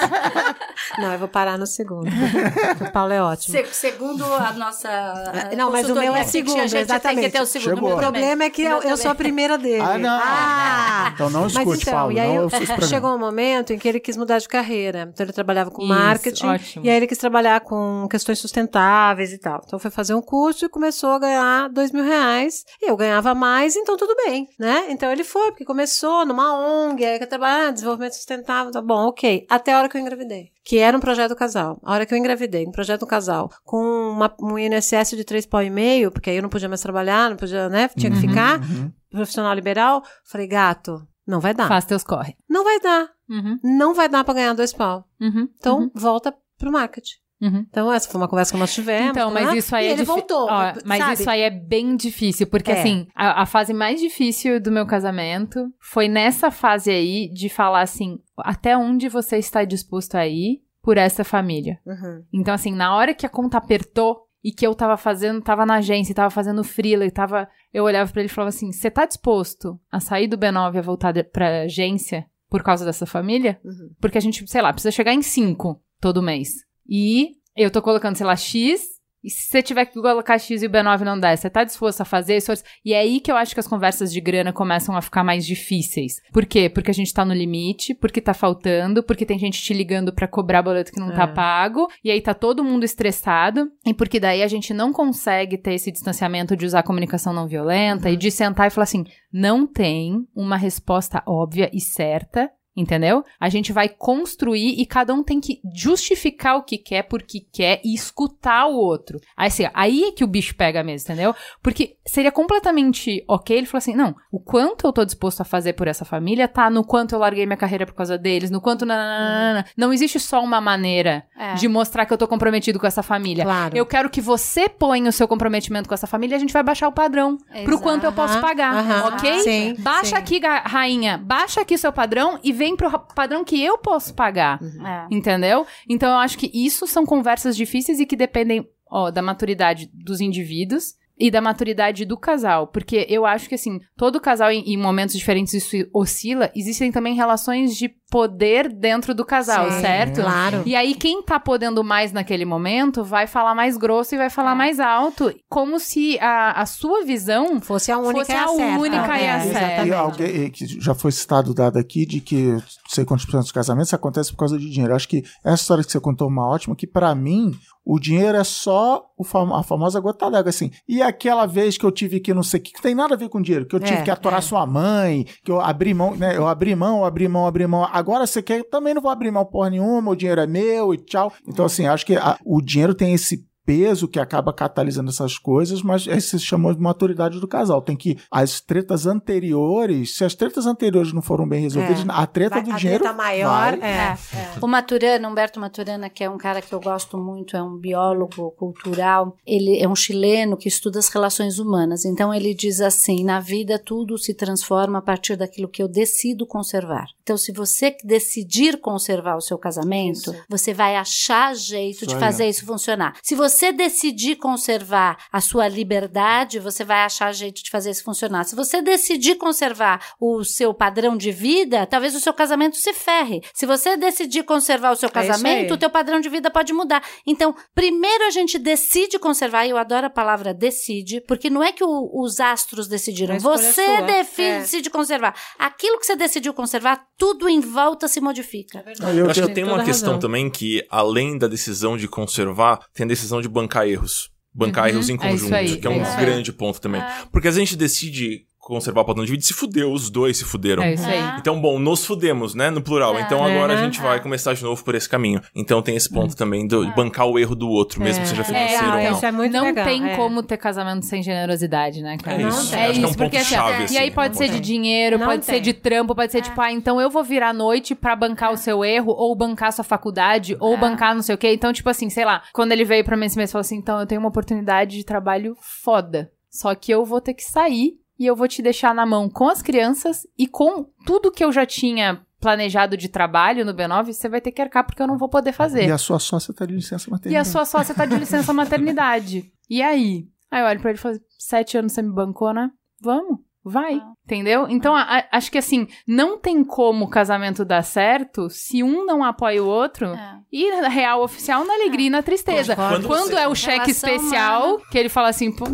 Speaker 4: Não, eu vou parar no segundo. O Paulo é ótimo.
Speaker 6: Se- segundo a nossa.
Speaker 4: Ah, Não, mas o meu é segundo,
Speaker 6: a gente tem que
Speaker 4: exatamente.
Speaker 6: ter o segundo.
Speaker 4: O problema é que eu, eu sou a primeira dele.
Speaker 2: Ah, não.
Speaker 4: Ah!
Speaker 2: Então não
Speaker 4: Mas
Speaker 2: escute,
Speaker 4: então,
Speaker 2: Paulo.
Speaker 4: e aí
Speaker 2: não
Speaker 4: eu-
Speaker 2: esse programa.
Speaker 4: chegou um momento em que ele quis mudar de carreira. Então ele trabalhava com
Speaker 1: Isso,
Speaker 4: marketing
Speaker 1: ótimo.
Speaker 4: e aí ele quis trabalhar com questões sustentáveis e tal. Então foi fazer um curso e começou a ganhar dois mil reais. E eu ganhava mais, então tudo bem, né? Então ele foi, porque começou numa ONG, aí que trabalhar ah, desenvolvimento sustentável, tá bom, ok. Até a hora que eu engravidei. Que era um projeto casal. A hora que eu engravidei, um projeto casal, com uma- um INSS de três pau e meio, porque aí eu não podia mais trabalhar, não podia, né? Tinha que ficar.
Speaker 2: Uhum.
Speaker 4: Profissional liberal. Falei, gato, não vai dar.
Speaker 1: Faz teus corre.
Speaker 4: Não vai dar.
Speaker 1: Uhum,
Speaker 4: Não vai dar pra ganhar dois pau.
Speaker 1: uhum,
Speaker 4: Então,
Speaker 1: uhum,
Speaker 4: volta pro marketing.
Speaker 1: uhum.
Speaker 4: Então, essa foi uma conversa que nós tivemos.
Speaker 1: Então, mas
Speaker 4: né?
Speaker 1: isso aí é
Speaker 4: ele voltou.
Speaker 1: Ó, mas
Speaker 4: sabe?
Speaker 1: isso aí é bem difícil, porque
Speaker 4: É.
Speaker 1: assim, a, a fase mais difícil do meu casamento foi nessa fase aí de falar assim, até onde você está disposto a ir por essa família.
Speaker 4: Uhum.
Speaker 1: Então, assim, na hora que a conta apertou e que eu tava fazendo, tava na agência, tava fazendo freela e tava. Eu olhava pra ele e falava assim: você tá disposto a sair do B9 e a voltar pra agência por causa dessa família?
Speaker 4: Uhum.
Speaker 1: Porque a gente, sei lá, precisa chegar em 5 todo mês. E eu tô colocando, sei lá, X. E se você tiver que colocar X e o B9 não der, você tá disposto a fazer esforço? E é aí que eu acho que as conversas de grana começam a ficar mais difíceis. Por quê? Porque a gente tá no limite, porque tá faltando, porque tem gente te ligando pra cobrar boleto que não tá
Speaker 4: É.
Speaker 1: pago, e aí tá todo mundo estressado, e porque daí a gente não consegue ter esse distanciamento de usar a comunicação não violenta e de sentar e falar assim: não tem uma resposta óbvia e certa Entendeu? A gente vai construir e cada um tem que justificar o que quer, porque quer e escutar o outro. Aí, assim, aí é que o bicho pega mesmo, entendeu? Porque seria completamente ok ele falar assim: não, o quanto eu tô disposto a fazer por essa família tá no quanto eu larguei minha carreira por causa deles, no quanto. nananana. Não existe só uma maneira
Speaker 6: É.
Speaker 1: de mostrar que eu tô comprometido com essa família.
Speaker 4: Claro.
Speaker 1: Eu quero que você ponha o seu comprometimento com essa família e a gente vai baixar o padrão pro
Speaker 6: Exato.
Speaker 1: quanto eu posso pagar,
Speaker 4: aham.
Speaker 1: ok?
Speaker 4: Sim,
Speaker 1: Baixa
Speaker 4: sim.
Speaker 1: aqui, rainha, baixa aqui seu padrão e vem pro ra- padrão que eu posso pagar.
Speaker 6: É.
Speaker 1: Entendeu? Então eu acho que isso são conversas difíceis e que dependem, ó, da maturidade dos indivíduos e da maturidade do casal, porque eu acho que assim, todo casal em, em momentos diferentes isso oscila, existem também relações de poder dentro do casal,
Speaker 4: Sim,
Speaker 1: certo?
Speaker 4: Claro.
Speaker 1: E aí, quem tá podendo mais naquele momento vai falar mais grosso e vai falar mais alto, como se a, a sua visão
Speaker 4: Fosse a única
Speaker 1: Fosse
Speaker 4: e a
Speaker 1: a
Speaker 4: certa.
Speaker 1: única e a
Speaker 4: É,
Speaker 1: certa.
Speaker 2: E alguém que já foi citado dado aqui de que não sei quantos por cento dos casamentos acontece por causa de dinheiro. Acho que essa história que você contou é uma ótima, que pra mim o dinheiro é só o fam- a famosa gota d'água, assim. E aquela vez que eu tive que não sei o que, que tem nada a ver com dinheiro, que eu tive
Speaker 4: É,
Speaker 2: que atorar
Speaker 4: é.
Speaker 2: sua mãe, que eu abri mão, né? Eu abri mão, abri mão, abri mão. Agora você quer, também não vou abrir mão porra nenhuma, o dinheiro é meu e tchau. Então, assim, acho que a- o dinheiro tem esse peso que acaba catalisando essas coisas, mas aí se chamou de maturidade do casal. Tem que as tretas anteriores, se as tretas anteriores não foram bem resolvidas,
Speaker 4: É.
Speaker 2: a treta
Speaker 4: Vai-
Speaker 2: do
Speaker 4: a
Speaker 2: dinheiro
Speaker 4: treta maior,
Speaker 2: vai.
Speaker 4: é.
Speaker 6: O Maturana, Humberto Maturana, que é um cara que eu gosto muito, é um biólogo cultural, ele é um chileno que estuda as relações humanas. Então ele diz assim: na vida tudo se transforma a partir daquilo que eu decido conservar. Então, se você decidir conservar o seu casamento,
Speaker 4: Isso.
Speaker 6: você vai achar jeito
Speaker 2: Isso
Speaker 6: de fazer isso funcionar. Se você você decidir conservar a sua liberdade, você vai achar jeito de fazer isso funcionar. Se você decidir conservar o seu padrão de vida, talvez o seu casamento se ferre. Se você decidir conservar o seu
Speaker 4: É
Speaker 6: casamento,
Speaker 4: aí.
Speaker 6: o teu padrão de vida pode mudar. Então, primeiro a gente decide conservar, e eu adoro a palavra decide, porque não é que o- os astros decidiram,
Speaker 4: É
Speaker 6: você
Speaker 4: É.
Speaker 6: decide conservar. Aquilo que você decidiu conservar, tudo em volta se modifica.
Speaker 2: Eu,
Speaker 5: Eu acho que tem
Speaker 4: toda
Speaker 5: uma questão
Speaker 4: razão.
Speaker 5: também que, além da decisão de conservar, tem a decisão de bancar erros. Bancar erros em
Speaker 1: é
Speaker 5: conjunto,
Speaker 1: aí,
Speaker 5: que é
Speaker 1: é
Speaker 5: um grande ponto também. Porque às vezes a gente decide conservar o padrão de vida e se fudeu, os dois se fuderam.
Speaker 1: É isso aí.
Speaker 6: Ah.
Speaker 5: Então, bom, nos fudemos, né? No plural.
Speaker 6: É.
Speaker 5: Então agora a
Speaker 1: Uhum.
Speaker 5: gente vai começar de novo por esse caminho. Então tem esse ponto também do de bancar o erro do outro, mesmo que seja financeiro
Speaker 4: legal,
Speaker 5: ou não.
Speaker 4: isso é muito
Speaker 1: não
Speaker 4: legal,
Speaker 1: tem
Speaker 4: é.
Speaker 1: como ter casamento sem generosidade, né, cara?
Speaker 5: É
Speaker 4: Não
Speaker 5: isso.
Speaker 1: É
Speaker 5: Acho que é um
Speaker 1: isso, porque
Speaker 5: ponto
Speaker 1: assim,
Speaker 5: chave,
Speaker 1: e
Speaker 5: assim,
Speaker 1: aí pode
Speaker 5: um
Speaker 1: ser de dinheiro,
Speaker 4: Não
Speaker 1: pode ser
Speaker 4: tem.
Speaker 1: de trampo, pode ser tipo, ah, então eu vou virar à noite pra bancar o seu erro, ou bancar sua faculdade, ou bancar não sei o quê. Então, tipo assim, sei lá, quando ele veio pra mim esse mês, falou assim, então eu tenho uma oportunidade de trabalho foda. Só que eu vou ter que sair e eu vou te deixar na mão com as crianças e com tudo que eu já tinha planejado de trabalho no B9, você vai ter que arcar porque eu não vou poder fazer.
Speaker 2: E a sua sócia tá de licença
Speaker 1: E
Speaker 2: maternidade.
Speaker 1: a sua sócia tá de licença maternidade. E aí? Aí eu olho pra ele e falo, sete anos você me bancou, né? Vamos, vai.
Speaker 6: Ah.
Speaker 1: Entendeu? Então, a- a- acho que assim, não tem como o casamento dar certo se um não apoia o outro.
Speaker 6: É.
Speaker 1: E na real oficial na alegria e na tristeza.
Speaker 5: Quando
Speaker 1: Quando,
Speaker 5: você-
Speaker 1: é o cheque especial,
Speaker 6: humana.
Speaker 1: que ele fala assim, "Pô,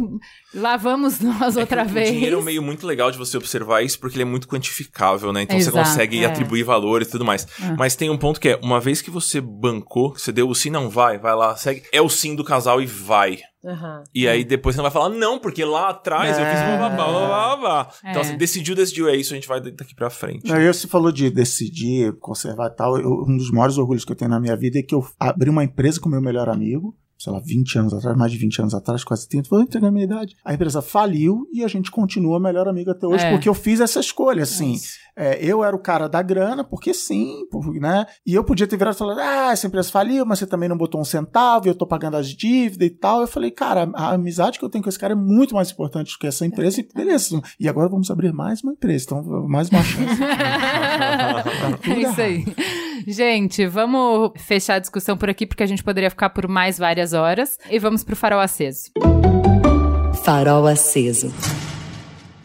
Speaker 1: lá vamos (laughs) nós
Speaker 5: É
Speaker 1: outra
Speaker 5: o
Speaker 1: vez.
Speaker 5: dinheiro é um meio muito legal de você observar isso, porque ele é muito quantificável, né? Então
Speaker 1: Exato,
Speaker 5: você consegue
Speaker 4: é.
Speaker 5: atribuir valores e tudo mais.
Speaker 1: É.
Speaker 5: Mas tem um ponto que é, uma vez que você bancou, que você deu o sim, não vai, vai lá, segue. É o sim do casal e vai.
Speaker 4: Aham.
Speaker 5: E aí depois você não vai falar, não, porque lá atrás eu fiz blá blá blá blá blá blá. Então,
Speaker 1: É.
Speaker 5: assim, decidiu, decidiu, é isso, a gente vai daqui pra frente.
Speaker 2: Aí você falou de decidir, conservar e tal. eu- um dos maiores orgulhos que eu tenho na minha vida é que eu abri uma empresa com meu melhor amigo, sei lá, 20 anos atrás, mais de 20 anos atrás, quase 30, vou entregar a minha idade. A empresa faliu e a gente continua melhor amigo até hoje,
Speaker 1: É.
Speaker 2: porque eu fiz essa escolha, assim.
Speaker 1: Isso.
Speaker 2: É, eu era o cara da grana, porque sim, por- né? E eu podia ter virado e falado, ah, essa empresa faliu, mas você também não botou um centavo, e eu tô pagando as dívidas e tal. Eu falei, cara, a amizade que eu tenho com esse cara é muito mais importante do que essa empresa, e beleza. E agora vamos abrir mais uma empresa, então mais uma chance. (laughs)
Speaker 1: É isso aí. Gente, vamos fechar a discussão por aqui, porque a gente poderia ficar por mais várias horas. E vamos pro farol aceso.
Speaker 3: Farol aceso.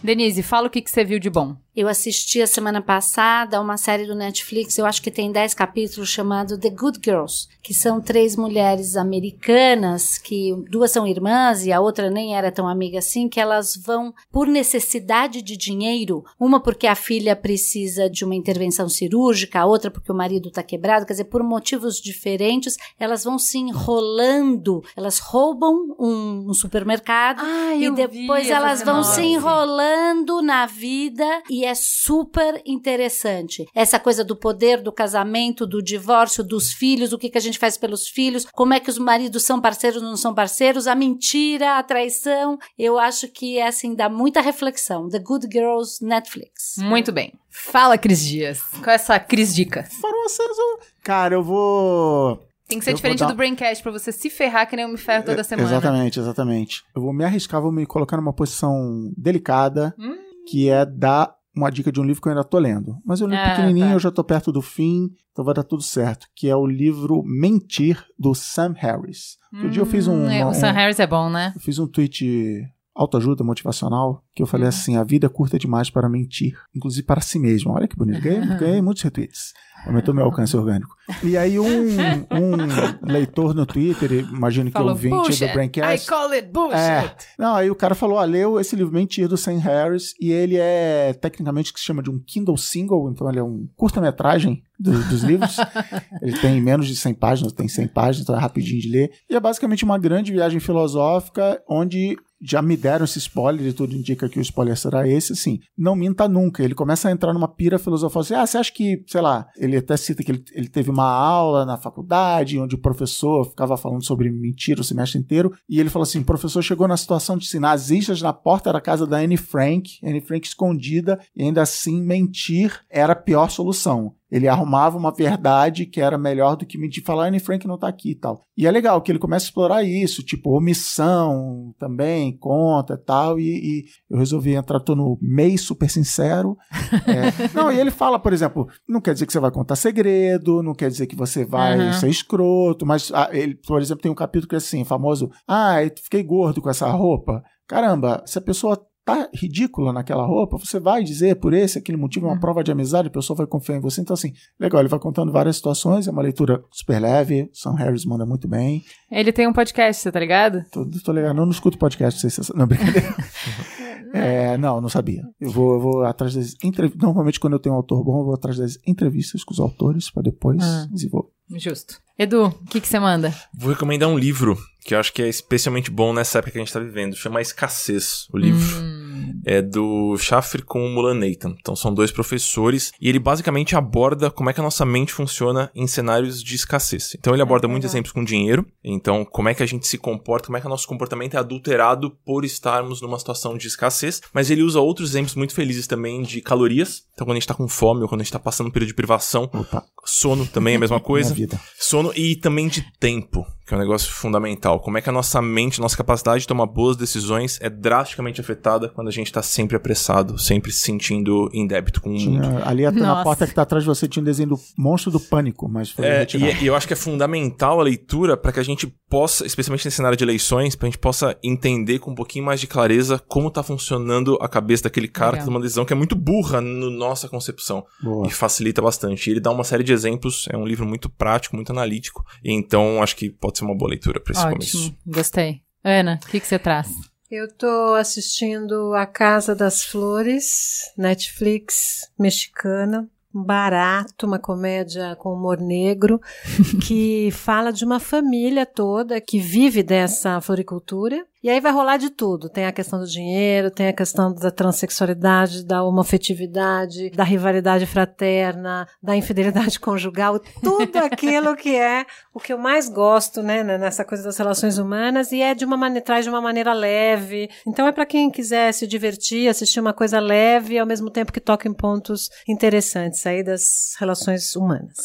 Speaker 1: Denise, fala o que, que você viu de bom.
Speaker 6: Eu assisti a semana passada a uma série do Netflix, eu acho que tem 10 capítulos, chamado The Good Girls, que são três mulheres americanas, que duas são irmãs e a outra nem era tão amiga assim, que elas vão por necessidade de dinheiro, uma porque a filha precisa de uma intervenção cirúrgica, a outra porque o marido está quebrado, quer dizer, por motivos diferentes, elas vão se enrolando, elas roubam um, um supermercado
Speaker 1: Ai,
Speaker 6: e depois
Speaker 1: vi
Speaker 6: elas vão se enrolando na vida e é super interessante. Essa coisa do poder do casamento, do divórcio, dos filhos, o que, que a gente faz pelos filhos, como é que os maridos são parceiros ou não são parceiros, a mentira, a traição. Eu acho que é assim, dá muita reflexão. The Good Girls Netflix.
Speaker 1: Muito bem. Fala, Cris Dias. Com essa Cris Dica.
Speaker 2: Cara, eu vou.
Speaker 1: Tem que ser
Speaker 2: Eu
Speaker 1: diferente
Speaker 2: dar-
Speaker 1: do Braincast pra você se ferrar que nem eu me ferro toda
Speaker 2: É,
Speaker 1: semana.
Speaker 2: Exatamente, exatamente. Eu vou me arriscar, vou me colocar numa posição delicada,
Speaker 1: Hum.
Speaker 2: que é dar uma dica de um livro que eu ainda tô lendo. Mas eu li
Speaker 1: Ah,
Speaker 2: pequenininho,
Speaker 1: tá.
Speaker 2: eu já tô perto do fim, então vai dar tudo certo. Que é o livro Mentir, do Sam Harris. Outro dia eu fiz um...
Speaker 1: Hum, é,
Speaker 2: uma-
Speaker 1: o Sam
Speaker 2: um-
Speaker 1: Harris é bom, né?
Speaker 2: eu fiz um tweet autoajuda motivacional que eu falei assim: a vida é curta demais para mentir, inclusive para si mesmo. Olha que bonito, (laughs) ganhei, ganhei muitos retweets. Aumentou meu alcance orgânico. E aí, um, um leitor no Twitter, imagino que
Speaker 1: Falou,
Speaker 2: ouvinte
Speaker 1: bullshit.
Speaker 2: do Braincast.
Speaker 1: I call it bullshit.
Speaker 2: É. Não, aí o cara falou, ah, leu esse livro Mentir do Sam Harris e ele é tecnicamente que se chama de um Kindle Single, então ele é um curta-metragem do- dos livros. (laughs) ele tem menos de 100 páginas, tem 100 páginas, então é rapidinho de ler. E é basicamente uma grande viagem filosófica onde já me deram esse spoiler e tudo indica que o spoiler será esse, assim, não minta nunca. Ele começa a entrar numa pira filosofal assim, ah, você acha que, sei lá, ele até cita que ele, ele teve uma aula na faculdade onde o professor ficava falando sobre mentira o semestre inteiro e ele falou assim, o professor chegou na situação de nazistas na porta da casa da Anne Frank, Anne Frank escondida e ainda assim mentir era a pior solução. Ele arrumava uma verdade que era melhor do que me falar, Anne Frank não tá aqui e tal. E é legal que ele começa a explorar isso, tipo, omissão também, conta e tal, e, e eu resolvi entrar, tô no meio super sincero. É, (laughs) não, e ele fala, por exemplo, não quer dizer que você vai contar segredo, não quer dizer que você vai uhum. ser escroto, mas ah, ele, por exemplo, tem um capítulo que é assim, famoso, ah, eu fiquei gordo com essa roupa. Caramba, se a pessoa tá ridícula naquela roupa, você vai dizer por esse, aquele motivo, uma uhum. prova de amizade, a pessoa vai confiar em você. Então, assim, legal, ele vai contando várias situações, é uma leitura super leve, Sam Harris manda muito bem.
Speaker 1: Ele tem um podcast, você tá ligado?
Speaker 2: Tô, tô ligado, não, não escuto podcast, não sei se Não, brincadeira. (laughs) (laughs) é, não, não sabia. Eu vou, eu vou atrás das entrevistas, normalmente quando eu tenho um autor bom, eu vou atrás das entrevistas com os autores, para depois ah. desenvolver.
Speaker 1: Justo. Edu, o que, que você manda?
Speaker 5: Vou recomendar um livro que eu acho que é especialmente bom nessa época que a gente está vivendo. Chama Escassez, o livro. Hum é do Schaffer com o Mulan Nathan. Então são dois professores e ele basicamente aborda como é que a nossa mente funciona em cenários de escassez. Então ele aborda muitos exemplos com dinheiro, então como é que a gente se comporta, como é que o nosso comportamento é adulterado por estarmos numa situação de escassez, mas ele usa outros exemplos muito felizes também de calorias. Então quando a gente tá com fome ou quando a gente tá passando um período de privação, Opa. sono também é a mesma (laughs) coisa. sono e também de tempo que é um negócio fundamental. Como é que a nossa mente, nossa capacidade de tomar boas decisões é drasticamente afetada quando a gente está sempre apressado, sempre se sentindo em débito com o mundo.
Speaker 2: ali na porta que está atrás de você tinha um desenho do monstro do pânico, mas foi
Speaker 5: é, e, e, eu acho que é fundamental a leitura para que a gente possa, especialmente nesse cenário de eleições, para a gente possa entender com um pouquinho mais de clareza como está funcionando a cabeça daquele cara Legal. que tem uma decisão que é muito burra na no nossa concepção Boa. e facilita bastante. E ele dá uma série de exemplos, é um livro muito prático, muito analítico, e então acho que pode ser ser uma boa leitura para esse Ótimo, começo.
Speaker 1: Gostei. Ana, o que, que você traz?
Speaker 4: Eu tô assistindo A Casa das Flores, Netflix mexicana barato, uma comédia com humor negro, (laughs) que fala de uma família toda que vive dessa floricultura e aí vai rolar de tudo. Tem a questão do dinheiro, tem a questão da transexualidade, da homofetividade, da rivalidade fraterna, da infidelidade (laughs) conjugal, tudo aquilo que é o que eu mais gosto, né, nessa coisa das relações humanas e é de uma maneira, traz de uma maneira leve. Então é para quem quiser se divertir, assistir uma coisa leve ao mesmo tempo que toca em pontos interessantes aí das relações humanas.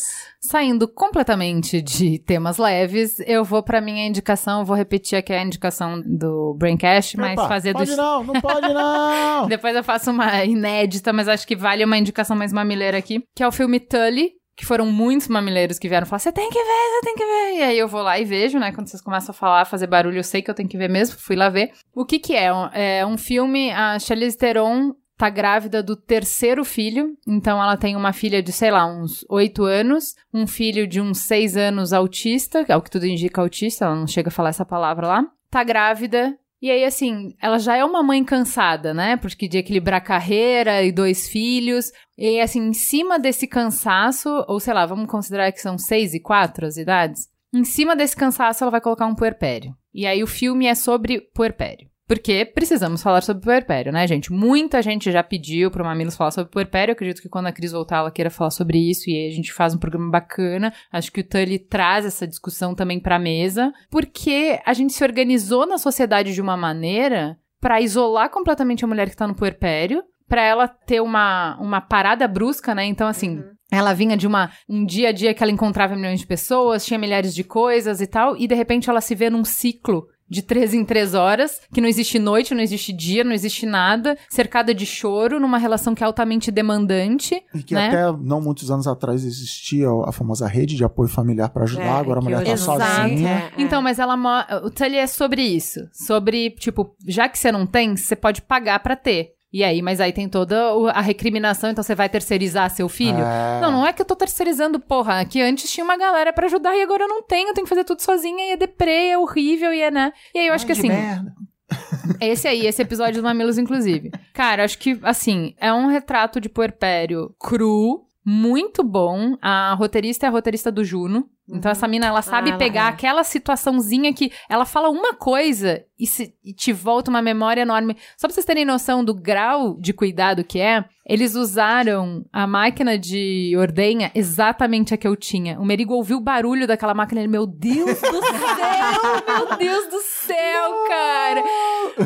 Speaker 1: Saindo completamente de temas leves, eu vou para minha indicação, vou repetir aqui a indicação do Braincast, mas fazer
Speaker 2: pode
Speaker 1: do...
Speaker 2: não, não pode não! (laughs)
Speaker 1: Depois eu faço uma inédita, mas acho que vale uma indicação mais mamileira aqui, que é o filme Tully, que foram muitos mamileiros que vieram falar: você tem que ver, você tem que ver. E aí eu vou lá e vejo, né? Quando vocês começam a falar, fazer barulho, eu sei que eu tenho que ver mesmo. Fui lá ver. O que que é? É um filme, a Charlize Theron tá grávida do terceiro filho, então ela tem uma filha de, sei lá, uns oito anos, um filho de uns seis anos autista, é o que tudo indica autista, ela não chega a falar essa palavra lá. Tá grávida, e aí, assim, ela já é uma mãe cansada, né? Porque de equilibrar carreira e dois filhos. E assim, em cima desse cansaço, ou sei lá, vamos considerar que são seis e quatro as idades. Em cima desse cansaço, ela vai colocar um puerpério. E aí o filme é sobre puerpério. Porque precisamos falar sobre puerpério, né, gente? Muita gente já pediu para o Mamilos falar sobre puerpério. Eu acredito que quando a Cris voltar, ela queira falar sobre isso e aí a gente faz um programa bacana. Acho que o Tully traz essa discussão também para a mesa, porque a gente se organizou na sociedade de uma maneira para isolar completamente a mulher que tá no puerpério, para ela ter uma, uma parada brusca, né? Então, assim, uhum. Ela vinha de uma, um dia a dia que ela encontrava milhões de pessoas, tinha milhares de coisas e tal, e de repente ela se vê num ciclo de três em três horas, que não existe noite, não existe dia, não existe nada, cercada de choro, numa relação que é altamente demandante.
Speaker 2: E que
Speaker 1: né?
Speaker 2: até não muitos anos atrás existia a famosa rede de apoio familiar para ajudar, é, agora a mulher tá sozinha. É,
Speaker 1: é. Então, mas ela o Tully é sobre isso, sobre tipo, já que você não tem, você pode pagar para ter. E aí, mas aí tem toda a recriminação, então você vai terceirizar seu filho? É... Não, não é que eu tô terceirizando, porra, que antes tinha uma galera para ajudar e agora eu não tenho, eu tenho que fazer tudo sozinha e é deprê, é horrível e é, né? E aí eu acho Ai, que assim. Merda. (laughs) Esse aí, esse episódio do Mamilos, inclusive. Cara, acho que, assim, é um retrato de puerpério cru, muito bom. A roteirista é a roteirista do Juno. Então essa mina, ela sabe ah, pegar é. aquela situaçãozinha que ela fala uma coisa e, se, e, te volta uma memória enorme. Só pra vocês terem noção do grau de cuidado que é, eles usaram a máquina de ordenha exatamente a que eu tinha. O Merigo ouviu o barulho daquela máquina e ele, meu Deus do céu, meu Deus do céu, cara!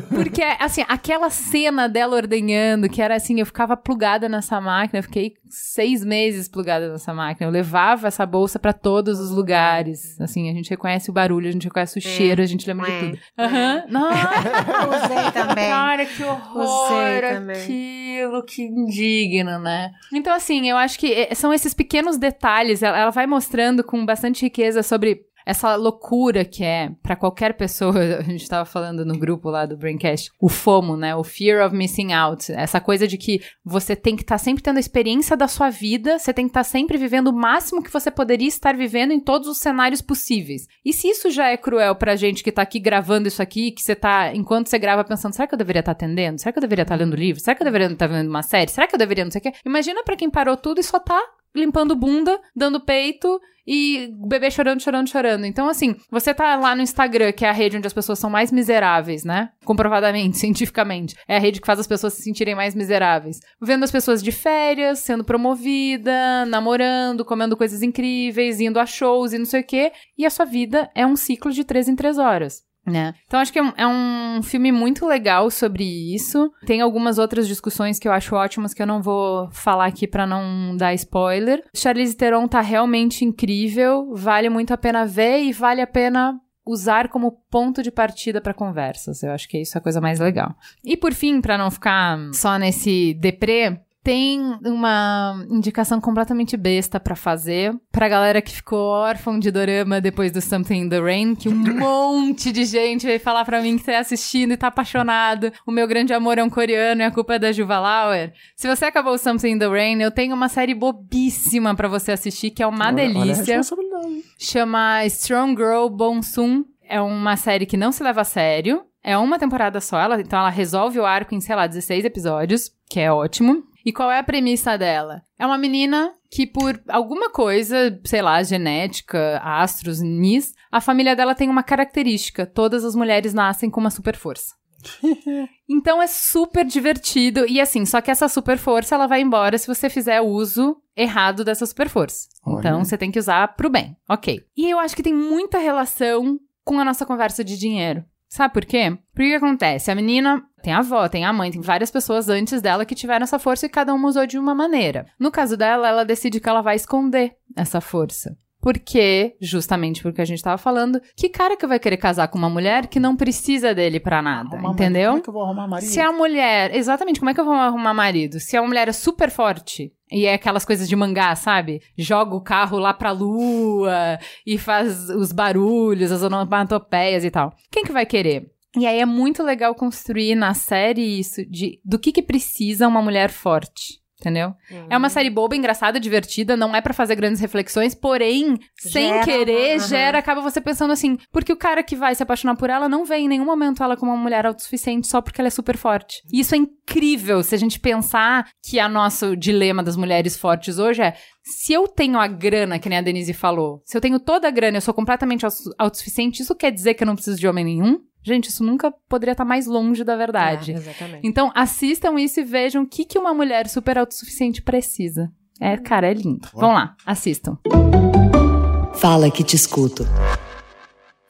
Speaker 1: Porque assim, aquela cena dela ordenhando, que era assim, eu ficava plugada nessa máquina, eu fiquei seis meses plugada nessa máquina. Eu levava essa bolsa para todos os lugares. Assim, a gente reconhece o barulho, a gente reconhece o cheiro, a gente lembra de tudo. Aham. Uhum.
Speaker 6: Usei (laughs) também.
Speaker 1: Cara, que horror aquilo, que indigno, né? Então, assim, eu acho que eh, são esses pequenos detalhes. Ela vai mostrando com bastante riqueza sobre essa loucura que é para qualquer pessoa, (laughs) a gente estava falando no grupo lá do Braincast, o FOMO, né? O fear of missing out, essa coisa de que você tem que estar tá sempre tendo a experiência da sua vida, você tem que estar tá sempre vivendo o máximo que você poderia estar vivendo em todos os cenários possíveis. E se isso já é cruel pra gente que tá aqui gravando isso aqui, que você tá, enquanto você grava, pensando, será que eu deveria estar tá atendendo? Será que eu deveria estar tá lendo livro? Será que eu deveria estar tá vendo uma série? Será que eu deveria não sei o quê? Imagina para quem parou tudo e só tá limpando bunda, dando peito e bebê chorando, chorando, chorando. Então, assim, você tá lá no Instagram, que é a rede onde as pessoas são mais miseráveis, né? Comprovadamente, (laughs) cientificamente. É a rede que faz as pessoas se sentirem mais miseráveis. Vendo as pessoas de férias, sendo promovida, namorando, comendo coisas incríveis, indo a shows e não sei o quê. E a sua vida é um ciclo de três em três horas. Né? Então acho que é um, é um, filme muito legal sobre isso. Tem algumas outras discussões que eu acho ótimas que eu não vou falar aqui para não dar spoiler. Charlize Theron tá realmente incrível, vale muito a pena ver e vale a pena usar como ponto de partida para conversas. Eu acho que isso é a coisa mais legal. E por fim, para não ficar só nesse deprê, tem uma indicação completamente besta para fazer. Pra galera que ficou órfã de dorama depois do Something in the Rain, que um (laughs) monte de gente veio falar pra mim que tá assistindo e tá apaixonado. O meu grande amor é um coreano e a culpa é da Juva Lauer. Se você acabou o Something in the Rain, eu tenho uma série bobíssima para você assistir, que é uma olha, delícia. Olha Chama Strong Girl Bonsum. É uma série que não se leva a sério. É uma temporada só, ela, então ela resolve o arco em, sei lá, 16 episódios, que é ótimo. E qual é a premissa dela? É uma menina que, por alguma coisa, sei lá, genética, astros, nis, a família dela tem uma característica: todas as mulheres nascem com uma super força. (laughs) então é super divertido. E assim, só que essa super força ela vai embora se você fizer uso errado dessa super força. Então você tem que usar pro bem. Ok. E eu acho que tem muita relação com a nossa conversa de dinheiro. Sabe por quê? Porque o que acontece? A menina tem a avó, tem a mãe, tem várias pessoas antes dela que tiveram essa força e cada uma usou de uma maneira. No caso dela, ela decide que ela vai esconder essa força. Porque, justamente porque a gente tava falando, que cara que vai querer casar com uma mulher que não precisa dele para nada, arrumar entendeu?
Speaker 2: Como é que eu vou arrumar marido?
Speaker 1: Se a mulher, exatamente, como é que eu vou arrumar marido? Se a mulher é super forte e é aquelas coisas de mangá, sabe? Joga o carro lá pra lua e faz os barulhos, as onomatopeias e tal. Quem que vai querer? E aí é muito legal construir na série isso de do que que precisa uma mulher forte. Entendeu? Uhum. É uma série boba, engraçada, divertida, não é para fazer grandes reflexões, porém, sem gera, querer, uhum. gera, acaba você pensando assim, porque o cara que vai se apaixonar por ela não vê em nenhum momento ela como uma mulher autossuficiente só porque ela é super forte. E isso é incrível se a gente pensar que a nosso dilema das mulheres fortes hoje é se eu tenho a grana, que nem a Denise falou, se eu tenho toda a grana, eu sou completamente autossuficiente, isso quer dizer que eu não preciso de homem nenhum? Gente, isso nunca poderia estar mais longe da verdade.
Speaker 4: É, exatamente.
Speaker 1: Então, assistam isso e vejam o que, que uma mulher super autossuficiente precisa. É, cara, é lindo. Vamos lá, assistam.
Speaker 3: Fala que te escuto.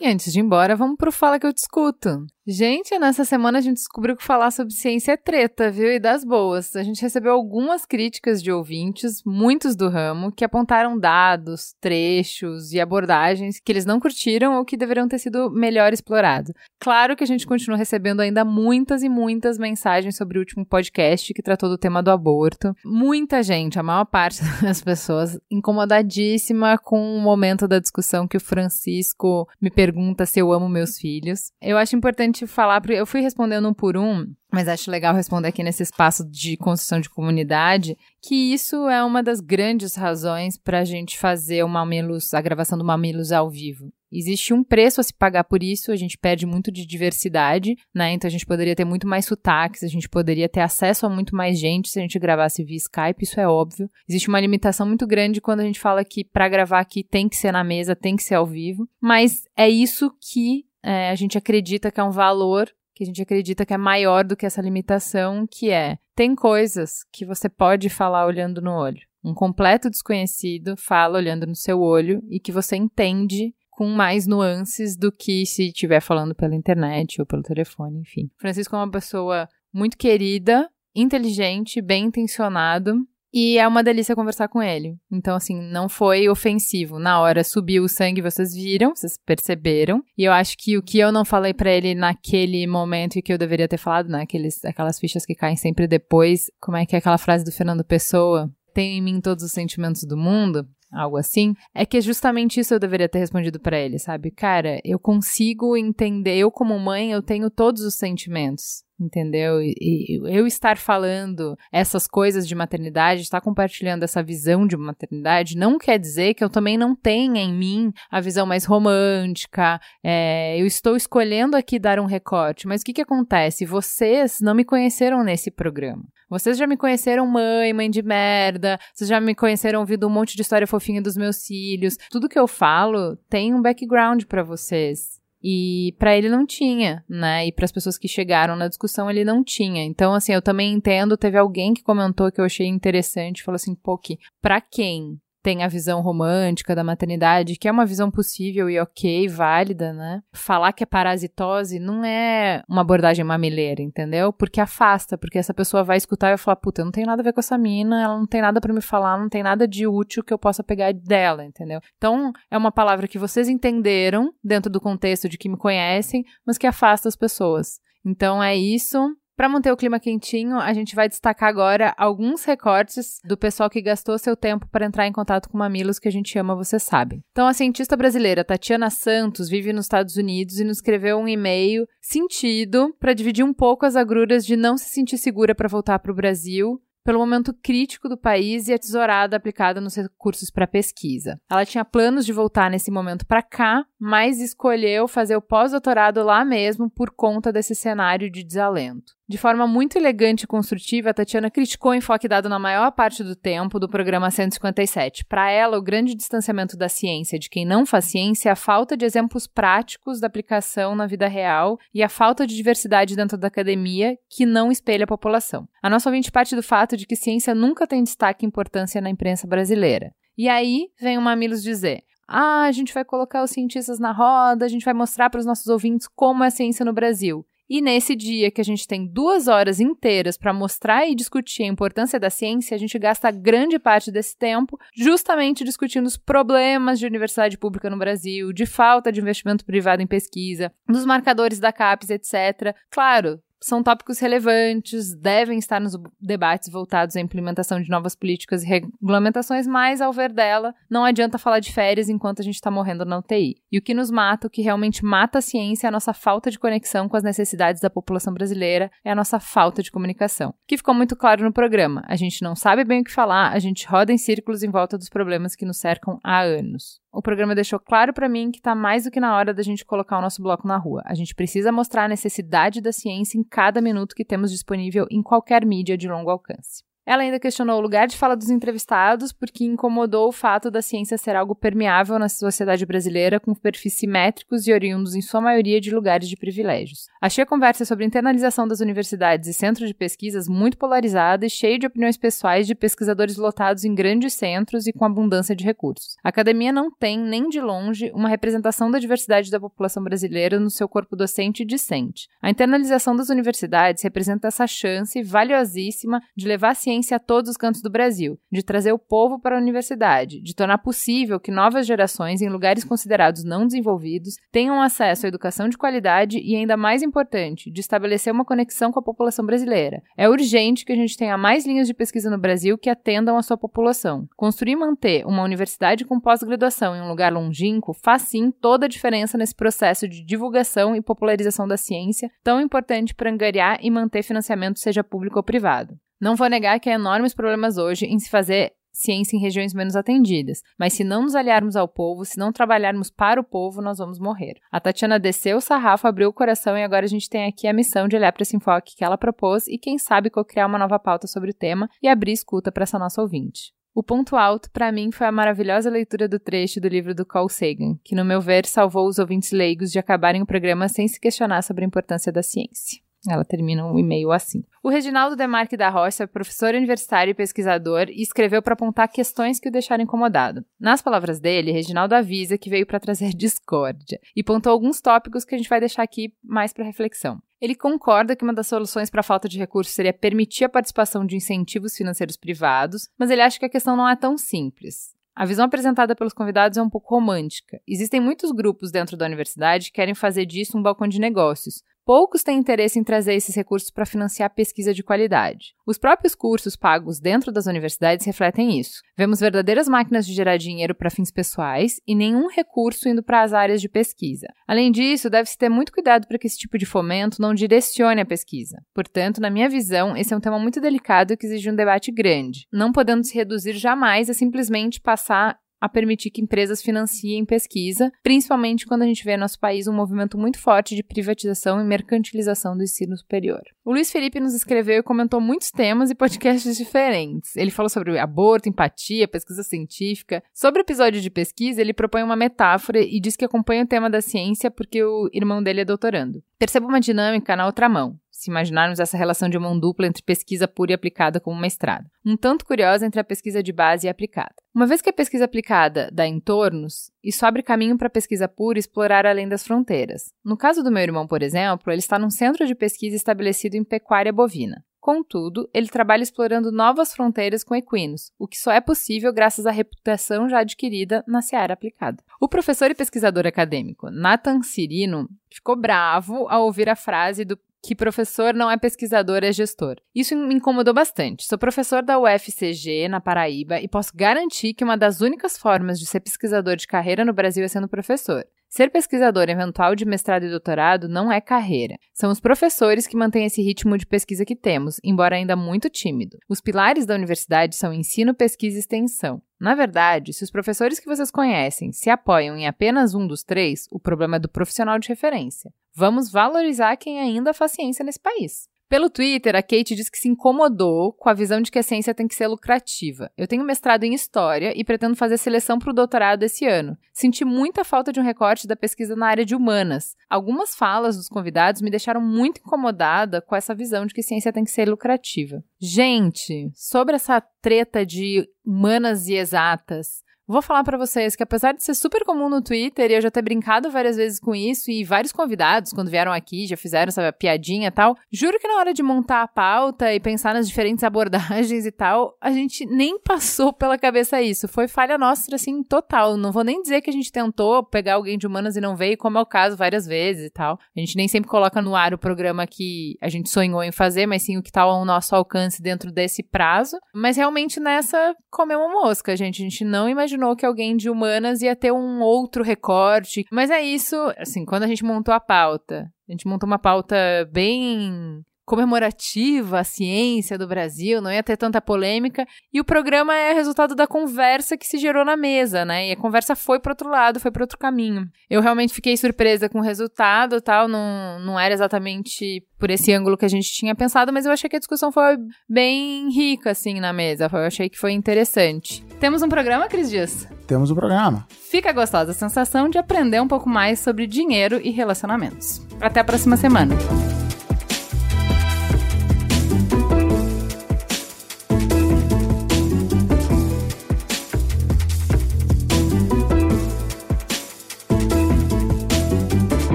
Speaker 1: E antes de ir embora, vamos pro Fala que eu discuto. Gente, nessa semana a gente descobriu que falar sobre ciência é treta, viu? E das boas. A gente recebeu algumas críticas de ouvintes, muitos do ramo, que apontaram dados, trechos e abordagens que eles não curtiram ou que deveriam ter sido melhor explorados. Claro que a gente continua recebendo ainda muitas e muitas mensagens sobre o último podcast que tratou do tema do aborto. Muita gente, a maior parte (laughs) das pessoas, incomodadíssima com o momento da discussão que o Francisco me pergunta se eu amo meus filhos. Eu acho importante gente falar, eu fui respondendo um por um, mas acho legal responder aqui nesse espaço de construção de comunidade, que isso é uma das grandes razões para a gente fazer o Mamilos, a gravação do Mamilos ao vivo. Existe um preço a se pagar por isso, a gente perde muito de diversidade, né? Então a gente poderia ter muito mais sotaques, a gente poderia ter acesso a muito mais gente se a gente gravasse via Skype, isso é óbvio. Existe uma limitação muito grande quando a gente fala que para gravar aqui tem que ser na mesa, tem que ser ao vivo, mas é isso que é, a gente acredita que é um valor que a gente acredita que é maior do que essa limitação, que é tem coisas que você pode falar olhando no olho. Um completo desconhecido fala olhando no seu olho e que você entende com mais nuances do que se estiver falando pela internet ou pelo telefone, enfim. Francisco é uma pessoa muito querida, inteligente, bem intencionado e é uma delícia conversar com ele. Então, assim, não foi ofensivo. Na hora subiu o sangue, vocês viram, vocês perceberam. E eu acho que o que eu não falei para ele naquele momento e que eu deveria ter falado, né? Aqueles, aquelas fichas que caem sempre depois. Como é que é aquela frase do Fernando Pessoa? Tem em mim todos os sentimentos do mundo algo assim, é que é justamente isso eu deveria ter respondido para ele, sabe? Cara, eu consigo entender, eu como mãe, eu tenho todos os sentimentos entendeu? E, e, eu estar falando essas coisas de maternidade, estar compartilhando essa visão de maternidade, não quer dizer que eu também não tenha em mim a visão mais romântica. É, eu estou escolhendo aqui dar um recorte, mas o que, que acontece? Vocês não me conheceram nesse programa. Vocês já me conheceram mãe, mãe de merda, vocês já me conheceram ouvindo um monte de história fofinha dos meus filhos. Tudo que eu falo tem um background para vocês. E para ele não tinha, né? E para as pessoas que chegaram na discussão ele não tinha. Então, assim, eu também entendo. Teve alguém que comentou que eu achei interessante, falou assim, pô, que para quem tem a visão romântica da maternidade, que é uma visão possível e ok, válida, né? Falar que é parasitose não é uma abordagem mamileira, entendeu? Porque afasta, porque essa pessoa vai escutar e vai falar, puta, eu não tenho nada a ver com essa mina, ela não tem nada para me falar, não tem nada de útil que eu possa pegar dela, entendeu? Então, é uma palavra que vocês entenderam dentro do contexto de que me conhecem, mas que afasta as pessoas. Então é isso. Para manter o clima quentinho, a gente vai destacar agora alguns recortes do pessoal que gastou seu tempo para entrar em contato com mamilos que a gente ama, você sabe. Então, a cientista brasileira Tatiana Santos vive nos Estados Unidos e nos escreveu um e-mail sentido para dividir um pouco as agruras de não se sentir segura para voltar para o Brasil pelo momento crítico do país e a tesourada aplicada nos recursos para pesquisa. Ela tinha planos de voltar nesse momento para cá, mas escolheu fazer o pós-doutorado lá mesmo por conta desse cenário de desalento. De forma muito elegante e construtiva, Tatiana criticou o enfoque dado na maior parte do tempo do programa 157. Para ela, o grande distanciamento da ciência de quem não faz ciência é a falta de exemplos práticos da aplicação na vida real e a falta de diversidade dentro da academia que não espelha a população. A nossa ouvinte parte do fato de que ciência nunca tem destaque e importância na imprensa brasileira. E aí vem o Mamilos dizer: ah, a gente vai colocar os cientistas na roda, a gente vai mostrar para os nossos ouvintes como é a ciência no Brasil. E nesse dia que a gente tem duas horas inteiras para mostrar e discutir a importância da ciência, a gente gasta grande parte desse tempo justamente discutindo os problemas de universidade pública no Brasil, de falta de investimento privado em pesquisa, dos marcadores da CAPES, etc. Claro, são tópicos relevantes, devem estar nos debates voltados à implementação de novas políticas e regulamentações, mas, ao ver dela, não adianta falar de férias enquanto a gente está morrendo na UTI. E o que nos mata, o que realmente mata a ciência é a nossa falta de conexão com as necessidades da população brasileira, é a nossa falta de comunicação. Que ficou muito claro no programa. A gente não sabe bem o que falar, a gente roda em círculos em volta dos problemas que nos cercam há anos. O programa deixou claro para mim que está mais do que na hora da gente colocar o nosso bloco na rua. A gente precisa mostrar a necessidade da ciência em cada minuto que temos disponível em qualquer mídia de longo alcance. Ela ainda questionou o lugar de fala dos entrevistados, porque incomodou o fato da ciência ser algo permeável na sociedade brasileira, com perfis simétricos e oriundos, em sua maioria, de lugares de privilégios. Achei a conversa sobre internalização das universidades e centros de pesquisas muito polarizada e cheia de opiniões pessoais de pesquisadores lotados em grandes centros e com abundância de recursos. A academia não tem, nem de longe, uma representação da diversidade da população brasileira no seu corpo docente e discente. A internalização das universidades representa essa chance valiosíssima de levar a ciência ciência a todos os cantos do Brasil, de trazer o povo para a universidade, de tornar possível que novas gerações em lugares considerados não desenvolvidos tenham acesso à educação de qualidade e, ainda mais importante, de estabelecer uma conexão com a população brasileira. É urgente que a gente tenha mais linhas de pesquisa no Brasil que atendam a sua população. Construir e manter uma universidade com pós-graduação em um lugar longínquo faz sim toda a diferença nesse processo de divulgação e popularização da ciência, tão importante para angariar e manter financiamento, seja público ou privado. Não vou negar que há enormes problemas hoje em se fazer ciência em regiões menos atendidas, mas se não nos aliarmos ao povo, se não trabalharmos para o povo, nós vamos morrer. A Tatiana desceu o sarrafo, abriu o coração e agora a gente tem aqui a missão de olhar para esse enfoque que ela propôs e, quem sabe, co-criar uma nova pauta sobre o tema e abrir escuta para essa nossa ouvinte. O ponto alto, para mim, foi a maravilhosa leitura do trecho do livro do Carl Sagan, que, no meu ver, salvou os ouvintes leigos de acabarem o programa sem se questionar sobre a importância da ciência. Ela termina um e-mail assim. O Reginaldo Demarque da Rocha é professor universitário e pesquisador escreveu para apontar questões que o deixaram incomodado. Nas palavras dele, Reginaldo avisa que veio para trazer (laughs) discórdia e pontou alguns tópicos que a gente vai deixar aqui mais para reflexão. Ele concorda que uma das soluções para a falta de recursos seria permitir a participação de incentivos financeiros privados, mas ele acha que a questão não é tão simples. A visão apresentada pelos convidados é um pouco romântica. Existem muitos grupos dentro da universidade que querem fazer disso um balcão de negócios, Poucos têm interesse em trazer esses recursos para financiar pesquisa de qualidade. Os próprios cursos pagos dentro das universidades refletem isso. Vemos verdadeiras máquinas de gerar dinheiro para fins pessoais e nenhum recurso indo para as áreas de pesquisa. Além disso, deve-se ter muito cuidado para que esse tipo de fomento não direcione a pesquisa. Portanto, na minha visão, esse é um tema muito delicado que exige um debate grande, não podendo se reduzir jamais a simplesmente passar a permitir que empresas financiem pesquisa, principalmente quando a gente vê no nosso país um movimento muito forte de privatização e mercantilização do ensino superior. O Luiz Felipe nos escreveu e comentou muitos temas e podcasts diferentes. Ele falou sobre aborto, empatia, pesquisa científica. Sobre o episódio de pesquisa, ele propõe uma metáfora e diz que acompanha o tema da ciência porque o irmão dele é doutorando. Perceba uma dinâmica na outra mão se imaginarmos essa relação de mão dupla entre pesquisa pura e aplicada como mestrado. Um tanto curiosa entre a pesquisa de base e aplicada. Uma vez que a pesquisa aplicada dá entornos, isso abre caminho para a pesquisa pura explorar além das fronteiras. No caso do meu irmão, por exemplo, ele está num centro de pesquisa estabelecido em pecuária bovina. Contudo, ele trabalha explorando novas fronteiras com equinos, o que só é possível graças à reputação já adquirida na seara aplicada. O professor e pesquisador acadêmico Nathan Cirino ficou bravo ao ouvir a frase do que professor não é pesquisador, é gestor. Isso me incomodou bastante. Sou professor da UFCG, na Paraíba, e posso garantir que uma das únicas formas de ser pesquisador de carreira no Brasil é sendo professor. Ser pesquisador eventual de mestrado e doutorado não é carreira. São os professores que mantêm esse ritmo de pesquisa que temos, embora ainda muito tímido. Os pilares da universidade são ensino, pesquisa e extensão. Na verdade, se os professores que vocês conhecem se apoiam em apenas um dos três, o problema é do profissional de referência. Vamos valorizar quem ainda faz ciência nesse país. Pelo Twitter, a Kate diz que se incomodou com a visão de que a ciência tem que ser lucrativa. Eu tenho mestrado em História e pretendo fazer seleção para o doutorado esse ano. Senti muita falta de um recorte da pesquisa na área de humanas. Algumas falas dos convidados me deixaram muito incomodada com essa visão de que ciência tem que ser lucrativa. Gente, sobre essa treta de humanas e exatas, Vou falar para vocês que apesar de ser super comum no Twitter e eu já ter brincado várias vezes com isso e vários convidados quando vieram aqui já fizeram essa piadinha e tal, juro que na hora de montar a pauta e pensar nas diferentes (laughs) abordagens e tal, a gente nem passou pela cabeça isso. Foi falha nossa assim total. Não vou nem dizer que a gente tentou pegar alguém de humanas e não veio, como é o caso várias vezes e tal. A gente nem sempre coloca no ar o programa que a gente sonhou em fazer, mas sim o que tá ao nosso alcance dentro desse prazo. Mas realmente nessa comeu uma mosca, gente. A gente não imaginou imaginou que alguém de humanas ia ter um outro recorte. Mas é isso, assim, quando a gente montou a pauta, a gente montou uma pauta bem comemorativa à ciência do Brasil, não ia ter tanta polêmica. E o programa é resultado da conversa que se gerou na mesa, né? E a conversa foi para outro lado, foi para outro caminho. Eu realmente fiquei surpresa com o resultado, tal, não, não era exatamente por esse ângulo que a gente tinha pensado, mas eu achei que a discussão foi bem rica, assim, na mesa. Eu achei que foi interessante. Temos um programa, Cris Dias?
Speaker 2: Temos um programa.
Speaker 1: Fica gostosa a sensação de aprender um pouco mais sobre dinheiro e relacionamentos. Até a próxima semana.